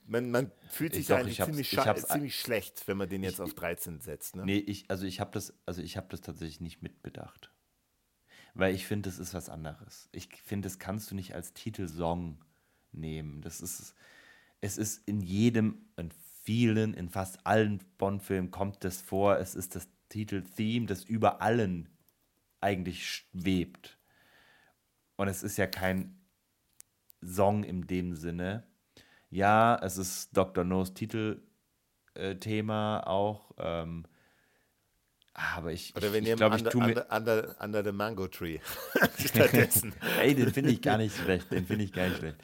Man, man fühlt sich doch, eigentlich ziemlich, ziemlich, schlecht, wenn man den jetzt ich, auf 13 setzt. Ne? Nee, ich, also ich habe das, also ich habe das tatsächlich nicht mitbedacht. Weil ich finde, das ist was anderes. Ich finde, das kannst du nicht als Titelsong nehmen. Das ist, es ist in jedem, in vielen, in fast allen Bond-Filmen kommt das vor. Es ist das Titel-Theme, das über allen eigentlich schwebt. Und es ist ja kein Song in dem Sinne. Ja, es ist Dr. No's Titelthema auch. Ähm, aber ich, Oder wir ich, nehmen glaub, under, ich tue under, under, under the Mango Tree stattdessen. Ey, den finde ich gar nicht schlecht. Den finde ich gar nicht schlecht.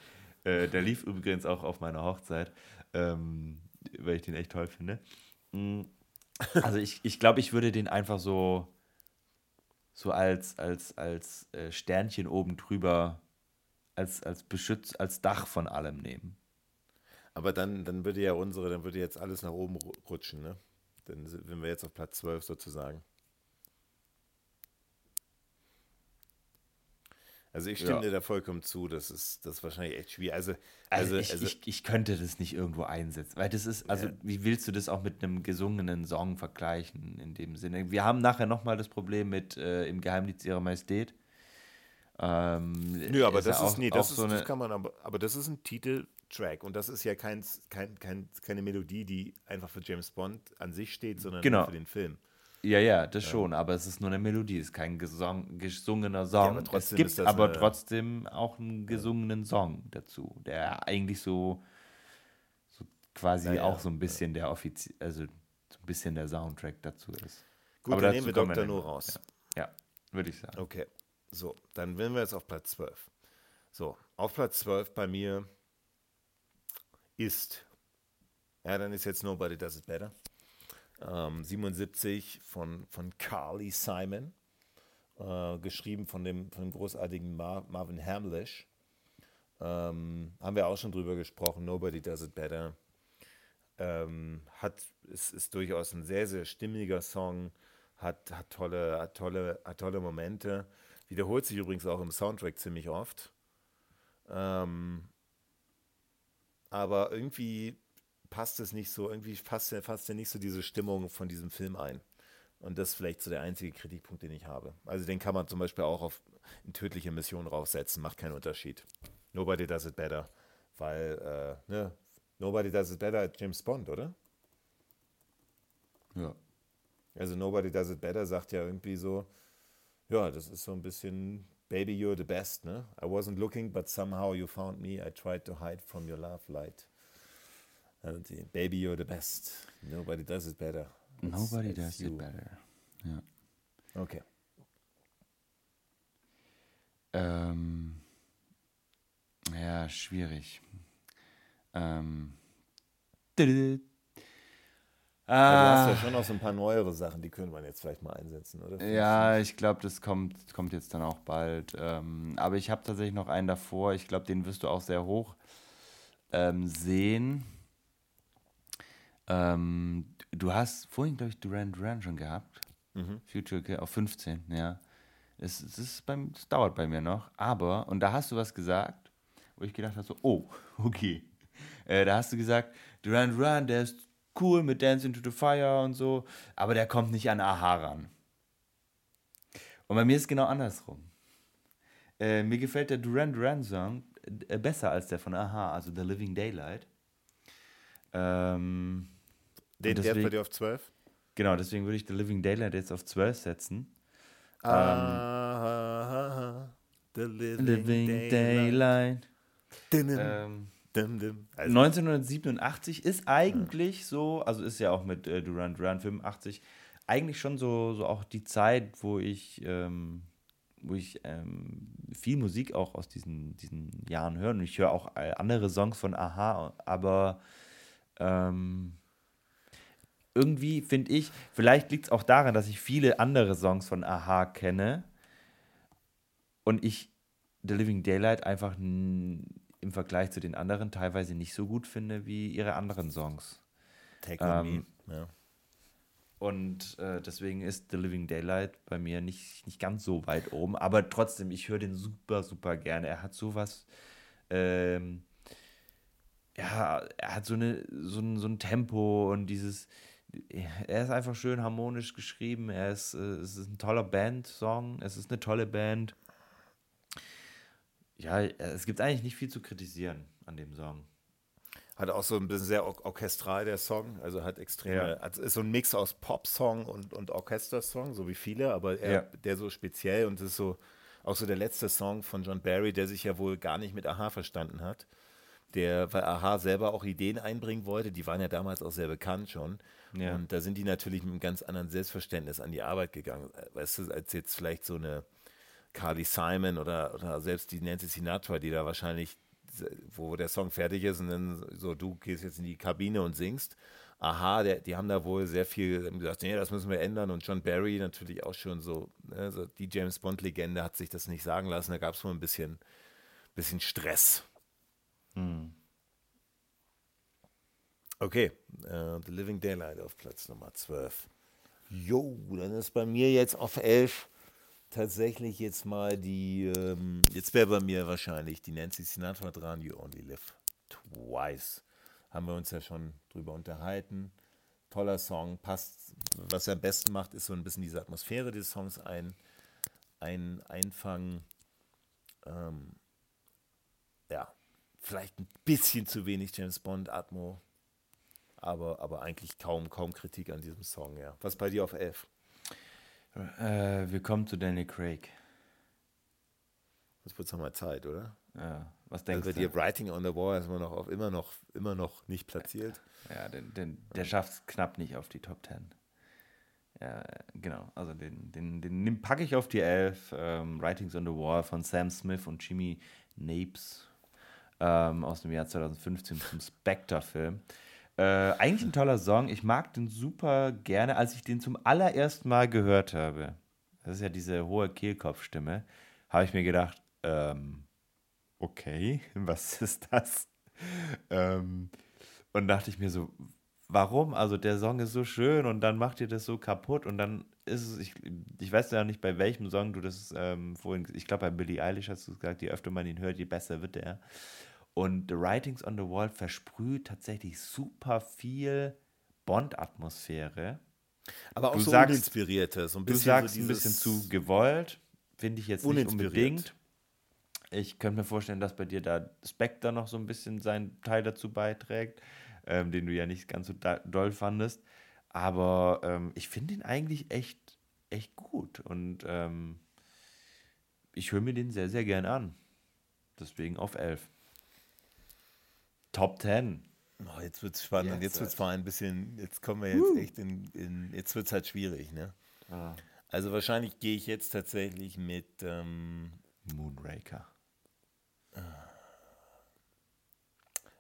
Äh, der lief übrigens auch auf meiner Hochzeit, ähm, weil ich den echt toll finde. Mm, also ich, ich glaube, ich würde den einfach so so als, als, als äh, Sternchen oben drüber, als, als Beschütz, als Dach von allem nehmen. Aber dann, dann würde ja unsere, dann würde jetzt alles nach oben rutschen, ne? Dann sind wir jetzt auf Platz 12 sozusagen. Also ich stimme ja. dir da vollkommen zu, das ist, das ist wahrscheinlich echt schwierig. Also, also, also, ich, also ich, ich, könnte das nicht irgendwo einsetzen, weil das ist, also ja. wie willst du das auch mit einem gesungenen Song vergleichen in dem Sinne? Wir haben nachher nochmal das Problem mit äh, im Geheimdienst ihrer Majestät. Ähm, Nö, aber das ist, auch, nee, das, ist, so das kann man, aber, aber das ist ein Titeltrack und das ist ja kein, kein, kein, keine Melodie, die einfach für James Bond an sich steht, sondern genau. für den Film. Ja, ja, das ja. schon, aber es ist nur eine Melodie, es ist kein gesong, gesungener Song. Ja, es gibt aber eine, trotzdem auch einen gesungenen Song dazu, der eigentlich so, so quasi ja, auch so ein bisschen der Offizie also so ein bisschen der Soundtrack dazu ist. Gut, aber dann nehmen wir Dr. No raus. Ja, würde ich sagen. Okay, so, dann wären wir jetzt auf Platz 12. So, auf Platz 12 bei mir ist, ja, dann ist jetzt Nobody Does It Better ähm, 77 von, von Carly Simon, äh, geschrieben von dem, von dem großartigen Mar Marvin Hamlish. Ähm, haben wir auch schon drüber gesprochen, Nobody Does It Better. Ähm, hat, ist, ist durchaus ein sehr, sehr stimmiger Song, hat, hat, tolle, hat, tolle, hat tolle Momente, wiederholt sich übrigens auch im Soundtrack ziemlich oft. Ähm, aber irgendwie passt es nicht so, irgendwie passt ja, passt ja nicht so diese Stimmung von diesem Film ein. Und das ist vielleicht so der einzige Kritikpunkt, den ich habe. Also den kann man zum Beispiel auch auf in tödliche Mission raufsetzen, macht keinen Unterschied. Nobody does it better. Weil, äh, ne, Nobody does it better als James Bond, oder? Ja. Also Nobody does it better sagt ja irgendwie so, ja, das ist so ein bisschen Baby, you're the best, ne? I wasn't looking, but somehow you found me. I tried to hide from your love light. Baby, you're the best. Nobody does it better. It's, Nobody it's does you. it better. Ja. Okay. Ähm, ja, schwierig. Ähm. Ah, du hast ja schon noch so ein paar neuere Sachen, die können wir jetzt vielleicht mal einsetzen, oder? Ja, ich glaube, das kommt, kommt jetzt dann auch bald. Ähm, aber ich habe tatsächlich noch einen davor. Ich glaube, den wirst du auch sehr hoch ähm, sehen. Ähm, du hast vorhin, glaube ich, Duran Duran schon gehabt. Mhm. Future auf 15, ja. Es, es, ist beim, es dauert bei mir noch. Aber, und da hast du was gesagt, wo ich gedacht habe, so, oh, okay. Äh, da hast du gesagt, Duran Duran, der ist cool mit Dance into the Fire und so, aber der kommt nicht an Aha ran. Und bei mir ist es genau andersrum. Äh, mir gefällt der Duran Duran Song äh, besser als der von Aha, also The Living Daylight. Ähm, den deswegen, bei dir auf 12? Genau, deswegen würde ich The Living Daylight jetzt auf 12 setzen. Ah, ähm, The Living, Living Daylight. Daylight. Ähm, also, 1987 ist eigentlich ja. so, also ist ja auch mit äh, Duran Duran 85, eigentlich schon so, so auch die Zeit, wo ich, ähm, wo ich ähm, viel Musik auch aus diesen, diesen Jahren höre. Und ich höre auch äh, andere Songs von Aha, aber ähm, irgendwie finde ich, vielleicht liegt es auch daran, dass ich viele andere Songs von Aha kenne und ich The Living Daylight einfach im Vergleich zu den anderen teilweise nicht so gut finde wie ihre anderen Songs. Take on ähm, me. Ja. Und äh, deswegen ist The Living Daylight bei mir nicht, nicht ganz so weit oben. Aber trotzdem, ich höre den super, super gerne. Er hat sowas. Ähm, ja, er hat so, eine, so, ein, so ein Tempo und dieses er ist einfach schön harmonisch geschrieben. Er ist, äh, es ist ein toller Band-Song. Es ist eine tolle Band. Ja, es gibt eigentlich nicht viel zu kritisieren an dem Song. Hat auch so ein bisschen sehr or orchestral der Song, also hat extreme, ja. ist so ein Mix aus Pop-Song und, und Orchester-Song, so wie viele, aber er, ja. der so speziell und das ist so auch so der letzte Song von John Barry, der sich ja wohl gar nicht mit Aha verstanden hat der, weil Aha selber auch Ideen einbringen wollte, die waren ja damals auch sehr bekannt schon. Ja. Und da sind die natürlich mit einem ganz anderen Selbstverständnis an die Arbeit gegangen. Weißt du, als jetzt vielleicht so eine Carly Simon oder, oder selbst die Nancy Sinatra, die da wahrscheinlich, wo der Song fertig ist und dann so, du gehst jetzt in die Kabine und singst. Aha, der, die haben da wohl sehr viel gesagt, nee, das müssen wir ändern. Und John Barry natürlich auch schon so, ne, so die James Bond-Legende hat sich das nicht sagen lassen. Da gab es wohl ein bisschen, bisschen Stress. Hm. Okay, uh, The Living Daylight auf Platz Nummer 12. Jo, dann ist bei mir jetzt auf 11 tatsächlich jetzt mal die, ähm, jetzt wäre bei mir wahrscheinlich die Nancy Sinatra dran, You Only Live Twice. Haben wir uns ja schon drüber unterhalten. Toller Song, passt. Was er am besten macht, ist so ein bisschen diese Atmosphäre des Songs ein, ein, einfangen. Ähm, ja, vielleicht ein bisschen zu wenig James Bond Atmo, aber, aber eigentlich kaum, kaum Kritik an diesem Song, ja. Was bei dir auf 11? Äh, wir kommen zu Daniel Craig. Das wird doch mal Zeit, oder? Ja, was denkst also du? die Writing on the Wall ist immer noch, auf, immer noch, immer noch nicht platziert. Ja, den, den, der schafft es knapp nicht auf die Top 10. Ja, genau. Also den, den, den packe ich auf die 11. Ähm, Writings on the Wall von Sam Smith und Jimmy Napes ähm, aus dem Jahr 2015 zum Spectre-Film. Äh, eigentlich ein toller Song. Ich mag den super gerne, als ich den zum allerersten Mal gehört habe. Das ist ja diese hohe Kehlkopfstimme. Habe ich mir gedacht, ähm, okay, was ist das? Ähm, und dachte ich mir so, warum? Also der Song ist so schön und dann macht ihr das so kaputt und dann ist es, ich, ich weiß ja nicht, bei welchem Song du das ähm, vorhin, ich glaube bei Billie Eilish hast du gesagt, je öfter man ihn hört, je besser wird er. Und The Writings on the Wall versprüht tatsächlich super viel Bond-Atmosphäre. Aber auch Du so sagst- uninspirierte, so ein Du bisschen sagst so ein bisschen zu gewollt, finde ich jetzt nicht unbedingt. Ich könnte mir vorstellen, dass bei dir da Spectre noch so ein bisschen seinen Teil dazu beiträgt, ähm, den du ja nicht ganz so doll fandest. Aber ähm, ich finde ihn eigentlich echt, echt gut und ähm, ich höre mir den sehr, sehr gern an. Deswegen auf 11. Top 10. Oh, jetzt wird es spannend. Und Jetzt jetzt wird es allem ein bisschen, jetzt kommen wir jetzt echt in, in jetzt wird es halt schwierig, ne? Also wahrscheinlich gehe ich jetzt tatsächlich mit, ähm, Moonraker.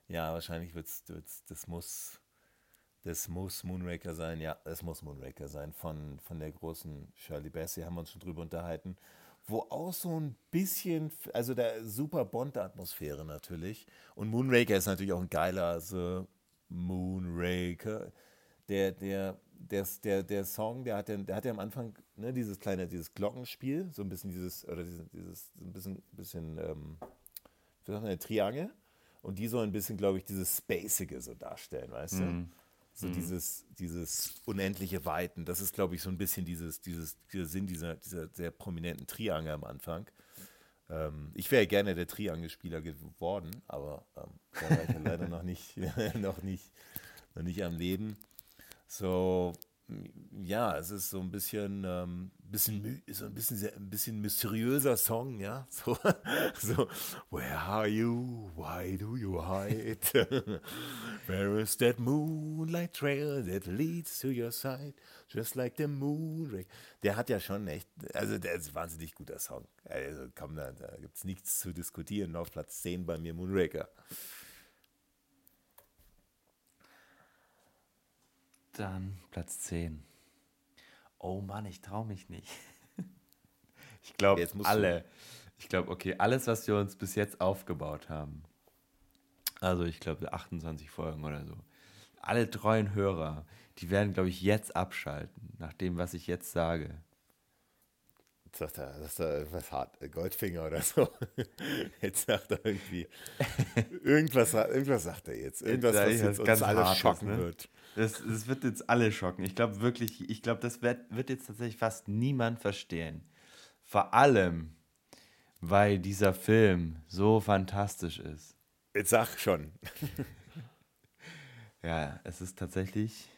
ja, wahrscheinlich wird es, das muss, das muss Moonraker sein, ja, es muss Moonraker sein, von, von der großen Shirley Bassey, haben wir uns schon drüber unterhalten, wo auch so ein bisschen, also der super Bond-Atmosphäre natürlich und Moonraker ist natürlich auch ein geiler, so Moonraker, der, der, der, der, der Song, der hat ja, der hat ja am Anfang ne, dieses kleine, dieses Glockenspiel, so ein bisschen dieses, oder dieses, dieses ein bisschen, bisschen ähm, eine Triangel. Und die sollen ein bisschen, glaube ich, dieses Spacige so darstellen, weißt du? So dieses, dieses unendliche Weiten. Das ist, glaube ich, so ein bisschen dieses, dieses, dieser Sinn dieser, dieser sehr prominenten Triangel am Anfang. Ähm, ich wäre gerne der Triangelspieler geworden, aber ähm, da war ich ja leider noch nicht, noch nicht, noch nicht am Leben. So, ja, es ist so ein bisschen, ähm, bisschen, so ein bisschen, sehr, ein bisschen mysteriöser Song, ja. So, so, where are you? Why do you hide? Where is that moonlight trail that leads to your side? Just like the moon. ray-" Der hat ja schon echt, also der ist ein wahnsinnig guter Song. Also komm, da, da gibt es nichts zu diskutieren. Auf Platz 10 bei mir Moonraker. Dann Platz 10. Oh Mann, ich traue mich nicht. Ich glaube, alle. Ich glaube, okay, alles, was wir uns bis jetzt aufgebaut haben. Also, ich glaube, 28 Folgen oder so. Alle treuen Hörer, die werden, glaube ich, jetzt abschalten, nach dem, was ich jetzt sage. Jetzt sagt er, das ist da irgendwas hart, äh, Goldfinger oder so. Jetzt sagt er irgendwie, irgendwas, irgendwas sagt er jetzt. Irgendwas, was jetzt uns ganz alle schocken ne? wird. Das, das wird jetzt alle schocken. Ich glaube wirklich, ich glaube, das wird, wird jetzt tatsächlich fast niemand verstehen. Vor allem, weil dieser Film so fantastisch ist. Jetzt sag schon. Ja, es ist tatsächlich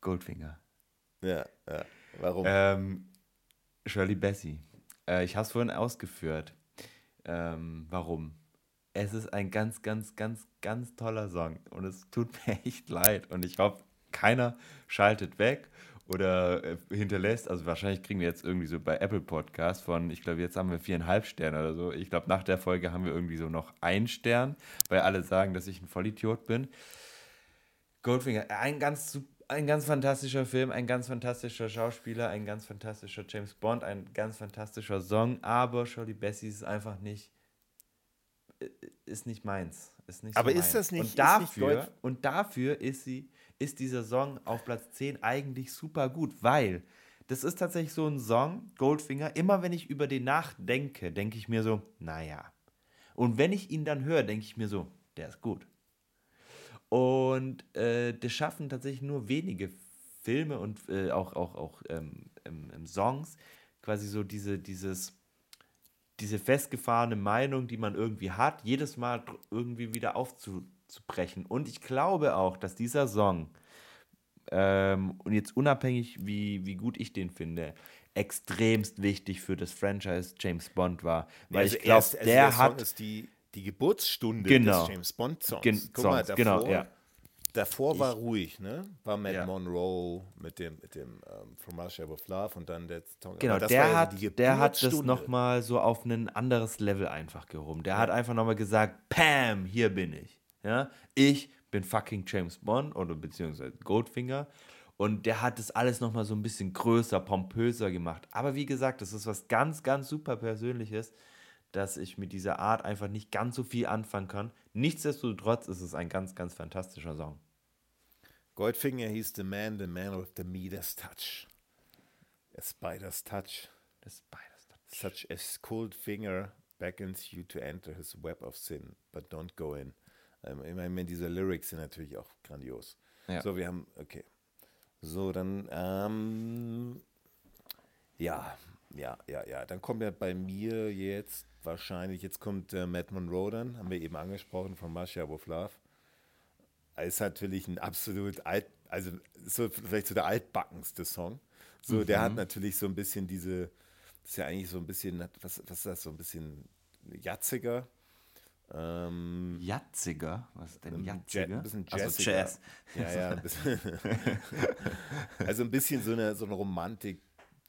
Goldfinger. Ja, ja. Warum? Ähm, Shirley Bassey. Äh, ich habe es vorhin ausgeführt. Ähm, warum? Es ist ein ganz, ganz, ganz, ganz toller Song und es tut mir echt leid und ich hoffe, keiner schaltet weg oder äh, hinterlässt. Also wahrscheinlich kriegen wir jetzt irgendwie so bei Apple Podcast von, ich glaube, jetzt haben wir viereinhalb Sterne oder so. Ich glaube, nach der Folge haben wir irgendwie so noch einen Stern, weil alle sagen, dass ich ein Vollidiot bin. Goldfinger, ein ganz, ein ganz fantastischer Film, ein ganz fantastischer Schauspieler, ein ganz fantastischer James Bond, ein ganz fantastischer Song, aber Shirley Bassey ist einfach nicht, äh, ist nicht meins. Ist nicht so Aber ist meins. das nicht- und nicht dafür, Gold- und dafür ist sie, ist dieser Song auf Platz 10 eigentlich super gut, weil das ist tatsächlich so ein Song, Goldfinger. Immer wenn ich über den nachdenke, denke ich mir so, naja. Und wenn ich ihn dann höre, denke ich mir so, der ist gut. Und äh, das schaffen tatsächlich nur wenige Filme und äh, auch, auch, auch ähm, ähm, Songs, quasi so diese, dieses, diese festgefahrene Meinung, die man irgendwie hat, jedes Mal irgendwie wieder aufzubrechen. Und ich glaube auch, dass dieser Song, ähm, und jetzt unabhängig, wie, wie gut ich den finde, extremst wichtig für das Franchise James Bond war. Weil also ich glaube, der, also der hat. Ist die, die Geburtsstunde genau. des James Bond Songs. Gen Guck mal, davor, genau, ja. davor war ich, ruhig, ne? War Matt ja. Monroe mit dem, mit dem ähm, From Russia with Love und dann der Song. Genau, der, ja hat, der hat das nochmal so auf ein anderes Level einfach gehoben. Der ja. hat einfach nochmal gesagt, Pam, hier bin ich. Ja, ich bin fucking James Bond oder beziehungsweise Goldfinger. Und der hat das alles nochmal so ein bisschen größer, pompöser gemacht. Aber wie gesagt, das ist was ganz, ganz super Persönliches, dass ich mit dieser Art einfach nicht ganz so viel anfangen kann. Nichtsdestotrotz ist es ein ganz, ganz fantastischer Song. Goldfinger hieß The Man, the Man with the Midas Touch. The Spider's Touch. The Spider's Touch. Such a cold finger beckons you to enter his web of sin, but don't go in. Ähm, ich meine, diese Lyrics sind natürlich auch grandios. Ja. So, wir haben, okay. So, dann, ähm, ja, ja, ja, ja. Dann kommt ja bei mir jetzt wahrscheinlich, jetzt kommt äh, Matt Monroe dann, haben wir eben angesprochen, von Masha of Love. Ist natürlich ein absolut alt, also so vielleicht so der altbackenste Song. So, mhm. der hat natürlich so ein bisschen diese, das ist ja eigentlich so ein bisschen, was, was ist das, so ein bisschen jatziger. Ähm, Jatziger? Was ist denn Jatziger? Ein bisschen Jazziger. Also Jazz. Ja, ja. Ein bisschen also ein bisschen so eine, so eine Romantik,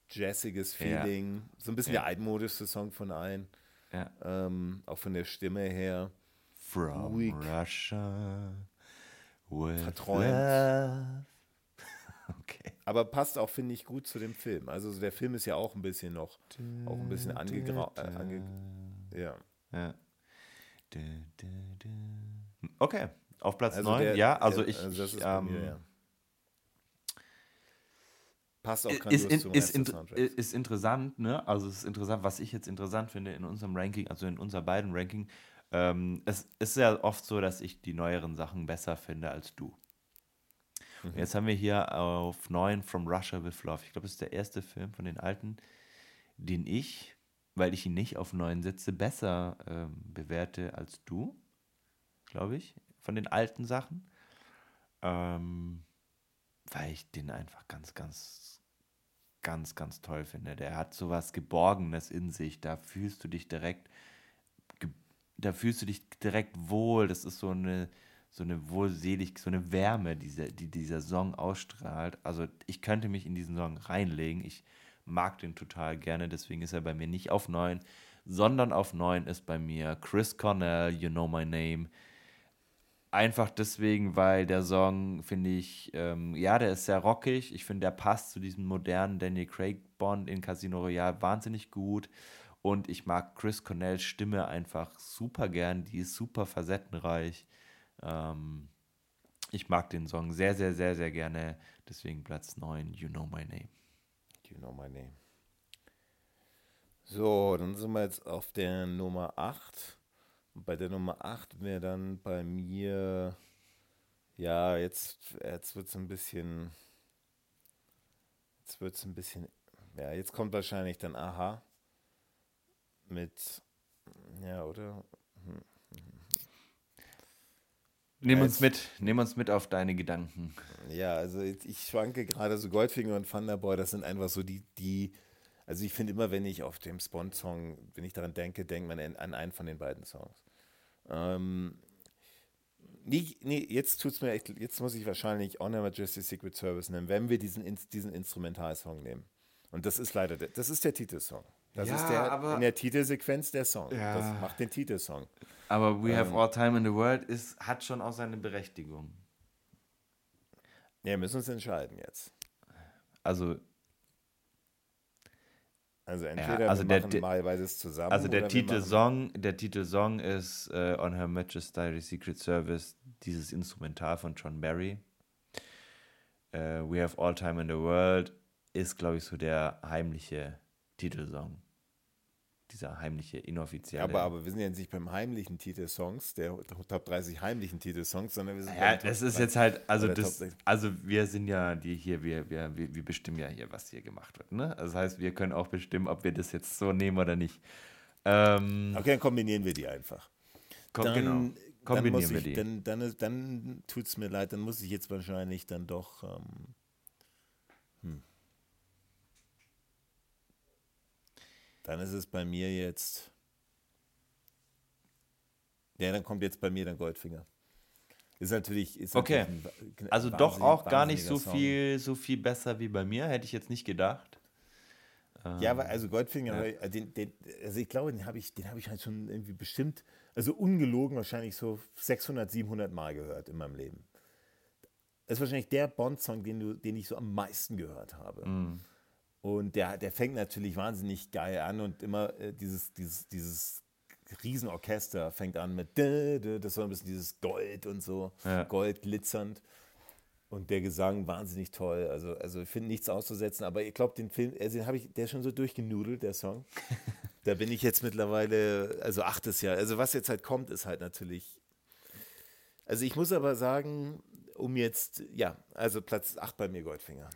jazziges Feeling. Ja. So ein bisschen ja. der altmodischste Song von allen. Ja. Ähm, auch von der Stimme her. From Ruhig. Russia with Verträumt. Love. Okay. Aber passt auch, finde ich, gut zu dem Film. Also der Film ist ja auch ein bisschen noch, auch ein bisschen angegraut. Äh, ange, ja. ja. Okay, auf Platz also 9, der, ja, also ich. Also das ist ähm, mir, ja. Passt auch ist, in, ist, in, ist interessant, ne? Also es ist interessant, was ich jetzt interessant finde in unserem Ranking, also in unser beiden Ranking. Ähm, es ist ja oft so, dass ich die neueren Sachen besser finde als du. Mhm. Jetzt haben wir hier auf 9 From Russia with Love. Ich glaube, das ist der erste Film von den alten, den ich weil ich ihn nicht auf neun Sitze besser ähm, bewerte als du, glaube ich, von den alten Sachen. Ähm, weil ich den einfach ganz, ganz, ganz, ganz toll finde. Der hat so was Geborgenes in sich. Da fühlst du dich direkt, da fühlst du dich direkt wohl. Das ist so eine, so eine wohlselig, so eine Wärme, die, die dieser Song ausstrahlt. Also ich könnte mich in diesen Song reinlegen. Ich mag den total gerne, deswegen ist er bei mir nicht auf 9, sondern auf 9 ist bei mir Chris Cornell, You Know My Name. Einfach deswegen, weil der Song, finde ich, ähm, ja, der ist sehr rockig. Ich finde, der passt zu diesem modernen Daniel Craig Bond in Casino Royale wahnsinnig gut. Und ich mag Chris Cornells Stimme einfach super gern. Die ist super facettenreich. Ähm, ich mag den Song sehr, sehr, sehr, sehr gerne. Deswegen Platz 9, You Know My Name. You know my name. So, dann sind wir jetzt auf der Nummer 8. Und bei der Nummer 8 wäre dann bei mir, ja, jetzt, jetzt wird es ein bisschen, jetzt wird es ein bisschen, ja, jetzt kommt wahrscheinlich dann Aha mit, ja, oder? Hm. Nimm uns mit, nimm uns mit auf deine Gedanken. Ja, also ich schwanke gerade so Goldfinger und Thunderboy, das sind einfach so die, die, also ich finde immer, wenn ich auf dem Spawn-Song, wenn ich daran denke, denkt man an einen von den beiden Songs. Ähm, nee, nee, jetzt tut's mir echt, jetzt muss ich wahrscheinlich Honor Majesty Secret Service nehmen, wenn wir diesen, diesen Instrumentalsong nehmen. Und das ist leider, der, das ist der Titelsong. Das ja, ist der, in der Titelsequenz der Song. Ja. Das macht den Titelsong. Aber We Have ähm, All Time in the World ist, hat schon auch seine Berechtigung. Ja, wir müssen uns entscheiden jetzt. Also. Also entweder ja, also wir machen mal beides zusammen. Also der Titelsong, der Titelsong ist uh, On Her Majesty's Secret Service, dieses Instrumental von John Barry. Uh, We Have All Time in the World ist, glaube ich, so der heimliche Titelsong. Dieser heimliche, inoffizielle. Aber, aber wir sind ja nicht beim heimlichen Titelsongs, der Top 30 heimlichen Titelsongs, sondern wir sind ja, das ist 30 jetzt halt, also das, Top 60. also wir sind ja die hier, wir, wir, wir, wir bestimmen ja hier, was hier gemacht wird. Ne? Das heißt, wir können auch bestimmen, ob wir das jetzt so nehmen oder nicht. Ähm, Okay, dann kombinieren wir die einfach. komm, Dann, genau. dann, Kombinieren wir ich, die. dann, dann, dann tut es mir leid, dann muss ich jetzt wahrscheinlich dann doch. Ähm, Dann ist es bei mir jetzt. Ja, dann kommt jetzt bei mir dann Goldfinger. Ist natürlich. Ist Okay. natürlich Also doch auch gar nicht so Song. viel, so viel besser wie bei mir, hätte ich jetzt nicht gedacht. Ja, aber also Goldfinger, weil, äh, den, den, also ich glaube, den habe ich, den habe ich halt schon irgendwie bestimmt, also ungelogen wahrscheinlich so 600, 700 Mal gehört in meinem Leben. Das ist wahrscheinlich der Bond-Song, den, du- den ich so am meisten gehört habe. Und der, der fängt natürlich wahnsinnig geil an und immer äh, dieses, dieses, dieses Riesenorchester fängt an mit das so ein bisschen dieses Gold und so, Ja. Gold glitzernd. Und der Gesang wahnsinnig toll. Also, also ich finde nichts auszusetzen, aber ich glaube, den Film, also den habe ich, der ist schon so durchgenudelt, der Song. da bin ich jetzt mittlerweile, also achtes Jahr. Also was jetzt halt kommt, ist halt natürlich. Also ich muss aber sagen, um jetzt, ja, also Platz 8 bei mir Goldfinger.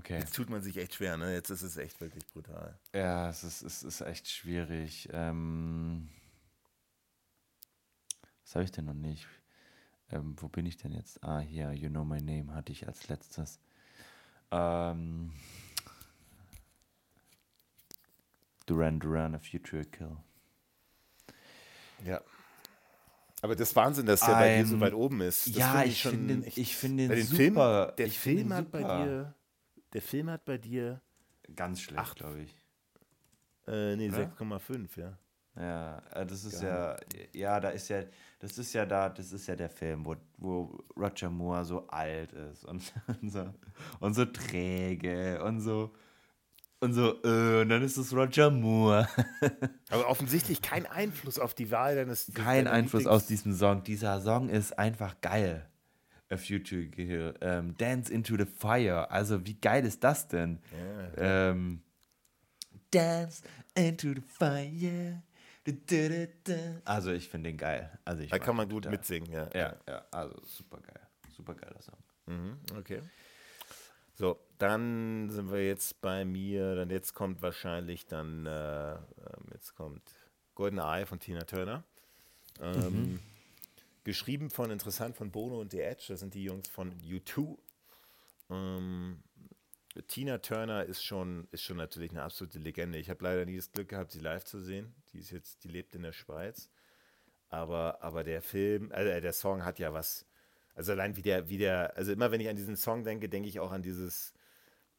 Okay. Jetzt tut man sich echt schwer, ne? Jetzt ist es echt wirklich brutal. Ja, es ist, es ist echt schwierig. Ähm, was habe ich denn noch nicht? Ähm, wo bin ich denn jetzt? Ah, hier, You Know My Name hatte ich als letztes. Ähm, Duran Duran, A Future Kill. Ja. Aber das Wahnsinn, dass der bei dir so Ähm, weit oben ist. Das ja, finde ich schon finde echt- ich finde Weil den den Film, super. der ich Film hat bei super. dir, der Film hat bei dir, Ganz schlecht, glaube ich. äh, nee, Oder? 6,5, ja. Ja, äh, das ist ja, ja, da ist ja, das ist ja da, das ist ja der Film, wo, wo Roger Moore so alt ist und, und, so, und so träge und so, und so, äh, und dann ist es Roger Moore. Aber offensichtlich kein Einfluss auf die Wahl deines. Kein Einfluss Lieblings- aus diesem Song. Dieser Song ist einfach geil. A Future Kill. Ähm, Dance into the Fire. Also, wie geil ist das denn? Ähm, Dance into the Fire. Also, ich finde den geil. Also, ich Da kann man gut total. mitsingen, ja. Ja, ja, also super geil. Super geiler Song. Mhm, okay. So, dann sind wir jetzt bei mir, dann jetzt kommt wahrscheinlich dann, äh, ähm, jetzt kommt Golden Eye von Tina Turner. Ähm, Geschrieben von, interessant, von Bono und The Edge, das sind die Jungs von U2. Ähm, Tina Turner ist schon, ist schon natürlich eine absolute Legende. Ich habe leider nie das Glück gehabt, sie live zu sehen. Die ist jetzt, die lebt in der Schweiz. Aber, aber der Film, äh, der Song hat ja was. Also allein wie der, wie der, also immer wenn ich an diesen Song denke, denke ich auch an dieses,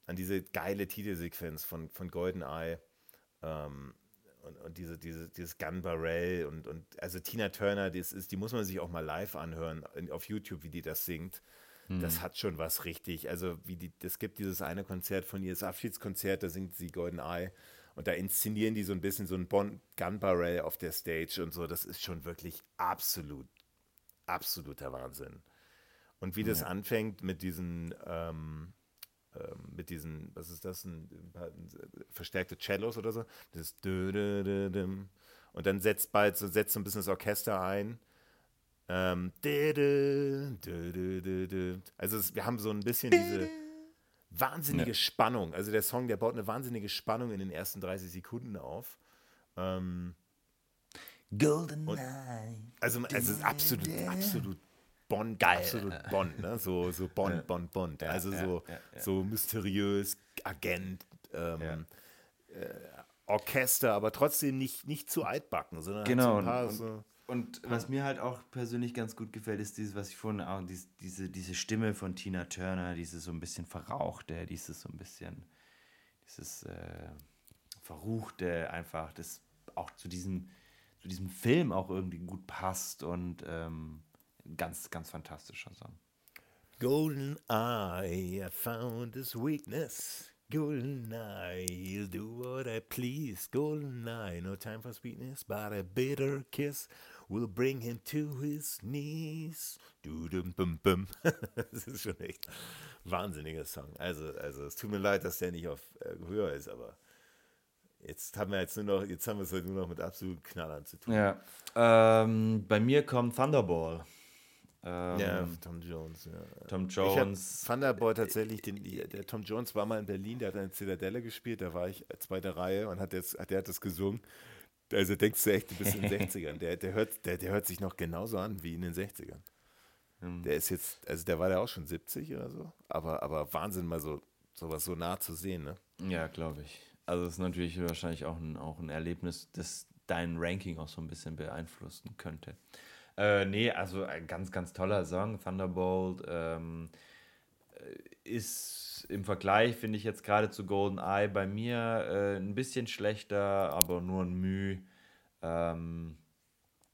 an diese geile Titelsequenz von, von Golden Eye. Ähm, und, und diese, diese, dieses Gun Barrel und, und also Tina Turner, das ist, die muss man sich auch mal live anhören auf YouTube, wie die das singt. Das hat schon was richtig. Also wie die, es gibt dieses eine Konzert von ihr, das Abschiedskonzert, da singt sie Golden Eye und da inszenieren die so ein bisschen so ein bon Gun Barrel auf der Stage und so. Das ist schon wirklich absolut, absoluter Wahnsinn. Und wie das anfängt mit diesen, ähm, mit diesen, was ist das, ein, ein paar verstärkte Cellos oder so, das dö, dö, dö, düm. und dann setzt bald so, setzt so ein bisschen das Orchester ein. Ähm, dö, dö, dö, dö, dö, dö. Also es, wir haben so ein bisschen diese wahnsinnige Ja. Spannung. Also der Song, der baut eine wahnsinnige Spannung in den ersten 30 Sekunden auf. Ähm, Golden Und- Eye. also es ist absolut, absolut Bond, Geil. absolut Bond, ne? So, so Bond, Bond, Bond. Also ja, so, ja, ja. so mysteriös, Agent, ähm, Ja. äh, Orchester, aber trotzdem nicht, nicht zu altbacken, sondern Genau, halt so ein paar und- so. Und was mir halt auch persönlich ganz gut gefällt, ist dieses, was ich vorhin auch, dies, diese, diese Stimme von Tina Turner, dieses so ein bisschen verrauchte, dieses so ein bisschen, dieses äh, verruchte einfach, das auch zu diesem, zu diesem Film auch irgendwie gut passt und ähm, ganz, ganz fantastischer Song. Golden Eye, I found his weakness. Golden Eye, he'll do what I please. Golden Eye, no time for sweetness, but a bitter kiss. will bring him to his knees. Du dum bum bum. das ist schon echt ein wahnsinniger Song. Also, also es tut mir leid, dass der nicht auf äh, höher ist, aber jetzt haben wir jetzt nur noch, jetzt haben wir es halt nur noch mit absoluten Knallern zu tun. Ja. Ähm, bei mir kommt Thunderball. Ähm, ja, Tom Jones. Ja. Tom Jones. Ich Thunderboy tatsächlich, den, der Tom Jones war mal in Berlin, der hat eine Zitadelle gespielt, da war ich zweite Reihe und hat jetzt, der hat das gesungen. Also denkst du echt, du bist in den 60ern. Der, der, hört, der, der hört sich noch genauso an wie in den 60ern. Hm. Der ist jetzt, also der war ja auch schon 70 oder so, aber, aber Wahnsinn, mal so sowas so nah zu sehen, ne? Ja, glaube ich. Also es ist natürlich wahrscheinlich auch ein, auch ein Erlebnis, das dein Ranking auch so ein bisschen beeinflussen könnte. Äh, nee, also ein ganz, ganz toller Song, Thunderbolt. Ähm, äh, ist im Vergleich, finde ich jetzt gerade zu Golden Eye bei mir äh, ein bisschen schlechter, aber nur ein Mühe. Ähm,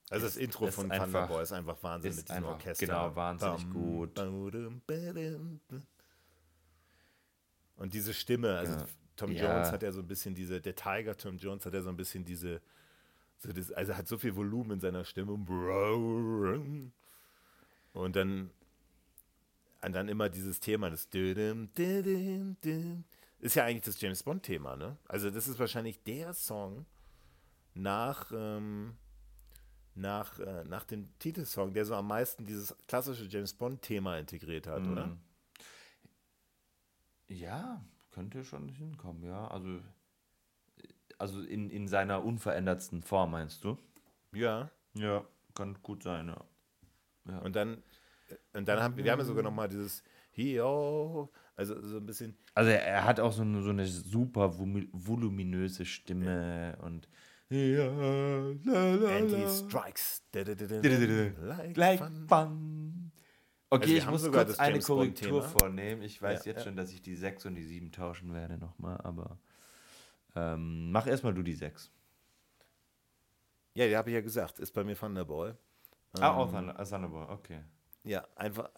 also das Intro von einfach, Thunderbolt ist einfach Wahnsinn ist mit diesem einfach, Orchester. Genau, wahnsinnig bam, gut. Bam, und diese Stimme, also ja. Tom ja. Jones hat ja so ein bisschen diese, der Tiger Tom Jones hat ja so ein bisschen diese so das, also hat so viel Volumen in seiner Stimme. Und dann, und dann immer dieses Thema, das ist ja eigentlich das James Bond-Thema, ne? Also das ist wahrscheinlich der Song nach, ähm, nach, äh, nach dem Titelsong, der so am meisten dieses klassische James Bond-Thema integriert hat, mhm. oder? Ja, könnte schon hinkommen, ja. Also also in, in seiner unverändertsten Form, meinst du? Ja. Ja, kann gut sein, ja. ja. Und dann, und dann haben wir, haben ja sogar nochmal dieses Hio, also so ein bisschen. Also er, er, hat auch so eine, so eine super voluminöse Stimme ja. und ja, Anti-Strikes. Like, like fun. fun. Okay, also ich muss kurz eine Korrektur vornehmen. Ich weiß ja, jetzt schon, dass ich die 6 und die 7 tauschen werde nochmal, aber ähm, mach erstmal du die 6. Ja, die habe ich ja gesagt. Ist bei mir Thunderball. Ah, auch ähm, äh, Thunderball, okay. Ja, einfach,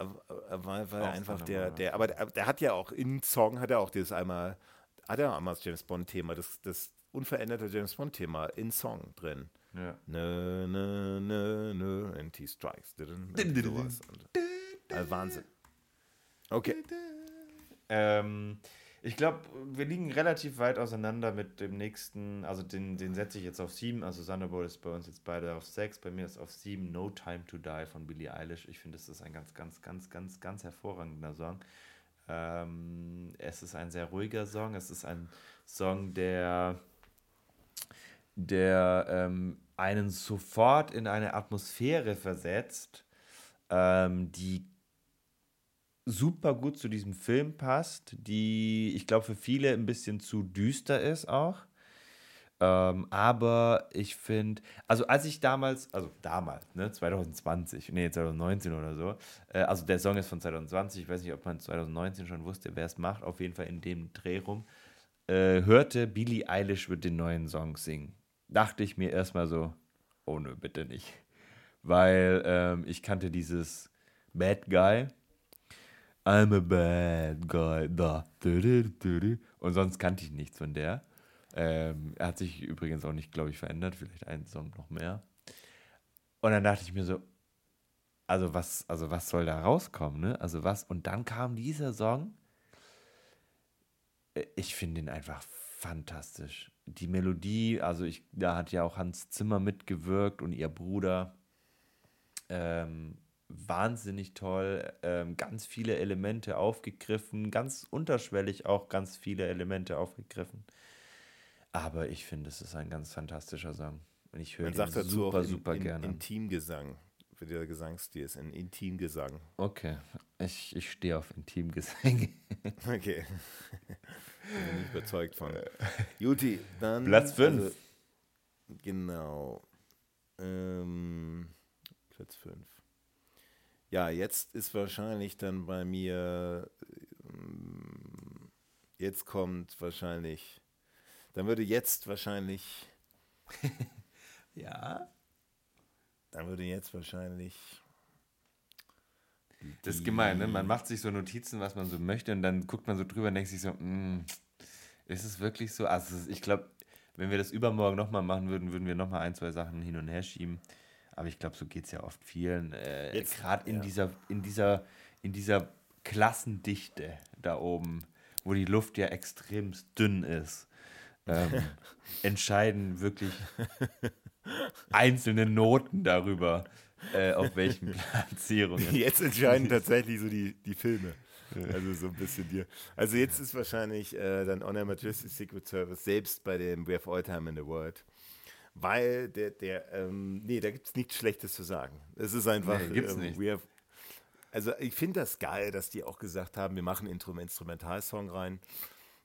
weil, weil einfach der, der, aber der, der, hat ja auch in Song hat er auch dieses einmal, hat er auch einmal das James Bond-Thema, das, das unveränderte James Bond-Thema in Song drin. Ja. Nö, nö, nö, nö, Anti-Strikes. Sowas. Also Wahnsinn. Okay. Ähm, ich glaube, wir liegen relativ weit auseinander mit dem nächsten, also den, den setze ich jetzt auf 7, also Thunderbolt ist bei uns jetzt beide auf 6, bei mir ist auf 7 No Time to Die von Billie Eilish. Ich finde, es ist ein ganz, ganz, ganz, ganz, ganz hervorragender Song. Ähm, es ist ein sehr ruhiger Song, es ist ein Song, der, der ähm, einen sofort in eine Atmosphäre versetzt, ähm, die super gut zu diesem Film passt, die ich glaube für viele ein bisschen zu düster ist auch. Ähm, aber ich finde, also als ich damals, also damals, ne, 2020, nee, 2019 oder so, äh, also der Song ist von 2020, ich weiß nicht, ob man 2019 schon wusste, wer es macht, auf jeden Fall in dem Dreh rum, äh, hörte, Billie Eilish wird den neuen Song singen. Dachte ich mir erstmal so, oh nö, bitte nicht. Weil ähm, ich kannte dieses Bad Guy I'm a bad guy. Da. Und sonst kannte ich nichts von der. Ähm, er hat sich übrigens auch nicht, glaube ich, verändert. Vielleicht einen Song noch mehr. Und dann dachte ich mir so, also was, also was soll da rauskommen, ne? Also was? Und dann kam dieser Song. Äh, ich finde ihn einfach fantastisch. Die Melodie, also ich, da hat ja auch Hans Zimmer mitgewirkt und ihr Bruder. Ähm, wahnsinnig toll, ähm, ganz viele Elemente aufgegriffen, ganz unterschwellig auch ganz viele Elemente aufgegriffen. Aber ich finde, es ist ein ganz fantastischer Song. Und ich höre ihn sagt dazu super, in, super in, gerne. Intimgesang, für der Gesangsstil ist ein Intimgesang. Okay, ich, ich stehe auf Intimgesang. okay. Bin nicht überzeugt von. Juti, dann. Platz 5. Also, genau. Ähm, Platz 5. Ja, jetzt ist wahrscheinlich dann bei mir, ähm, jetzt kommt wahrscheinlich, dann würde jetzt wahrscheinlich, ja, dann würde jetzt wahrscheinlich. Das ist gemein, ne? Man macht sich so Notizen, was man so möchte, und dann guckt man so drüber und denkt sich so, mm, ist es wirklich so? Also ich glaube, wenn wir das übermorgen nochmal machen würden, würden wir nochmal ein, zwei Sachen hin und her schieben. Aber ich glaube, so geht es ja oft vielen. Äh, Gerade in ja. dieser, in dieser, in dieser Klassendichte da oben, wo die Luft ja extrem dünn ist, ähm, entscheiden wirklich einzelne Noten darüber, äh, auf welchen Platzierungen. Jetzt entscheiden tatsächlich so die, die Filme. Also so ein bisschen dir. Also jetzt ist wahrscheinlich äh, dann On Majestic Secret Service selbst bei dem We Have All Time in the World. Weil der, der, ähm, nee, da gibt es nichts Schlechtes zu sagen. Es ist einfach, nee, gibt's ähm, nicht. Have, also ich finde das geil, dass die auch gesagt haben, wir machen einen Instrumentalsong rein.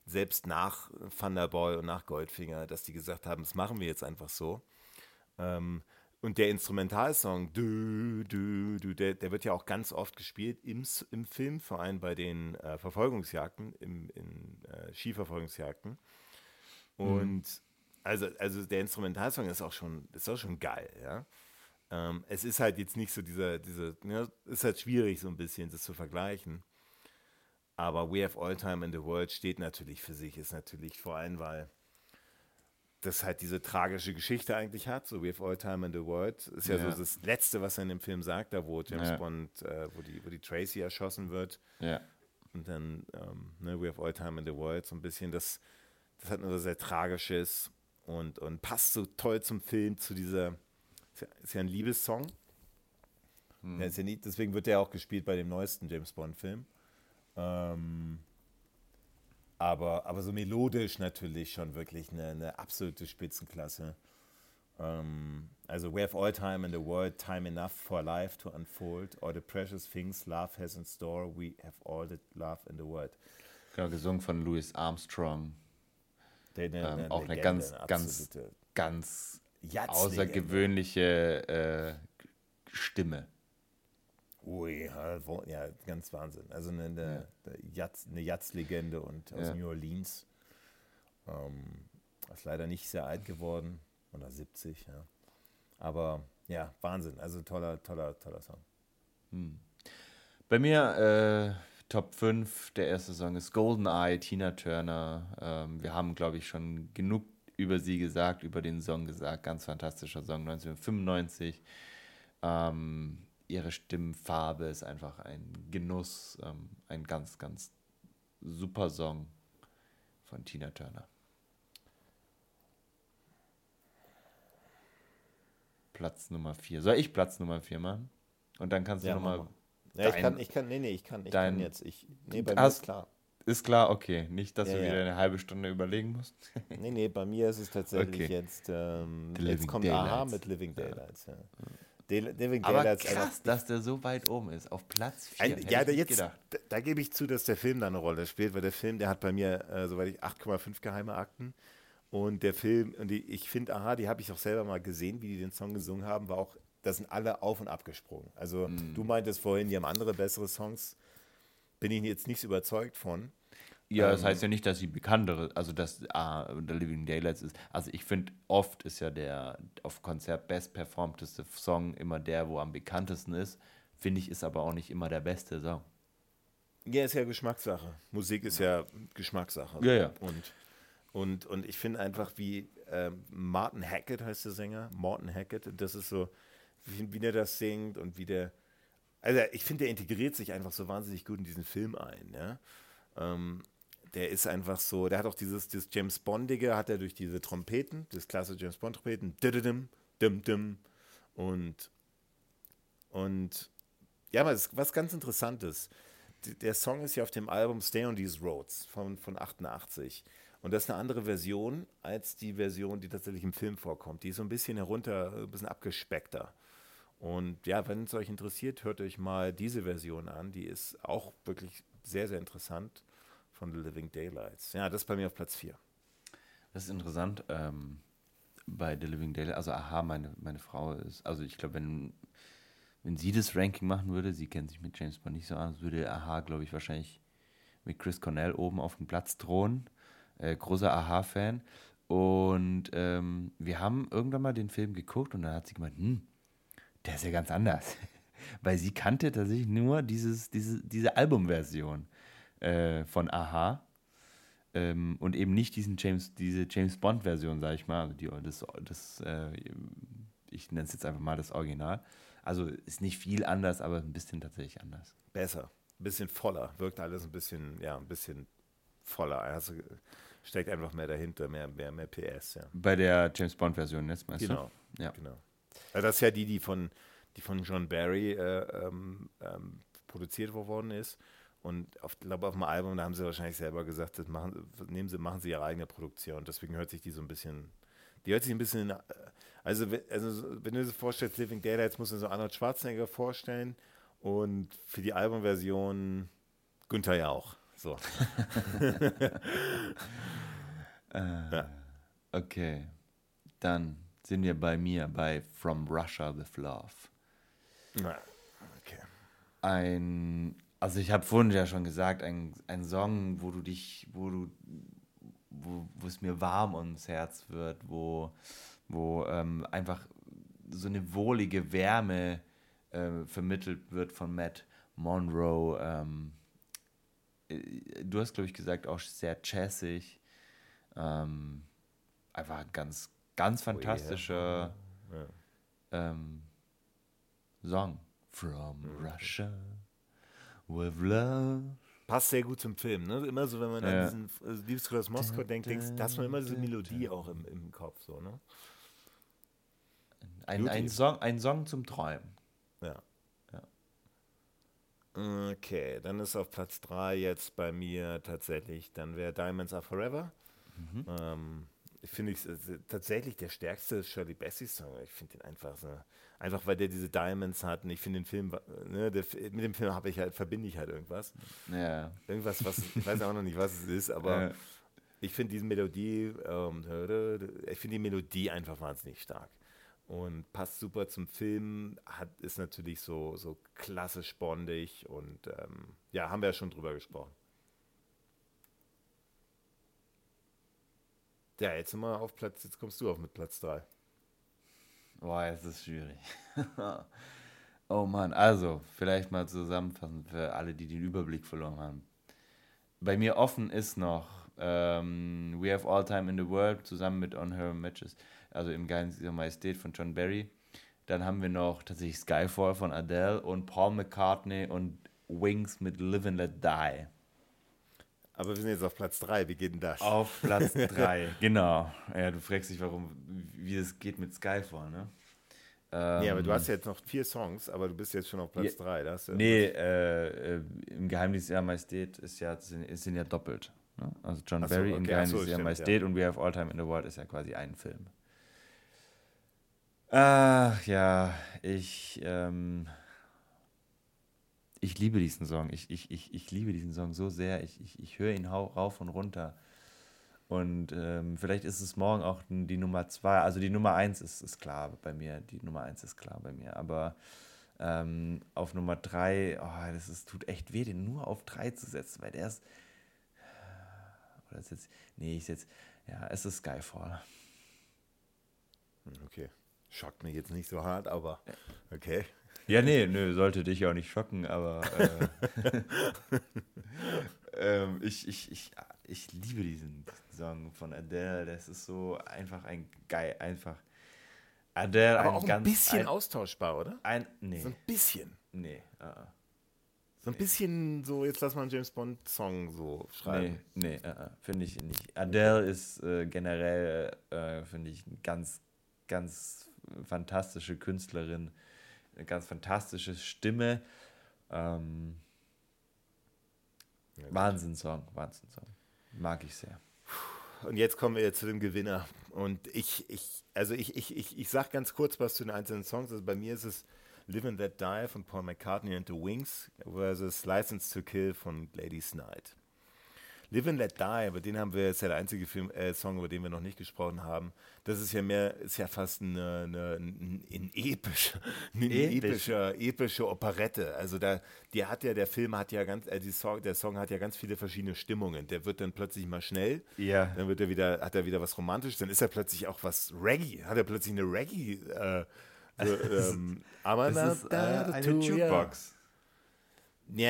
Selbst nach Thunderboy und nach Goldfinger, dass die gesagt haben, das machen wir jetzt einfach so. Ähm, und der Instrumentalsong, du, du, du, der, der wird ja auch ganz oft gespielt im, im Film, vor allem bei den äh, Verfolgungsjagden, im, in äh, Skiverfolgungsjagden. Mhm. Und mhm. Also, also der Instrumentalsong ist auch schon, ist auch schon geil, ja. Ähm, es ist halt jetzt nicht so dieser, diese, ja, ist halt schwierig so ein bisschen, das zu vergleichen. Aber We Have All Time in the World steht natürlich für sich, ist natürlich vor allem, weil das halt diese tragische Geschichte eigentlich hat, so We Have All Time in the World. Ist ja, ja. so das Letzte, was er in dem Film sagt, da wo James ja. Bond, äh, wo, die, wo die Tracy erschossen wird. Ja. Und dann ähm, ne, We Have All Time in the World, so ein bisschen, das, das hat nur so sehr Tragisches und, und passt so toll zum Film, zu dieser, ist ja, ist ja ein Liebessong. Hm. Ja, ist ja nie, deswegen wird der auch gespielt bei dem neuesten James Bond-Film. Ähm, aber, aber so melodisch natürlich schon wirklich eine, eine absolute Spitzenklasse. Ähm, also, we have all time in the world, time enough for life to unfold. All the precious things love has in store, we have all the love in the world. Genau, gesungen von Louis Armstrong. Der, ähm, auch eine ganz, ganz, ganz außergewöhnliche äh, Stimme. Ui, ja, ganz Wahnsinn. Also eine, eine, eine Jazz-Legende und aus ja. New Orleans. Ähm, ist leider nicht sehr alt geworden, oder 70, ja. Aber ja, Wahnsinn. Also toller, toller, toller Song. Hm. Bei mir äh, Top 5, der erste Song ist Golden Eye, Tina Turner. Ähm, wir haben, glaube ich, schon genug über sie gesagt, über den Song gesagt. Ganz fantastischer Song, 1995. Ähm, ihre Stimmfarbe ist einfach ein Genuss, ähm, ein ganz, ganz super Song von Tina Turner. Platz Nummer 4. Soll ich Platz Nummer 4 machen? Und dann kannst du ja, nochmal. Ja, ich kann, ich kann, nee, nee, ich kann, ich dein, kann jetzt. Ich, nee, bei mir ist klar. Ist klar, okay. Nicht, dass ja, du wieder eine halbe Stunde überlegen musst. nee, nee, bei mir ist es tatsächlich okay. jetzt. Ähm, jetzt kommt Daylights. Aha mit Living Daylights. Ja. Living Aber Daylights krass, dass der so weit oben ist, auf Platz 4. ja, jetzt, da, da, gebe ich zu, dass der Film da eine Rolle spielt, weil der Film, der hat bei mir, äh, soweit ich, 8,5 geheime Akten. Und der Film, und die, ich finde, aha, die habe ich auch selber mal gesehen, wie die den Song gesungen haben, war auch, da sind alle auf und ab gesprungen. Also mm. du meintest vorhin, die haben andere bessere Songs. Bin ich jetzt nicht so überzeugt von. Ja, das ähm, heißt ja nicht, dass sie bekanntere, also dass ah, The Living Daylights ist. Also ich finde, oft ist ja der auf Konzert best performteste Song immer der, wo am bekanntesten ist. Finde ich, ist aber auch nicht immer der beste Song. Ja, ist ja Geschmackssache. Musik ist ja Geschmackssache. Ja, ja. Und, und, und ich finde einfach, wie äh, Martin Hackett heißt der Sänger, Morton Hackett, das ist so, wie, wie der das singt und wie der, also ich finde, der integriert sich einfach so wahnsinnig gut in diesen Film ein, ja. Ähm, der ist einfach so, der hat auch dieses, dieses James Bondige, hat er durch diese Trompeten, das klasse James Bond Trompeten, und, und, ja, was, was ganz Interessantes. Der Song ist ja auf dem Album Stay on These Roads von, von 88. Und das ist eine andere Version als die Version, die tatsächlich im Film vorkommt. Die ist so ein bisschen herunter, ein bisschen abgespeckter. Und ja, wenn es euch interessiert, hört euch mal diese Version an. Die ist auch wirklich sehr, sehr interessant von The Living Daylights. Ja, das ist bei mir auf Platz 4. Das ist interessant. Ähm, bei The Living Daylights, also aha, meine, meine Frau ist, also ich glaube, wenn, wenn sie das Ranking machen würde, sie kennt sich mit James Bond nicht so aus, würde aha, glaube ich, wahrscheinlich mit Chris Cornell oben auf dem Platz drohen. Äh, großer aha-Fan. Und ähm, wir haben irgendwann mal den Film geguckt und dann hat sie gemeint, hm, der ist ja ganz anders. Weil sie kannte tatsächlich nur dieses, diese, diese Albumversion äh, von Aha. Ähm, und eben nicht diesen James, diese James Bond-Version, sag ich mal, also die, das, das äh, ich nenne es jetzt einfach mal das Original. Also ist nicht viel anders, aber ein bisschen tatsächlich anders. Besser. Ein bisschen voller. Wirkt alles ein bisschen, ja, ein bisschen voller. Also steckt einfach mehr dahinter, mehr, mehr, mehr PS, ja. Bei der James Bond-Version jetzt, meinst Genau. du? Ja. Genau. Also das ist ja die, die von, die von John Barry äh, ähm, ähm, produziert worden ist. Und ich glaube, auf dem Album, da haben sie wahrscheinlich selber gesagt, das machen, nehmen sie, machen sie ihre eigene Produktion. Deswegen hört sich die so ein bisschen, die hört sich ein bisschen, äh, also, also wenn du dir so vorstellst, Living Daylights musst du so Arnold Schwarzenegger vorstellen und für die Albumversion Günther Jauch. So. Ja. Okay. Dann sind wir bei mir bei From Russia with Love. Na, okay. Ein, also ich habe vorhin ja schon gesagt, ein, ein Song, wo du dich, wo du, wo, wo es mir warm ums Herz wird, wo, wo ähm, einfach so eine wohlige Wärme äh, vermittelt wird von Matt Monroe. Ähm, äh, du hast, glaube ich, gesagt, auch sehr jazzig. Ähm, einfach ein ganz, ganz fantastischer Ja. ähm, Song. From Russia with Love. Passt sehr gut zum Film, ne? Immer so, wenn man Ja. an diesen also Liebesgrüße aus Moskau denkt, denkst, da hast man immer diese Melodie auch im, im Kopf, so, ne? Ein, ein, Song, ein Song zum Träumen. Ja. Ja. Okay, dann ist auf Platz 3 jetzt bei mir tatsächlich, dann wäre Diamonds Are Forever. Mhm. Ähm, finde es äh, tatsächlich der stärkste Shirley Bassey Song. Ich finde den einfach so, einfach weil der diese Diamonds hat und ich finde den Film, ne, der, mit dem Film habe ich halt, verbinde ich halt irgendwas. Ja. Irgendwas, was, ich weiß auch noch nicht, was es ist, aber Ja. ich finde diese Melodie, ähm, ich finde die Melodie einfach wahnsinnig stark. Und passt super zum Film, hat, ist natürlich so, so klassisch bondig und ähm, ja, haben wir ja schon drüber gesprochen. Ja, jetzt sind wir auf Platz, jetzt kommst du auf mit Platz 3. Boah, es ist schwierig. oh Mann, also, vielleicht mal zusammenfassend für alle, die den Überblick verloren haben. Bei mir offen ist noch ähm, We Have All Time in the World zusammen mit On Her Matches, also im Geheimnis ihrer Majestät von John Barry. Dann haben wir noch tatsächlich Skyfall von Adele und Paul McCartney und Wings mit Live and Let Die. Aber wir sind jetzt auf Platz 3, wie geht denn das? Auf Platz 3, genau. Ja, du fragst dich, warum, wie es geht mit Skyfall, ne? nee, aber du Ähm, hast jetzt noch vier Songs, aber du bist jetzt schon auf Platz 3. Da hast du Nee, äh, äh, im Geheimnis ihrer Majestät ist ja, sind, sind ja doppelt. Ne? Also John so, Barry im okay, ach Geheimnis so, ihrer Majestät und We Have All Time in the World ist ja quasi ein Film. Ach ja, ich, ähm, ich liebe diesen Song. Ich, ich, ich, ich liebe diesen Song so sehr. Ich, ich, ich höre ihn rauf und runter. Und ähm, vielleicht ist es morgen auch die Nummer zwei. Also die Nummer eins ist, ist klar bei mir. Die Nummer eins ist klar bei mir. Aber ähm, auf Nummer drei, oh, das ist, tut echt weh, den nur auf drei zu setzen, weil der ist. Oder ist jetzt. Nee, ich setze. Ja, es ist Skyfall. Okay. Schockt mich jetzt nicht so hart, aber okay. Ja, nee, nö, sollte dich auch nicht schocken, aber äh, ähm, ich, ich, ich, ich liebe diesen Song von Adele. Das ist so einfach ein geil, einfach. Adele, Aber ein auch ein bisschen ein, austauschbar, oder? ein, nee, So ein bisschen. nee, uh, uh, So ein bisschen so, jetzt lass mal einen James Bond-Song so schreiben. nee, nee, uh, finde ich nicht. Adele ist äh, generell, äh, finde ich, eine ganz, ganz fantastische Künstlerin, eine ganz fantastische Stimme. Ähm, Ja, gut. Wahnsinnssong, Wahnsinnssong. Mag ich sehr. Und jetzt kommen wir jetzt zu dem Gewinner. Und ich, ich, also ich, ich, ich, ich sag ganz kurz was zu den einzelnen Songs. Also bei mir ist es Live and Let Die von Paul McCartney and the Wings versus License to Kill von Gladys Knight. Live and Let Die, aber den haben wir, ist ja der einzige Film, äh, Song, über den wir noch nicht gesprochen haben. Das ist ja mehr, ist ja fast eine, eine, ein, ein episch, eine Episch. epische, epische Operette. Also da, die hat ja, der Film hat ja ganz, äh, die Song, der Song hat ja ganz viele verschiedene Stimmungen. Der wird dann plötzlich mal schnell, Ja. dann wird er wieder, hat er wieder was Romantisches, dann ist er plötzlich auch was Reggae, hat er plötzlich eine Reggae, äh, so, ähm, aber Das ist äh, eine Jukebox. ja,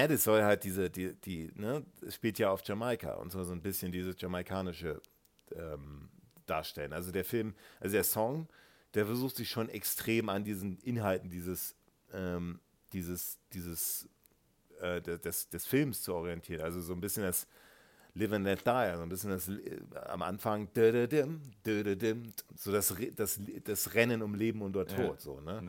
das soll halt diese, die, die, ne, spielt ja auf Jamaika und soll so ein bisschen dieses jamaikanische ähm, darstellen. Also der Film, also der Song der versucht sich schon extrem an diesen Inhalten dieses, ähm, dieses, dieses, äh, des, des Films zu orientieren. Also so ein bisschen das Live and Let Die, also ein bisschen das äh, am Anfang so das, das, das Rennen um Leben und Tod, ja. so, ne?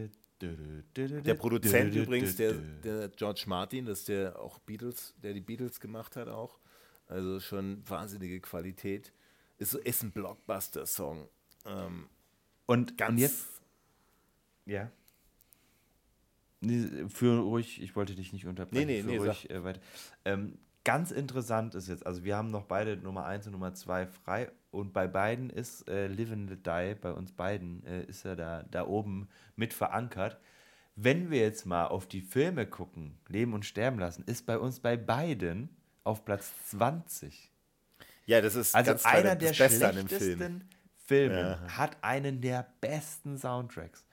Und der Produzent übrigens, der, der George Martin, das ist der auch Beatles, der die Beatles gemacht hat auch. Also schon wahnsinnige Qualität. Ist, so, ist ein Blockbuster-Song. Ähm, und, ganz und jetzt. Ja. Für ruhig, ich wollte dich nicht unterbrechen. Nee, nee, nee, ruhig, äh. Ähm, ganz interessant ist jetzt, also wir haben noch beide Nummer 1 und Nummer 2 frei und bei beiden ist äh, Live and Let Die, bei uns beiden äh, ist er da, da oben mit verankert. Wenn wir jetzt mal auf die Filme gucken, Leben und Sterben lassen, ist bei uns bei beiden auf Platz 20. Ja, das ist also einer der schlechtesten Film. Filme ja. hat einen der besten Soundtracks.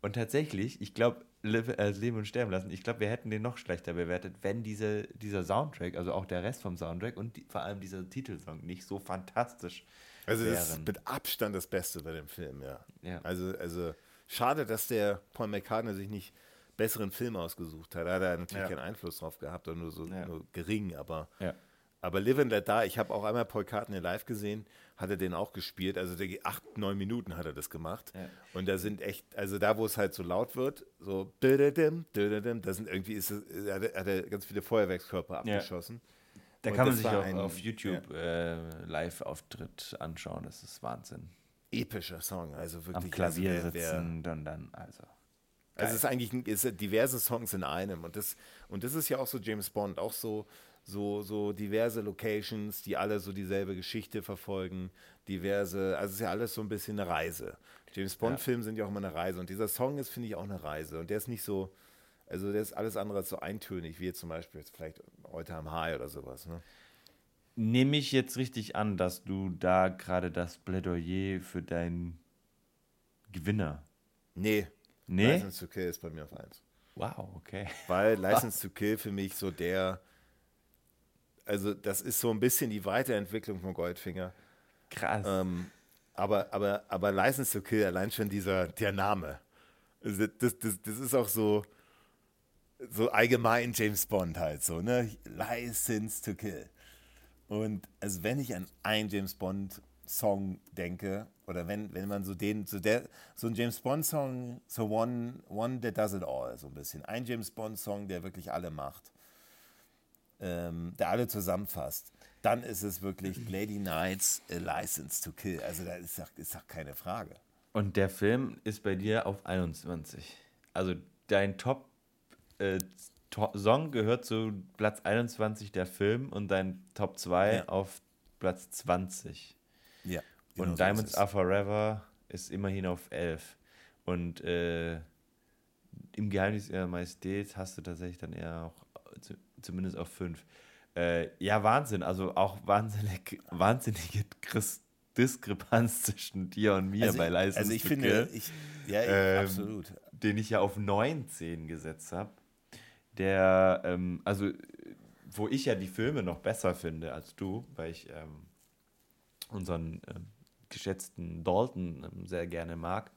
Und tatsächlich, ich glaube, Leben und Sterben lassen, ich glaube, wir hätten den noch schlechter bewertet, wenn diese, dieser Soundtrack, also auch der Rest vom Soundtrack und die, vor allem dieser Titelsong nicht so fantastisch Also das wären. ist mit Abstand das Beste bei dem Film, ja. ja. Also, also schade, dass der Paul McCartney sich nicht besseren Film ausgesucht hat. Da hat er natürlich ja. keinen Einfluss drauf gehabt, oder nur so ja. nur gering, aber, aber Live and Let Die, ich habe auch einmal Paul Cartney live gesehen, hat er den auch gespielt, also der, acht, neun Minuten hat er das gemacht und da sind echt, also da, wo es halt so laut wird, so da sind irgendwie, ist es, hat, er, hat er ganz viele Feuerwerkskörper abgeschossen. Da kann man sich auch ein, auf YouTube äh, Live-Auftritt anschauen, das ist Wahnsinn. Epischer Song, also wirklich. Am Klavier also, wer, sitzen und dann, also. Geil. Also es ist eigentlich ist diverse Songs in einem und das und das ist ja auch so James Bond, auch so so so diverse Locations, die alle so dieselbe Geschichte verfolgen, diverse, also es ist ja alles so ein bisschen eine Reise. James Bond Filme ja. sind ja auch immer eine Reise und dieser Song ist finde ich auch eine Reise und der ist nicht so also der ist alles andere als so eintönig wie jetzt zum Beispiel jetzt vielleicht heute am High oder sowas, ne? Nehme ich jetzt richtig an, dass du da gerade das Plädoyer für deinen Gewinner. Nee, Nee? License to Kill ist bei mir auf 1. Wow, okay. Weil License to Kill für mich so der, also das ist so ein bisschen die Weiterentwicklung von Goldfinger. Krass. Ähm, aber, aber, aber License to Kill, allein schon dieser, der Name. Also das, das, das ist auch so, so allgemein James Bond halt so, ne? License to Kill. Und also wenn ich an einen James Bond Song denke, oder wenn, wenn man so den, so der, so ein James Bond-Song, so one, one that does it all, so ein bisschen. Ein James Bond-Song, der wirklich alle macht, ähm, der alle zusammenfasst, dann ist es wirklich Lady Knights A License to Kill. Also da ist doch, ist doch keine Frage. Und der Film ist bei dir auf 21. Also dein Top äh, Song gehört zu Platz 21 der Film und dein Top 2 ja. auf Platz 20. Ja. Genau und Diamonds Are Forever ist immerhin auf 11. Und äh, im Geheimnis ihrer Majestät hast du tatsächlich dann eher auch zumindest auf 5. Äh, ja, Wahnsinn. Also auch wahnsinnig, wahnsinnige Christ Diskrepanz zwischen dir und mir also bei Leistung. Also ich finde, ich, ja, ähm, absolut. Den ich ja auf 19 gesetzt habe. Der, ähm, also, wo ich ja die Filme noch besser finde als du, weil ich ähm, unseren äh, geschätzten Dalton äh, sehr gerne mag.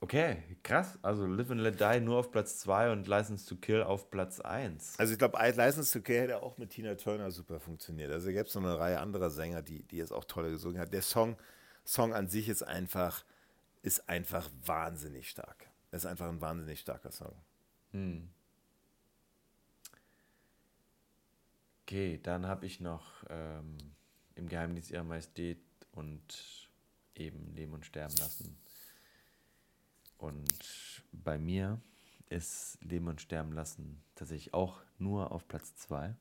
Okay, krass. Also Live and Let Die nur auf Platz 2 und License to Kill auf Platz 1. Also ich glaube, License to Kill hätte auch mit Tina Turner super funktioniert. Also gäbe es noch eine Reihe anderer Sänger, die, die jetzt auch tolle gesungen hat. Der Song, Song an sich ist einfach, ist einfach wahnsinnig stark. Ist einfach ein wahnsinnig starker Song. Hm. Okay, dann habe ich noch ähm, im Geheimnis ihrer Majestät und eben leben und sterben lassen. Und bei mir ist Leben und Sterben lassen tatsächlich auch nur auf Platz 2.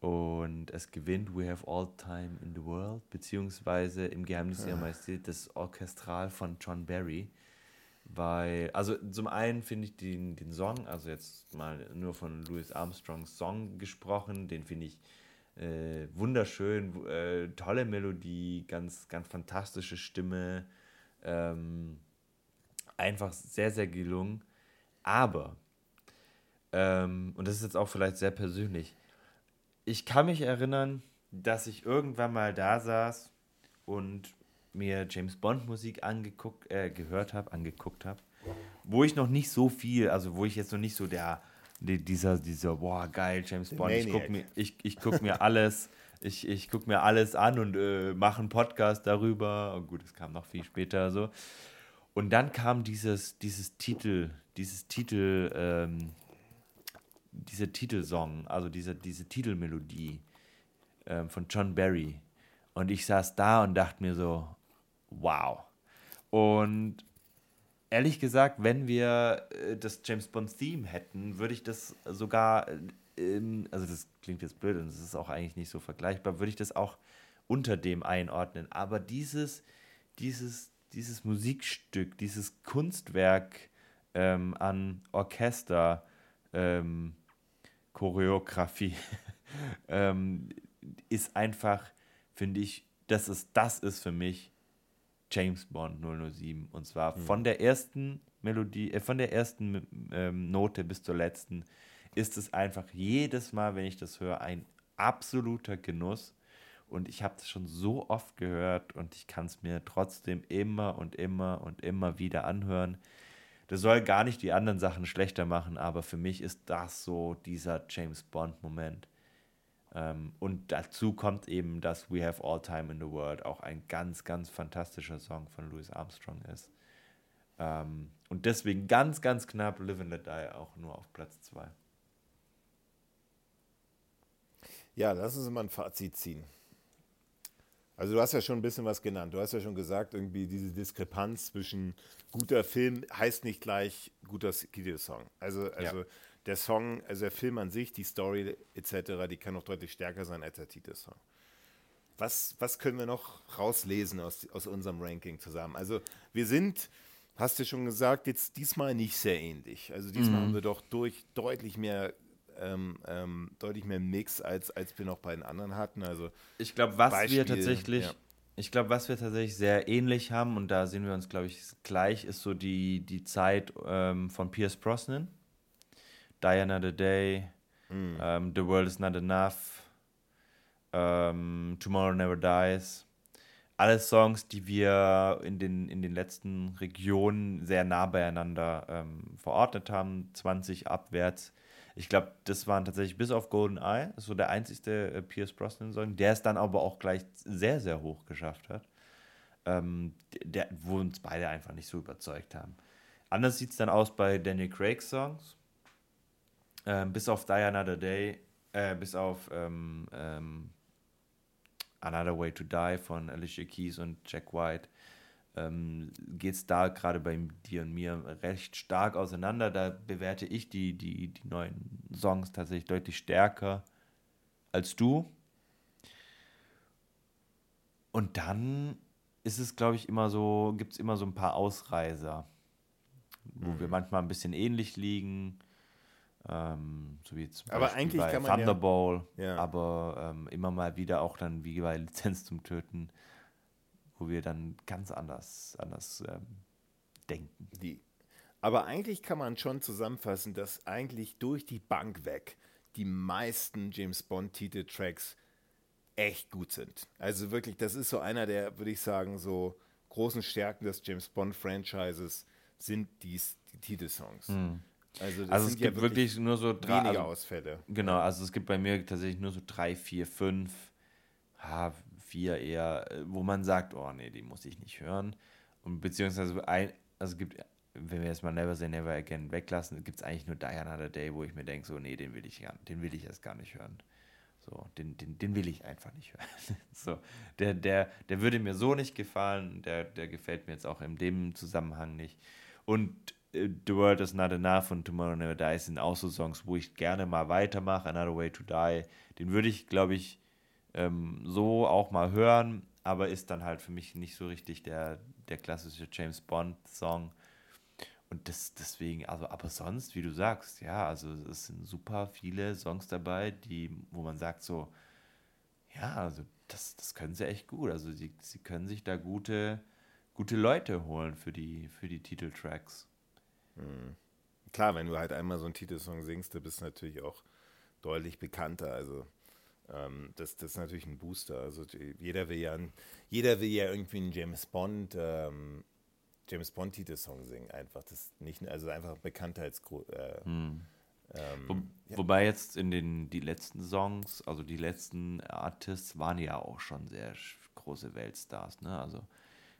Und es gewinnt We Have All Time in the World, beziehungsweise im Geheimnis ihrer ah. Majestät das Orchestral von John Barry. Weil, also zum einen finde ich den, den Song, also jetzt mal nur von Louis Armstrongs Song gesprochen, den finde ich äh, wunderschön, äh, tolle Melodie, ganz, ganz fantastische Stimme. Ähm, einfach sehr, sehr gelungen. Aber, ähm, und das ist jetzt auch vielleicht sehr persönlich, ich kann mich erinnern, dass ich irgendwann mal da saß und mir James Bond Musik angeguckt, äh, gehört habe, angeguckt habe, wo ich noch nicht so viel, also wo ich jetzt noch nicht so der, die, dieser, dieser, boah, geil, James Bond, ich gucke mir, ich, ich guck mir alles, ich, ich gucke mir alles an und äh, mache einen Podcast darüber. Und gut, es kam noch viel später so. Und dann kam dieses, dieses Titel, dieses Titel, ähm, dieser Titelsong, also diese, diese Titelmelodie ähm, von John Barry. Und ich saß da und dachte mir so, wow. Und ehrlich gesagt, wenn wir äh, das James Bond Theme hätten, würde ich das sogar, äh, also das klingt jetzt blöd und es ist auch eigentlich nicht so vergleichbar, würde ich das auch unter dem einordnen. Aber dieses, dieses, dieses Musikstück, dieses Kunstwerk ähm, an Orchester, ähm, Choreografie, ähm, ist einfach, finde ich, das ist, das ist für mich James Bond 007. Und zwar mhm. von der ersten Melodie, äh, von der ersten ähm, Note bis zur letzten ist es einfach jedes Mal, wenn ich das höre, ein absoluter Genuss. Und ich habe es schon so oft gehört und ich kann es mir trotzdem immer und immer und immer wieder anhören. Das soll gar nicht die anderen Sachen schlechter machen, aber für mich ist das so dieser James Bond-Moment. Ähm, und dazu kommt eben, dass We Have All Time in the World auch ein ganz, ganz fantastischer Song von Louis Armstrong ist. Ähm, und deswegen ganz, ganz knapp Live and Let Die auch nur auf Platz 2. Ja, lass uns mal ein Fazit ziehen. Also du hast ja schon ein bisschen was genannt. Du hast ja schon gesagt, irgendwie diese Diskrepanz zwischen guter Film heißt nicht gleich guter Videosong. Also, also ja der Song, also der Film an sich, die Story etc., die kann noch deutlich stärker sein als der Titelsong. Was, was können wir noch rauslesen aus, aus unserem Ranking zusammen? Also wir sind, hast du schon gesagt, jetzt diesmal nicht sehr ähnlich. Also diesmal mhm. haben wir doch durch deutlich mehr ähm, ähm, deutlich mehr Mix, als, als wir noch bei den anderen hatten. Also ich glaube, was Beispiel, wir tatsächlich, ja. ich glaube, was wir tatsächlich sehr ähnlich haben, und da sehen wir uns, glaube ich, gleich, ist so die, die Zeit ähm, von Pierce Brosnan. Die Another Day, um, The World is Not Enough, um, Tomorrow Never Dies. Alles Songs, die wir in den, in den letzten Regionen sehr nah beieinander ähm, verordnet haben, 20 abwärts. Ich glaube, das waren tatsächlich bis auf Golden Eye, so der einzigste äh, Pierce Brosnan-Song, der es dann aber auch gleich sehr, sehr hoch geschafft hat. Ähm, der, wo uns beide einfach nicht so überzeugt haben. Anders sieht es dann aus bei Daniel Craig's Songs. Ähm, bis auf Die Another Day, äh, bis auf ähm, ähm, Another Way to Die von Alicia Keys und Jack White, ähm, geht es da gerade bei dir und mir recht stark auseinander. Da bewerte ich die, die, die neuen Songs tatsächlich deutlich stärker als du. Und dann ist es, glaube ich, immer so, gibt es immer so ein paar Ausreißer, wo mhm. wir manchmal ein bisschen ähnlich liegen. Ähm, so wie zum aber eigentlich bei kann man Thunderball, ja, ja. aber ähm, immer mal wieder auch dann wie bei Lizenz zum Töten, wo wir dann ganz anders, anders ähm, denken. Die. Aber eigentlich kann man schon zusammenfassen, dass eigentlich durch die Bank weg die meisten James Bond-Titeltracks echt gut sind. Also wirklich, das ist so einer der, würde ich sagen, so großen Stärken des James Bond-Franchises sind dies, die Titelsongs. Mhm. Also, also es gibt ja wirklich, wirklich, nur so drei wenige also, Ausfälle. Genau, also es gibt bei mir tatsächlich nur so drei, vier, fünf, ha, vier eher, wo man sagt, oh nee, die muss ich nicht hören. Und beziehungsweise ein, also gibt, wenn wir jetzt mal Never Say Never Again weglassen, gibt es eigentlich nur Die Another Day, wo ich mir denke, so nee, den will ich gar, den will ich erst gar nicht hören. So, den, den, den will ich einfach nicht hören. so, der, der, der würde mir so nicht gefallen, der, der gefällt mir jetzt auch in dem Zusammenhang nicht. Und The World is Not Enough und Tomorrow Never Dies sind auch so Songs, wo ich gerne mal weitermache. Another Way to Die, den würde ich, glaube ich, ähm, so auch mal hören, aber ist dann halt für mich nicht so richtig der, der klassische James Bond-Song. Und das, deswegen, also, aber sonst, wie du sagst, ja, also es sind super viele Songs dabei, die, wo man sagt so, ja, also das, das können sie echt gut. Also sie, sie können sich da gute, gute Leute holen für die, für die Titeltracks. Mhm. Klar, wenn du halt einmal so einen Titelsong singst, du bist natürlich auch deutlich bekannter. Also Ähm, das, das ist natürlich ein Booster. Also jeder will ja, jeder will ja irgendwie einen James Bond, ähm, James Bond Titelsong singen. Einfach das nicht, also einfach Bekanntheitsgrund. Äh, hm. ähm, Wo, ja. Wobei jetzt in den die letzten Songs, also die letzten Artists waren ja auch schon sehr große Weltstars. Ne? Also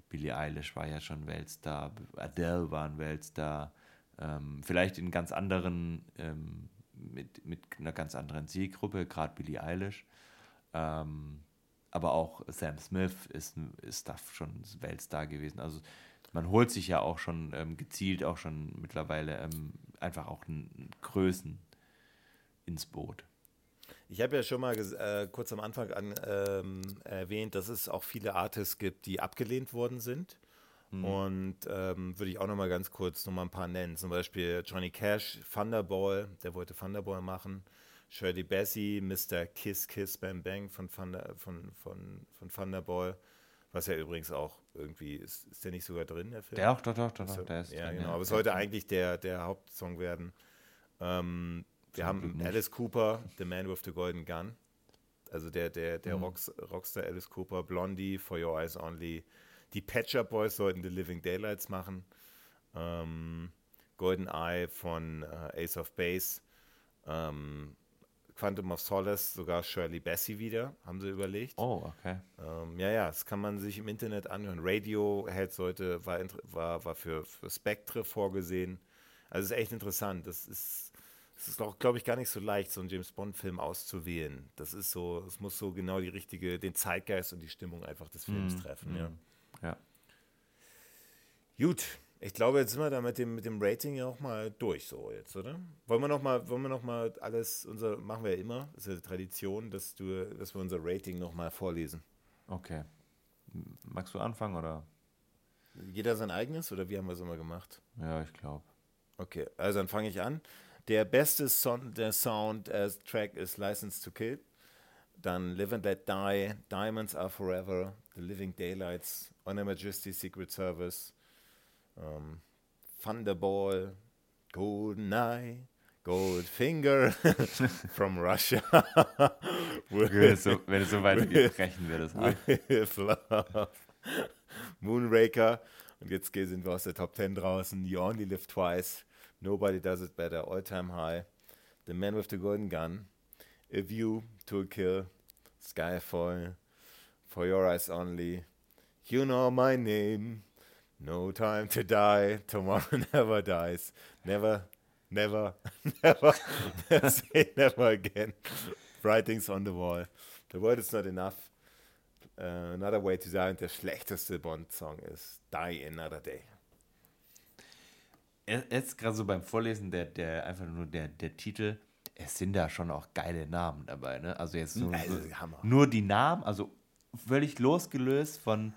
Billie Eilish war ja schon Weltstar, Adele war ein Weltstar. Ähm, vielleicht in ganz anderen ähm, mit, mit einer ganz anderen Zielgruppe, gerade Billie Eilish. Ähm, aber auch Sam Smith ist, ist da schon Weltstar gewesen. Also man holt sich ja auch schon ähm, gezielt auch schon mittlerweile ähm, einfach auch Größen ins Boot. Ich habe ja schon mal äh, kurz am Anfang an, ähm, erwähnt, dass es auch viele Artists gibt, die abgelehnt worden sind. Mhm. Und ähm, würde ich auch noch mal ganz kurz noch mal ein paar nennen. Zum Beispiel Johnny Cash, Thunderball, der wollte Thunderball machen. Shirley Bassey, Mr. Kiss Kiss Bang Bang von, Thunder, von, von, von Thunderball. Was ja übrigens auch irgendwie, ist, ist der nicht sogar drin, der Film? Der auch, doch, doch, doch, doch der ist Ja, drin, genau. Ja. Aber es sollte eigentlich der, der Hauptsong werden. Ähm, wir haben Alice Cooper, The Man with the Golden Gun. Also der, der, der mhm. Rockstar Alice Cooper, Blondie, For Your Eyes Only, die Patcher Boys sollten The Living Daylights machen. Ähm, Golden Eye von äh, Ace of Base. Ähm, Quantum of Solace, sogar Shirley Bassey wieder, haben sie überlegt. Oh, okay. Ähm, ja, ja, das kann man sich im Internet anhören. Radiohead sollte, war, war, war für, für Spectre vorgesehen. Also es ist echt interessant. Das ist, es ist auch, glaube ich, gar nicht so leicht, so einen James Bond-Film auszuwählen. Das ist so, es muss so genau die richtige, den Zeitgeist und die Stimmung einfach des Films mm, treffen, mm. ja. Ja. Gut, ich glaube, jetzt sind wir da mit dem, mit dem Rating ja auch mal durch, so jetzt, oder? Wollen wir noch mal, wollen wir noch mal alles, unser, machen wir ja immer, das ist ja Tradition, dass, du, dass wir unser Rating noch mal vorlesen. Okay. Magst du anfangen, oder? Jeder sein eigenes, oder wie haben wir es immer gemacht? Ja, ich glaube. Okay, also dann fange ich an. Der beste Son der Sound as Track ist License to Kill. Dann Live and Let Die, Diamonds Are Forever, The Living Daylights, On Her Majesty Secret Service, um, Thunderball, Goldeneye, Goldfinger from Russia. so, wenn es so weitergeht, brechen wir das ab. Moonraker. Und jetzt sind wir aus der Top 10 draußen. You Only Live Twice. Nobody Does It Better. All Time High. The Man with the Golden Gun. A View to a Kill. Skyfall. For Your Eyes Only. You know my name. No time to die. Tomorrow never dies. Never, never, never, say never again. Writings on the wall. The world is not enough. Uh, another way to die. Und der schlechteste Bond-Song ist Die Another Day. Jetzt gerade so beim Vorlesen, der, der einfach nur der, der Titel, es sind da schon auch geile Namen dabei, ne? Also jetzt nur, also, nur die Namen, also völlig losgelöst von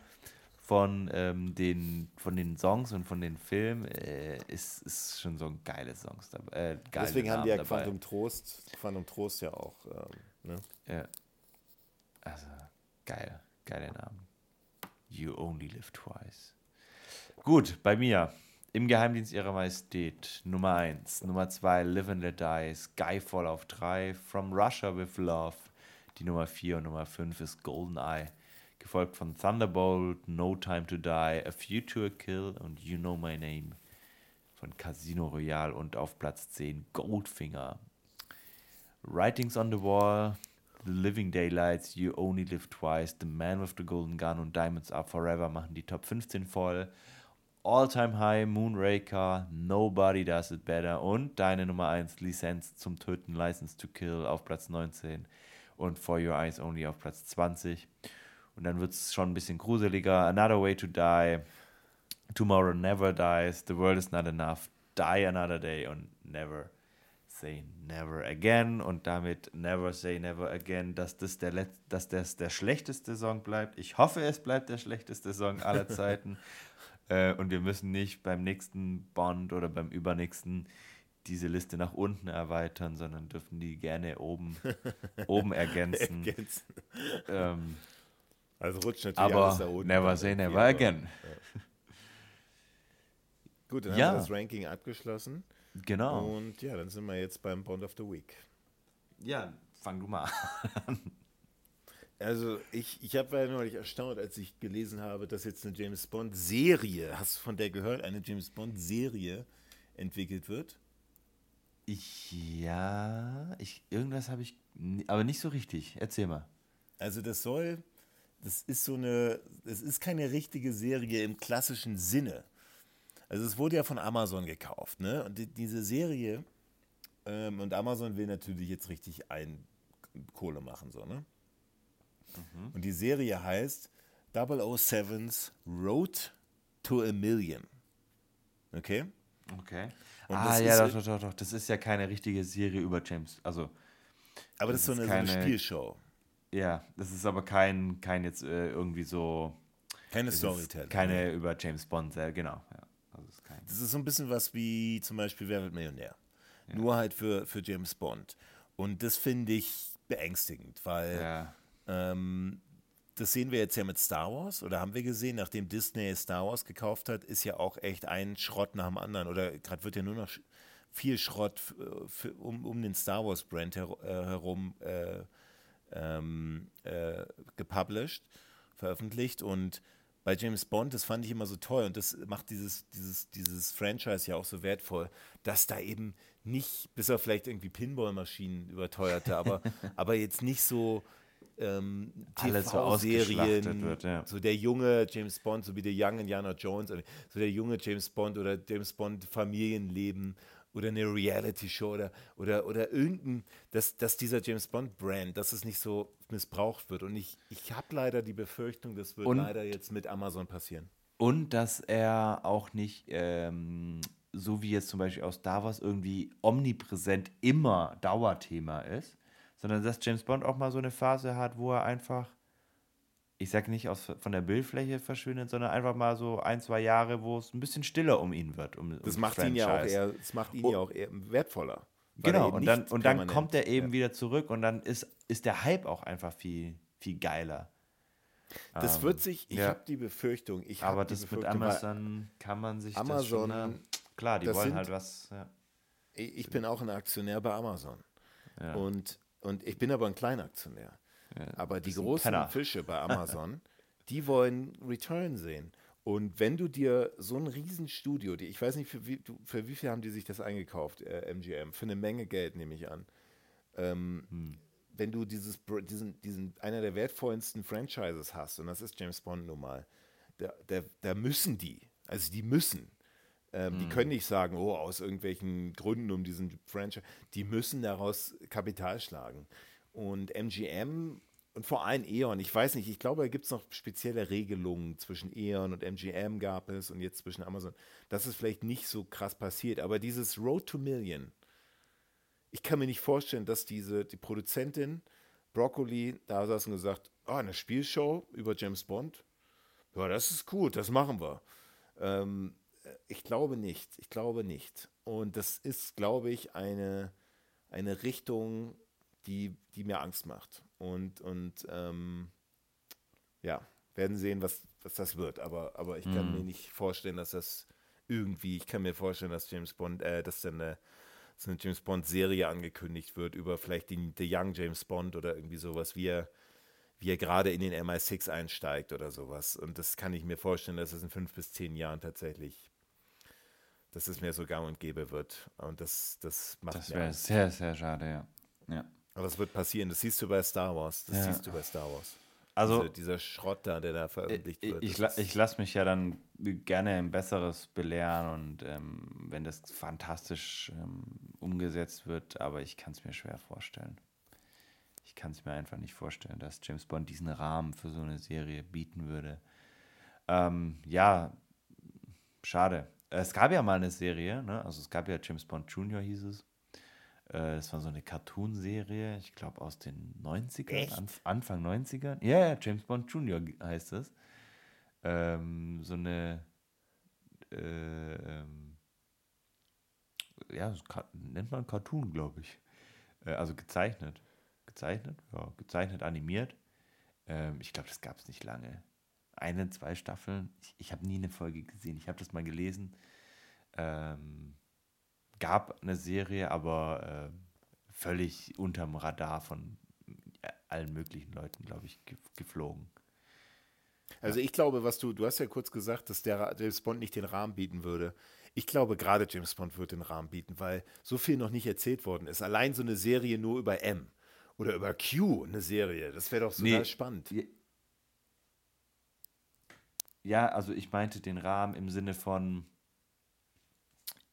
von, ähm, den, von den Songs und von den Filmen äh, ist, ist schon so ein geile Songs dabei. Äh, Deswegen haben die ja dabei. Quantum Trost, Quantum Trost ja auch. Ähm, ne? Ja. Also, geil, geile Namen. You only live twice. Gut, bei mir. Im Geheimdienst ihrer Majestät Nummer 1. Nummer 2 Live and Let Die. Skyfall auf 3. From Russia with Love. Die Nummer 4 und Nummer 5 ist Golden Eye gefolgt von Thunderbolt, No Time to Die, A Future Kill und You Know My Name von Casino Royale und auf Platz 10 Goldfinger. Writings on the Wall, The Living Daylights, You Only Live Twice, The Man with the Golden Gun und Diamonds Are Forever machen die Top 15 voll. All Time High, Moonraker, Nobody Does It Better und deine Nummer 1 Lizenz zum Töten, License to Kill auf Platz 19 und For Your Eyes Only auf Platz 20. Und dann wird es schon ein bisschen gruseliger. Another Way to Die, Tomorrow Never Dies, The World is Not Enough, Die Another Day und Never Say Never Again. Und damit Never Say Never Again, dass das der, Let dass das der schlechteste Song bleibt. Ich hoffe, es bleibt der schlechteste Song aller Zeiten. äh, und wir müssen nicht beim nächsten Bond oder beim übernächsten diese Liste nach unten erweitern, sondern dürfen die gerne oben, oben ergänzen. ergänzen. Ähm, also rutscht natürlich Aber alles da unten. Never say never again. Ja. Gut, dann ja. haben wir das Ranking abgeschlossen. Genau. Und ja, dann sind wir jetzt beim Bond of the Week. Ja, fang du mal an. Also ich, ich habe ja neulich erstaunt, als ich gelesen habe, dass jetzt eine James Bond-Serie, hast du von der gehört, eine James Bond-Serie entwickelt wird? Ich, ja, ich, irgendwas habe ich, aber nicht so richtig. Erzähl mal. Also das soll, das ist so eine, es ist keine richtige Serie im klassischen Sinne. Also es wurde ja von Amazon gekauft, ne? Und die, diese Serie, ähm, und Amazon will natürlich jetzt richtig ein Kohle machen, so, ne? Mhm. Und die Serie heißt 007's Road to a Million. Okay? Okay. Und ah, ja, doch, doch, doch, doch. Das ist ja keine richtige Serie über James. Also. Aber das, das ist so eine, keine, so eine, Spielshow. Ja, das ist aber kein, kein jetzt äh, irgendwie so. Keine Storytelling. Keine über James Bond, sehr, genau. Ja, also ist kein das ist so ein bisschen was wie zum Beispiel Wer wird Millionär? Ja. Nur halt für, für James Bond. Und das finde ich beängstigend, weil ja. ähm, das sehen wir jetzt ja mit Star Wars oder haben wir gesehen, nachdem Disney Star Wars gekauft hat, ist ja auch echt ein Schrott nach dem anderen oder gerade wird ja nur noch viel Schrott für, um, um den Star Wars Brand her, äh, herum äh, ähm, äh, gepublished, veröffentlicht und bei James Bond, das fand ich immer so toll und das macht dieses, dieses, dieses Franchise ja auch so wertvoll, dass da eben nicht, bis er vielleicht irgendwie Pinballmaschinen überteuerte, aber, aber jetzt nicht so ähm, TV-Serien, wird, ja. so der junge James Bond, so wie der Young Indiana Jones, so der junge James Bond oder James Bond Familienleben oder eine Reality-Show oder, oder, oder irgendein, dass, dass dieser James Bond-Brand, dass es nicht so missbraucht wird. Und ich, ich habe leider die Befürchtung, das wird und, leider jetzt mit Amazon passieren. Und dass er auch nicht, ähm, so wie jetzt zum Beispiel aus Star Wars, irgendwie omnipräsent immer Dauerthema ist, sondern dass James Bond auch mal so eine Phase hat, wo er einfach, ich sage nicht aus, von der Bildfläche verschwindet, sondern einfach mal so ein, zwei Jahre, wo es ein bisschen stiller um ihn wird. Um, das, um macht ihn ja auch eher, das macht ihn oh. ja auch eher wertvoller. Genau, und dann, und dann kommt er eben ja. wieder zurück und dann ist, ist der Hype auch einfach viel, viel geiler. Das um, wird sich, ich ja. habe die Befürchtung, ich Aber das mit Amazon kann man sich Amazon, das schon, klar, die wollen sind, halt was. Ja. Ich bin auch ein Aktionär bei Amazon. Und und ich bin aber ein Kleinaktionär. Ja, aber die großen Fische bei Amazon, die wollen Return sehen. Und wenn du dir so ein Riesenstudio, die, ich weiß nicht, für wie, für wie viel haben die sich das eingekauft, äh, MGM? Für eine Menge Geld, nehme ich an. Ähm, hm. Wenn du dieses, diesen, diesen, einer der wertvollsten Franchises hast, und das ist James Bond nun mal, da, da, da müssen die, also die müssen, ähm, mhm. Die können nicht sagen, oh, aus irgendwelchen Gründen um diesen Franchise. Die müssen daraus Kapital schlagen. Und MGM und vor allem E.ON, ich weiß nicht, ich glaube, da gibt es noch spezielle Regelungen zwischen E.ON und MGM gab es und jetzt zwischen Amazon. Das ist vielleicht nicht so krass passiert, aber dieses Road to Million, ich kann mir nicht vorstellen, dass diese, die Produzentin Broccoli da saß und gesagt, oh, eine Spielshow über James Bond, ja, das ist gut, das machen wir. Ähm, ich glaube nicht. Ich glaube nicht. Und das ist, glaube ich, eine, eine Richtung, die, die mir Angst macht. Und, und ähm, ja, werden sehen, was, was das wird. Aber, aber ich kann mhm. mir nicht vorstellen, dass das irgendwie, ich kann mir vorstellen, dass James Bond, äh, dass dann eine, so eine James Bond-Serie angekündigt wird über vielleicht den The Young James Bond oder irgendwie sowas, wie er, wie er gerade in den MI6 einsteigt oder sowas. Und das kann ich mir vorstellen, dass es in fünf bis zehn Jahren tatsächlich dass es mehr so gang und gäbe wird. Und das, das macht Das wäre sehr, sehr schade, ja. ja. Aber das wird passieren. Das siehst du bei Star Wars. Das ja. siehst du bei Star Wars. Also, Diese, dieser Schrott da, der da veröffentlicht wird. Ich, ich, ich lasse mich ja dann gerne ein Besseres belehren und ähm, wenn das fantastisch ähm, umgesetzt wird, aber ich kann es mir schwer vorstellen. Ich kann es mir einfach nicht vorstellen, dass James Bond diesen Rahmen für so eine Serie bieten würde. Ähm, ja, schade. Es gab ja mal eine Serie, ne? also es gab ja James Bond Jr. hieß es. Äh, das war so eine Cartoon-Serie, ich glaube aus den 90ern, Anf Anfang 90ern. Ja, ja, James Bond Jr. heißt es. Ähm, so eine, äh, ähm, ja, nennt man Cartoon, glaube ich. Äh, also gezeichnet. Gezeichnet? Ja, gezeichnet, animiert. Ähm, ich glaube, das gab es nicht lange eine, zwei Staffeln. Ich, ich habe nie eine Folge gesehen. Ich habe das mal gelesen. Ähm, gab eine Serie, aber äh, völlig unterm Radar von allen möglichen Leuten, glaube ich, geflogen. Also ich glaube, was du, du hast ja kurz gesagt, dass der James Bond nicht den Rahmen bieten würde. Ich glaube, gerade James Bond wird den Rahmen bieten, weil so viel noch nicht erzählt worden ist. Allein so eine Serie nur über M oder über Q, eine Serie, das wäre doch total nee, spannend. Ja, also ich meinte den Rahmen im Sinne von,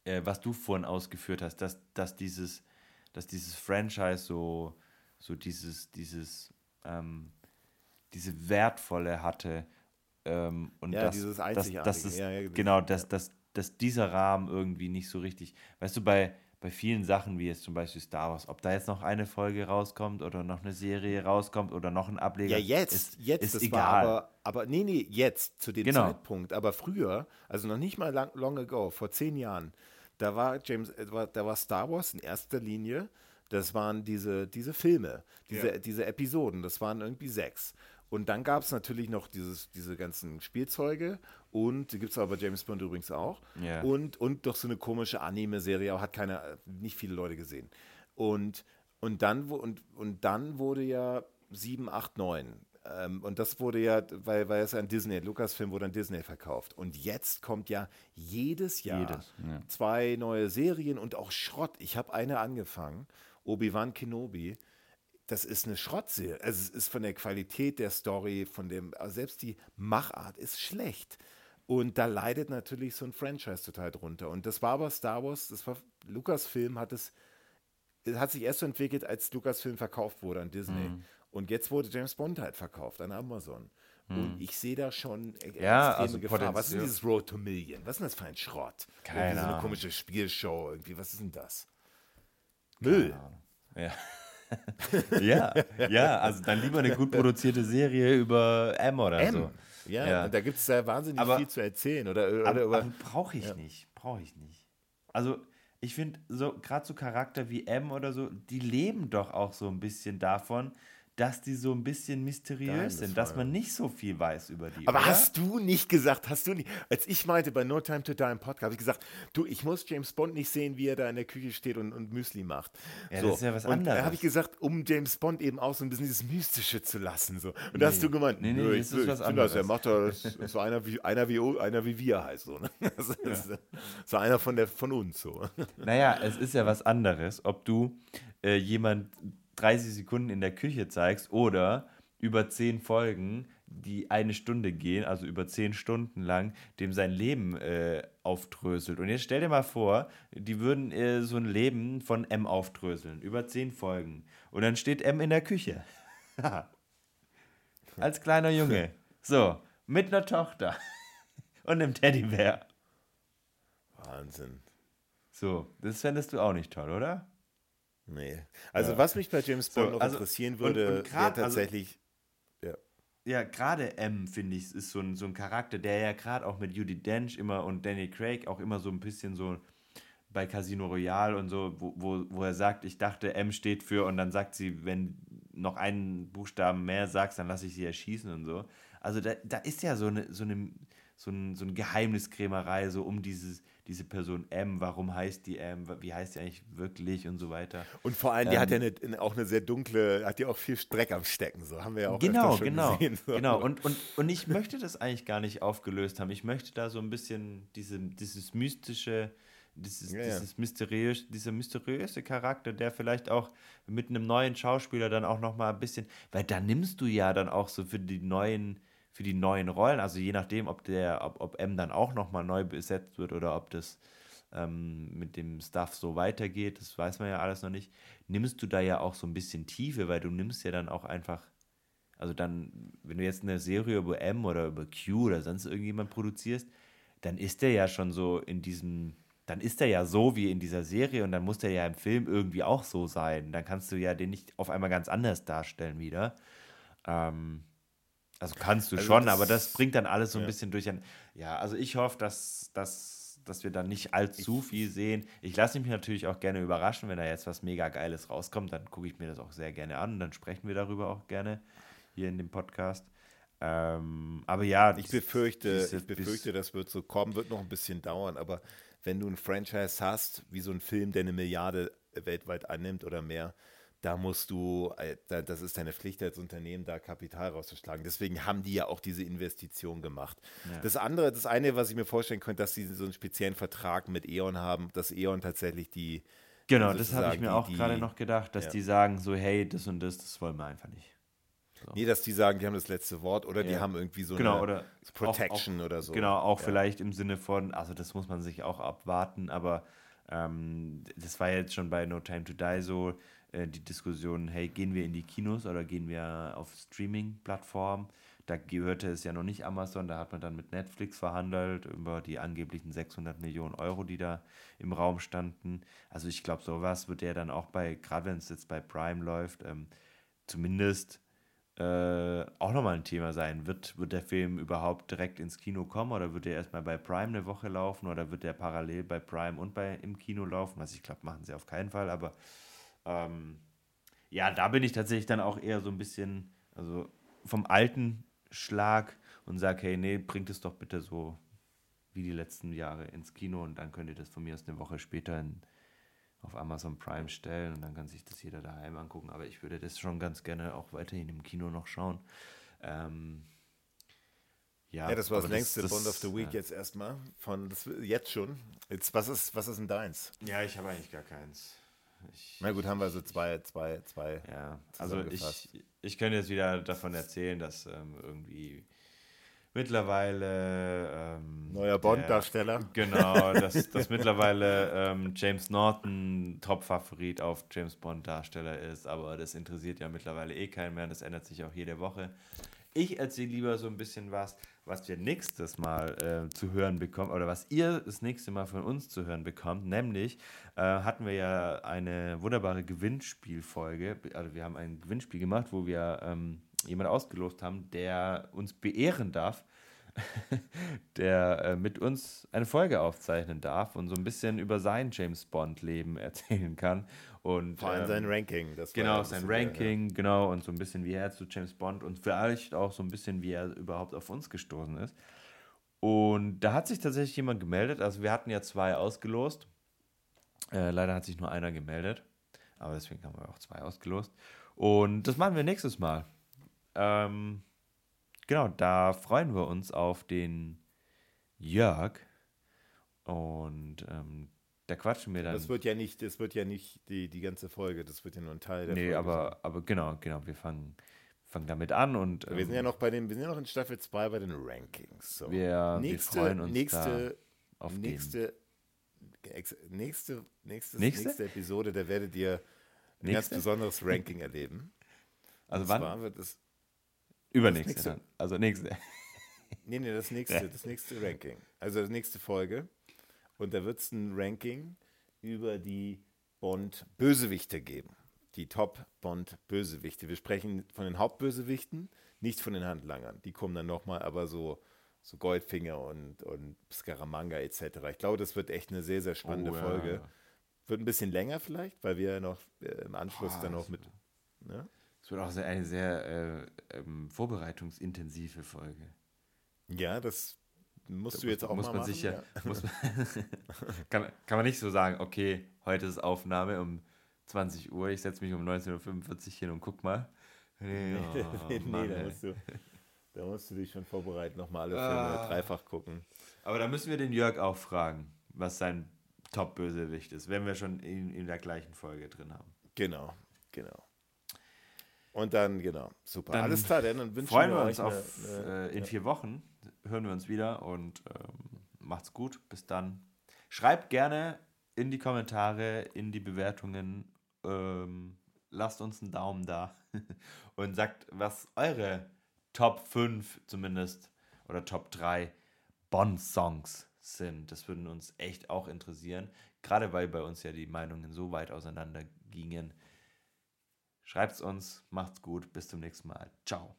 äh, was du vorhin ausgeführt hast, dass, dass, dieses, dass dieses Franchise so, so dieses, dieses, ähm, diese wertvolle hatte. Ähm, und ja, das, dieses Einzigartige. Das, das ist, ja, ja, genau, dass, dass, dass dieser Rahmen irgendwie nicht so richtig, weißt du, bei, bei vielen Sachen, wie jetzt zum Beispiel Star Wars, ob da jetzt noch eine Folge rauskommt oder noch eine Serie rauskommt oder noch ein Ableger. Ja, jetzt, ist, jetzt, ist egal. aber, aber, nee, nee, jetzt, zu dem genau. Zeitpunkt. Aber früher, also noch nicht mal lang, long ago, vor zehn Jahren, da war James, äh, da war Star Wars in erster Linie, das waren diese, diese Filme, diese, ja. diese Episoden, das waren irgendwie sechs. Und dann gab es natürlich noch dieses, diese ganzen Spielzeuge und die gibt es aber bei James Bond übrigens auch. Yeah. Und, und doch so eine komische Anime-Serie, hat keiner, nicht viele Leute gesehen. Und, und, dann, und, und dann wurde ja 7, 8, 9. Ähm, und das wurde ja, weil, weil es ein Disney, Lucasfilm wurde an Disney verkauft. Und jetzt kommt ja jedes Jahr jedes, ja. zwei neue Serien und auch Schrott. Ich habe eine angefangen, Obi-Wan Kenobi das ist eine Schrottserie. Also es ist von der Qualität der Story, von dem, also selbst die Machart ist schlecht. Und da leidet natürlich so ein Franchise total drunter. Und das war aber Star Wars, das war, Lucasfilm hat es, hat sich erst so entwickelt, als Lucasfilm verkauft wurde an Disney. Mhm. Und jetzt wurde James Bond halt verkauft an Amazon. Mhm. Und ich sehe da schon e- ja, also Gefahr. Was ist dieses Road to Million? Was ist denn das für ein Schrott? Keine so eine komische Spielshow. Irgendwie, was ist denn das? Müll. Ja. ja, ja, also dann lieber eine gut produzierte Serie über M oder M. so. Ja, ja. da gibt es ja wahnsinnig aber, viel zu erzählen. Oder, oder, aber, aber brauche ich ja. nicht. Brauche ich nicht. Also, ich finde, so, gerade so Charakter wie M oder so, die leben doch auch so ein bisschen davon, dass die so ein bisschen mysteriös sind, dass man nicht so viel weiß über die. Aber oder? hast du nicht gesagt, hast du nicht, als ich meinte bei No Time to Die im Podcast, habe ich gesagt, du, ich muss James Bond nicht sehen, wie er da in der Küche steht und, und Müsli macht. Ja, so. das ist ja was anderes. Und da habe ich gesagt, um James Bond eben auch so ein bisschen dieses Mystische zu lassen. So. Und nee. da hast du gemeint, nee, nee, nö, das ich, ist was anderes. Das, er macht das, so einer wie, einer wie, einer wie wir heißt. So, ne? das ist, ja. so einer von, der, von uns. So. Naja, es ist ja was anderes, ob du äh, jemand 30 Sekunden in der Küche zeigst oder über 10 Folgen, die eine Stunde gehen, also über 10 Stunden lang, dem sein Leben äh, aufdröselt. Und jetzt stell dir mal vor, die würden äh, so ein Leben von M aufdröseln, über 10 Folgen. Und dann steht M in der Küche. Als kleiner Junge. So, mit einer Tochter. Und einem Teddybär. Wahnsinn. So, das fändest du auch nicht toll, oder? Nee. Also, ja. was mich bei James Bond so, noch also, interessieren würde, wäre also tatsächlich. Also, ja, ja gerade M, finde ich, ist so ein, so ein Charakter, der ja gerade auch mit Judy Dench immer und Danny Craig auch immer so ein bisschen so bei Casino Royale und so, wo, wo, wo er sagt, ich dachte, M steht für, und dann sagt sie, wenn noch einen Buchstaben mehr sagst, dann lasse ich sie erschießen und so. Also da, da ist ja so eine, so eine, so ein, so eine Geheimniskrämerei so um dieses, diese Person M, warum heißt die M, wie heißt die eigentlich wirklich und so weiter. Und vor allem, die ähm, hat ja eine, auch eine sehr dunkle, hat ja auch viel Streck am Stecken, so haben wir ja auch genau, schon genau, gesehen. So. Genau, und, und, und ich möchte das eigentlich gar nicht aufgelöst haben. Ich möchte da so ein bisschen diese, dieses mystische, dieses, ja, dieses ja. mysteriös, dieser mysteriöse Charakter, der vielleicht auch mit einem neuen Schauspieler dann auch nochmal ein bisschen, weil da nimmst du ja dann auch so für die neuen für die neuen Rollen, also je nachdem, ob der, ob, ob M dann auch nochmal neu besetzt wird oder ob das ähm, mit dem Stuff so weitergeht, das weiß man ja alles noch nicht, nimmst du da ja auch so ein bisschen Tiefe, weil du nimmst ja dann auch einfach, also dann, wenn du jetzt eine Serie über M oder über Q oder sonst irgendjemand produzierst, dann ist der ja schon so in diesem, dann ist er ja so wie in dieser Serie und dann muss der ja im Film irgendwie auch so sein. Dann kannst du ja den nicht auf einmal ganz anders darstellen wieder. Ähm, also kannst du also schon, das, aber das bringt dann alles so ein ja. bisschen durch. Ja, also ich hoffe, dass, dass, dass wir dann nicht allzu ich, viel sehen. Ich lasse mich natürlich auch gerne überraschen, wenn da jetzt was mega Geiles rauskommt, dann gucke ich mir das auch sehr gerne an und dann sprechen wir darüber auch gerne hier in dem Podcast. Ähm, aber ja, ich befürchte, ich befürchte, das wird so kommen, wird noch ein bisschen dauern, aber wenn du ein Franchise hast, wie so ein Film, der eine Milliarde weltweit annimmt oder mehr, da musst du, äh, das ist deine Pflicht als Unternehmen, da Kapital rauszuschlagen. Deswegen haben die ja auch diese Investition gemacht. Ja. Das andere, das eine, was ich mir vorstellen könnte, dass sie so einen speziellen Vertrag mit E.ON haben, dass E.ON tatsächlich die. Genau, das habe ich mir die, auch gerade noch gedacht, dass ja. die sagen so, hey, das und das, das wollen wir einfach nicht. So. Nee, dass die sagen, die haben das letzte Wort oder ja. die haben irgendwie so genau, eine oder Protection auch, auch, oder so. Genau, auch vielleicht im Sinne von, also das muss man sich auch abwarten, aber ähm, das war jetzt schon bei No Time to Die so, äh, die Diskussion, hey, gehen wir in die Kinos oder gehen wir auf Streaming-Plattformen? Da gehörte es ja noch nicht Amazon, da hat man dann mit Netflix verhandelt über die angeblichen 600 Millionen Euro, die da im Raum standen. Also ich glaube, sowas wird ja dann auch bei, gerade wenn es jetzt bei Prime läuft, ähm, zumindest äh, auch nochmal ein Thema sein. Wird, wird der Film überhaupt direkt ins Kino kommen oder wird er erstmal bei Prime eine Woche laufen oder wird der parallel bei Prime und bei im Kino laufen? Was ich glaube, machen sie auf keinen Fall, aber ähm, ja, da bin ich tatsächlich dann auch eher so ein bisschen, also vom alten Schlag und sage, hey, nee, bringt es doch bitte so wie die letzten Jahre ins Kino und dann könnt ihr das von mir aus eine Woche später in, auf Amazon Prime stellen und dann kann sich das jeder daheim angucken. Aber ich würde das schon ganz gerne auch weiterhin im Kino noch schauen. Ähm, ja, ja, das war das längste das, Bond of the Week ja. jetzt erstmal. Von das, jetzt schon. Jetzt, was, ist, was ist denn deins? Ja, ich habe eigentlich gar keins. Ich, Na gut, haben wir so zwei, zwei, zwei. Ja, also ich, ich könnte jetzt wieder davon erzählen, dass ähm, irgendwie mittlerweile. Ähm, Neuer Bond-Darsteller. Genau, dass, dass mittlerweile ähm, James Norton Top-Favorit auf James Bond-Darsteller ist, aber das interessiert ja mittlerweile eh keinen mehr. Das ändert sich auch jede Woche. Ich erzähle lieber so ein bisschen was, was wir nächstes Mal äh, zu hören bekommen oder was ihr das nächste Mal von uns zu hören bekommt. Nämlich äh, hatten wir ja eine wunderbare Gewinnspielfolge. Also wir haben ein Gewinnspiel gemacht, wo wir ähm, jemanden ausgelost haben, der uns beehren darf der äh, mit uns eine Folge aufzeichnen darf und so ein bisschen über sein James Bond-Leben erzählen kann. Und, Vor allem ähm, sein Ranking. Das genau, sein Ranking, ja. genau, und so ein bisschen, wie er zu James Bond und vielleicht auch so ein bisschen, wie er überhaupt auf uns gestoßen ist. Und da hat sich tatsächlich jemand gemeldet. Also wir hatten ja zwei ausgelost. Äh, leider hat sich nur einer gemeldet. Aber deswegen haben wir auch zwei ausgelost. Und das machen wir nächstes Mal. Ähm, genau, da freuen wir uns auf den Jörg. Und ähm, da quatschen wir dann. Das wird ja nicht, das wird ja nicht die, die ganze Folge, das wird ja nur ein Teil der nee, Folge. Nee, aber, aber genau, genau, wir fangen, fangen damit an und. Ähm, wir sind ja ähm, noch bei den, wir sind ja noch in Staffel 2 bei den Rankings. So. Wir, nächste, wir freuen uns nächste, auf nächste, nächste, nächste, nächste, nächste Episode, da werdet ihr ein nächste? ganz besonderes Ranking erleben. Also und wann? Wird es Übernächste. Nächste, also nächste. Nee, nee, das nächste, das nächste Ranking. Also das nächste Folge. Und da wird es ein Ranking über die Bond-Bösewichte geben. Die Top-Bond-Bösewichte. Wir sprechen von den Hauptbösewichten, nicht von den Handlangern. Die kommen dann nochmal, aber so, so Goldfinger und, und Scaramanga etc. Ich glaube, das wird echt eine sehr, sehr spannende oh, Folge. Ja. Wird ein bisschen länger vielleicht, weil wir ja noch äh, im Anschluss oh, dann noch mit. Ne? Es wird auch eine sehr äh, ähm, vorbereitungsintensive Folge. Ja, das musst du jetzt auch muss mal man machen. Sich ja, ja. Muss man kann, kann man nicht so sagen, okay, heute ist Aufnahme um 20 Uhr, ich setze mich um 19.45 Uhr hin und guck mal. Nee, oh, nee, Mann, da, musst du, da musst du dich schon vorbereiten, nochmal alle Filme ah. dreifach gucken. Aber da müssen wir den Jörg auch fragen, was sein Top-Bösewicht ist, wenn wir schon in, in der gleichen Folge drin haben. Genau, genau. Und dann, genau, super. Dann Alles klar, denn dann wünschen freuen wir uns auf eine, eine, äh, in ja. vier Wochen. Hören wir uns wieder und ähm, macht's gut. Bis dann. Schreibt gerne in die Kommentare, in die Bewertungen. Ähm, lasst uns einen Daumen da und sagt, was eure Top 5 zumindest oder Top 3 Bond-Songs sind. Das würden uns echt auch interessieren. Gerade weil bei uns ja die Meinungen so weit auseinander gingen. Schreibt's uns, macht's gut, bis zum nächsten Mal. Ciao.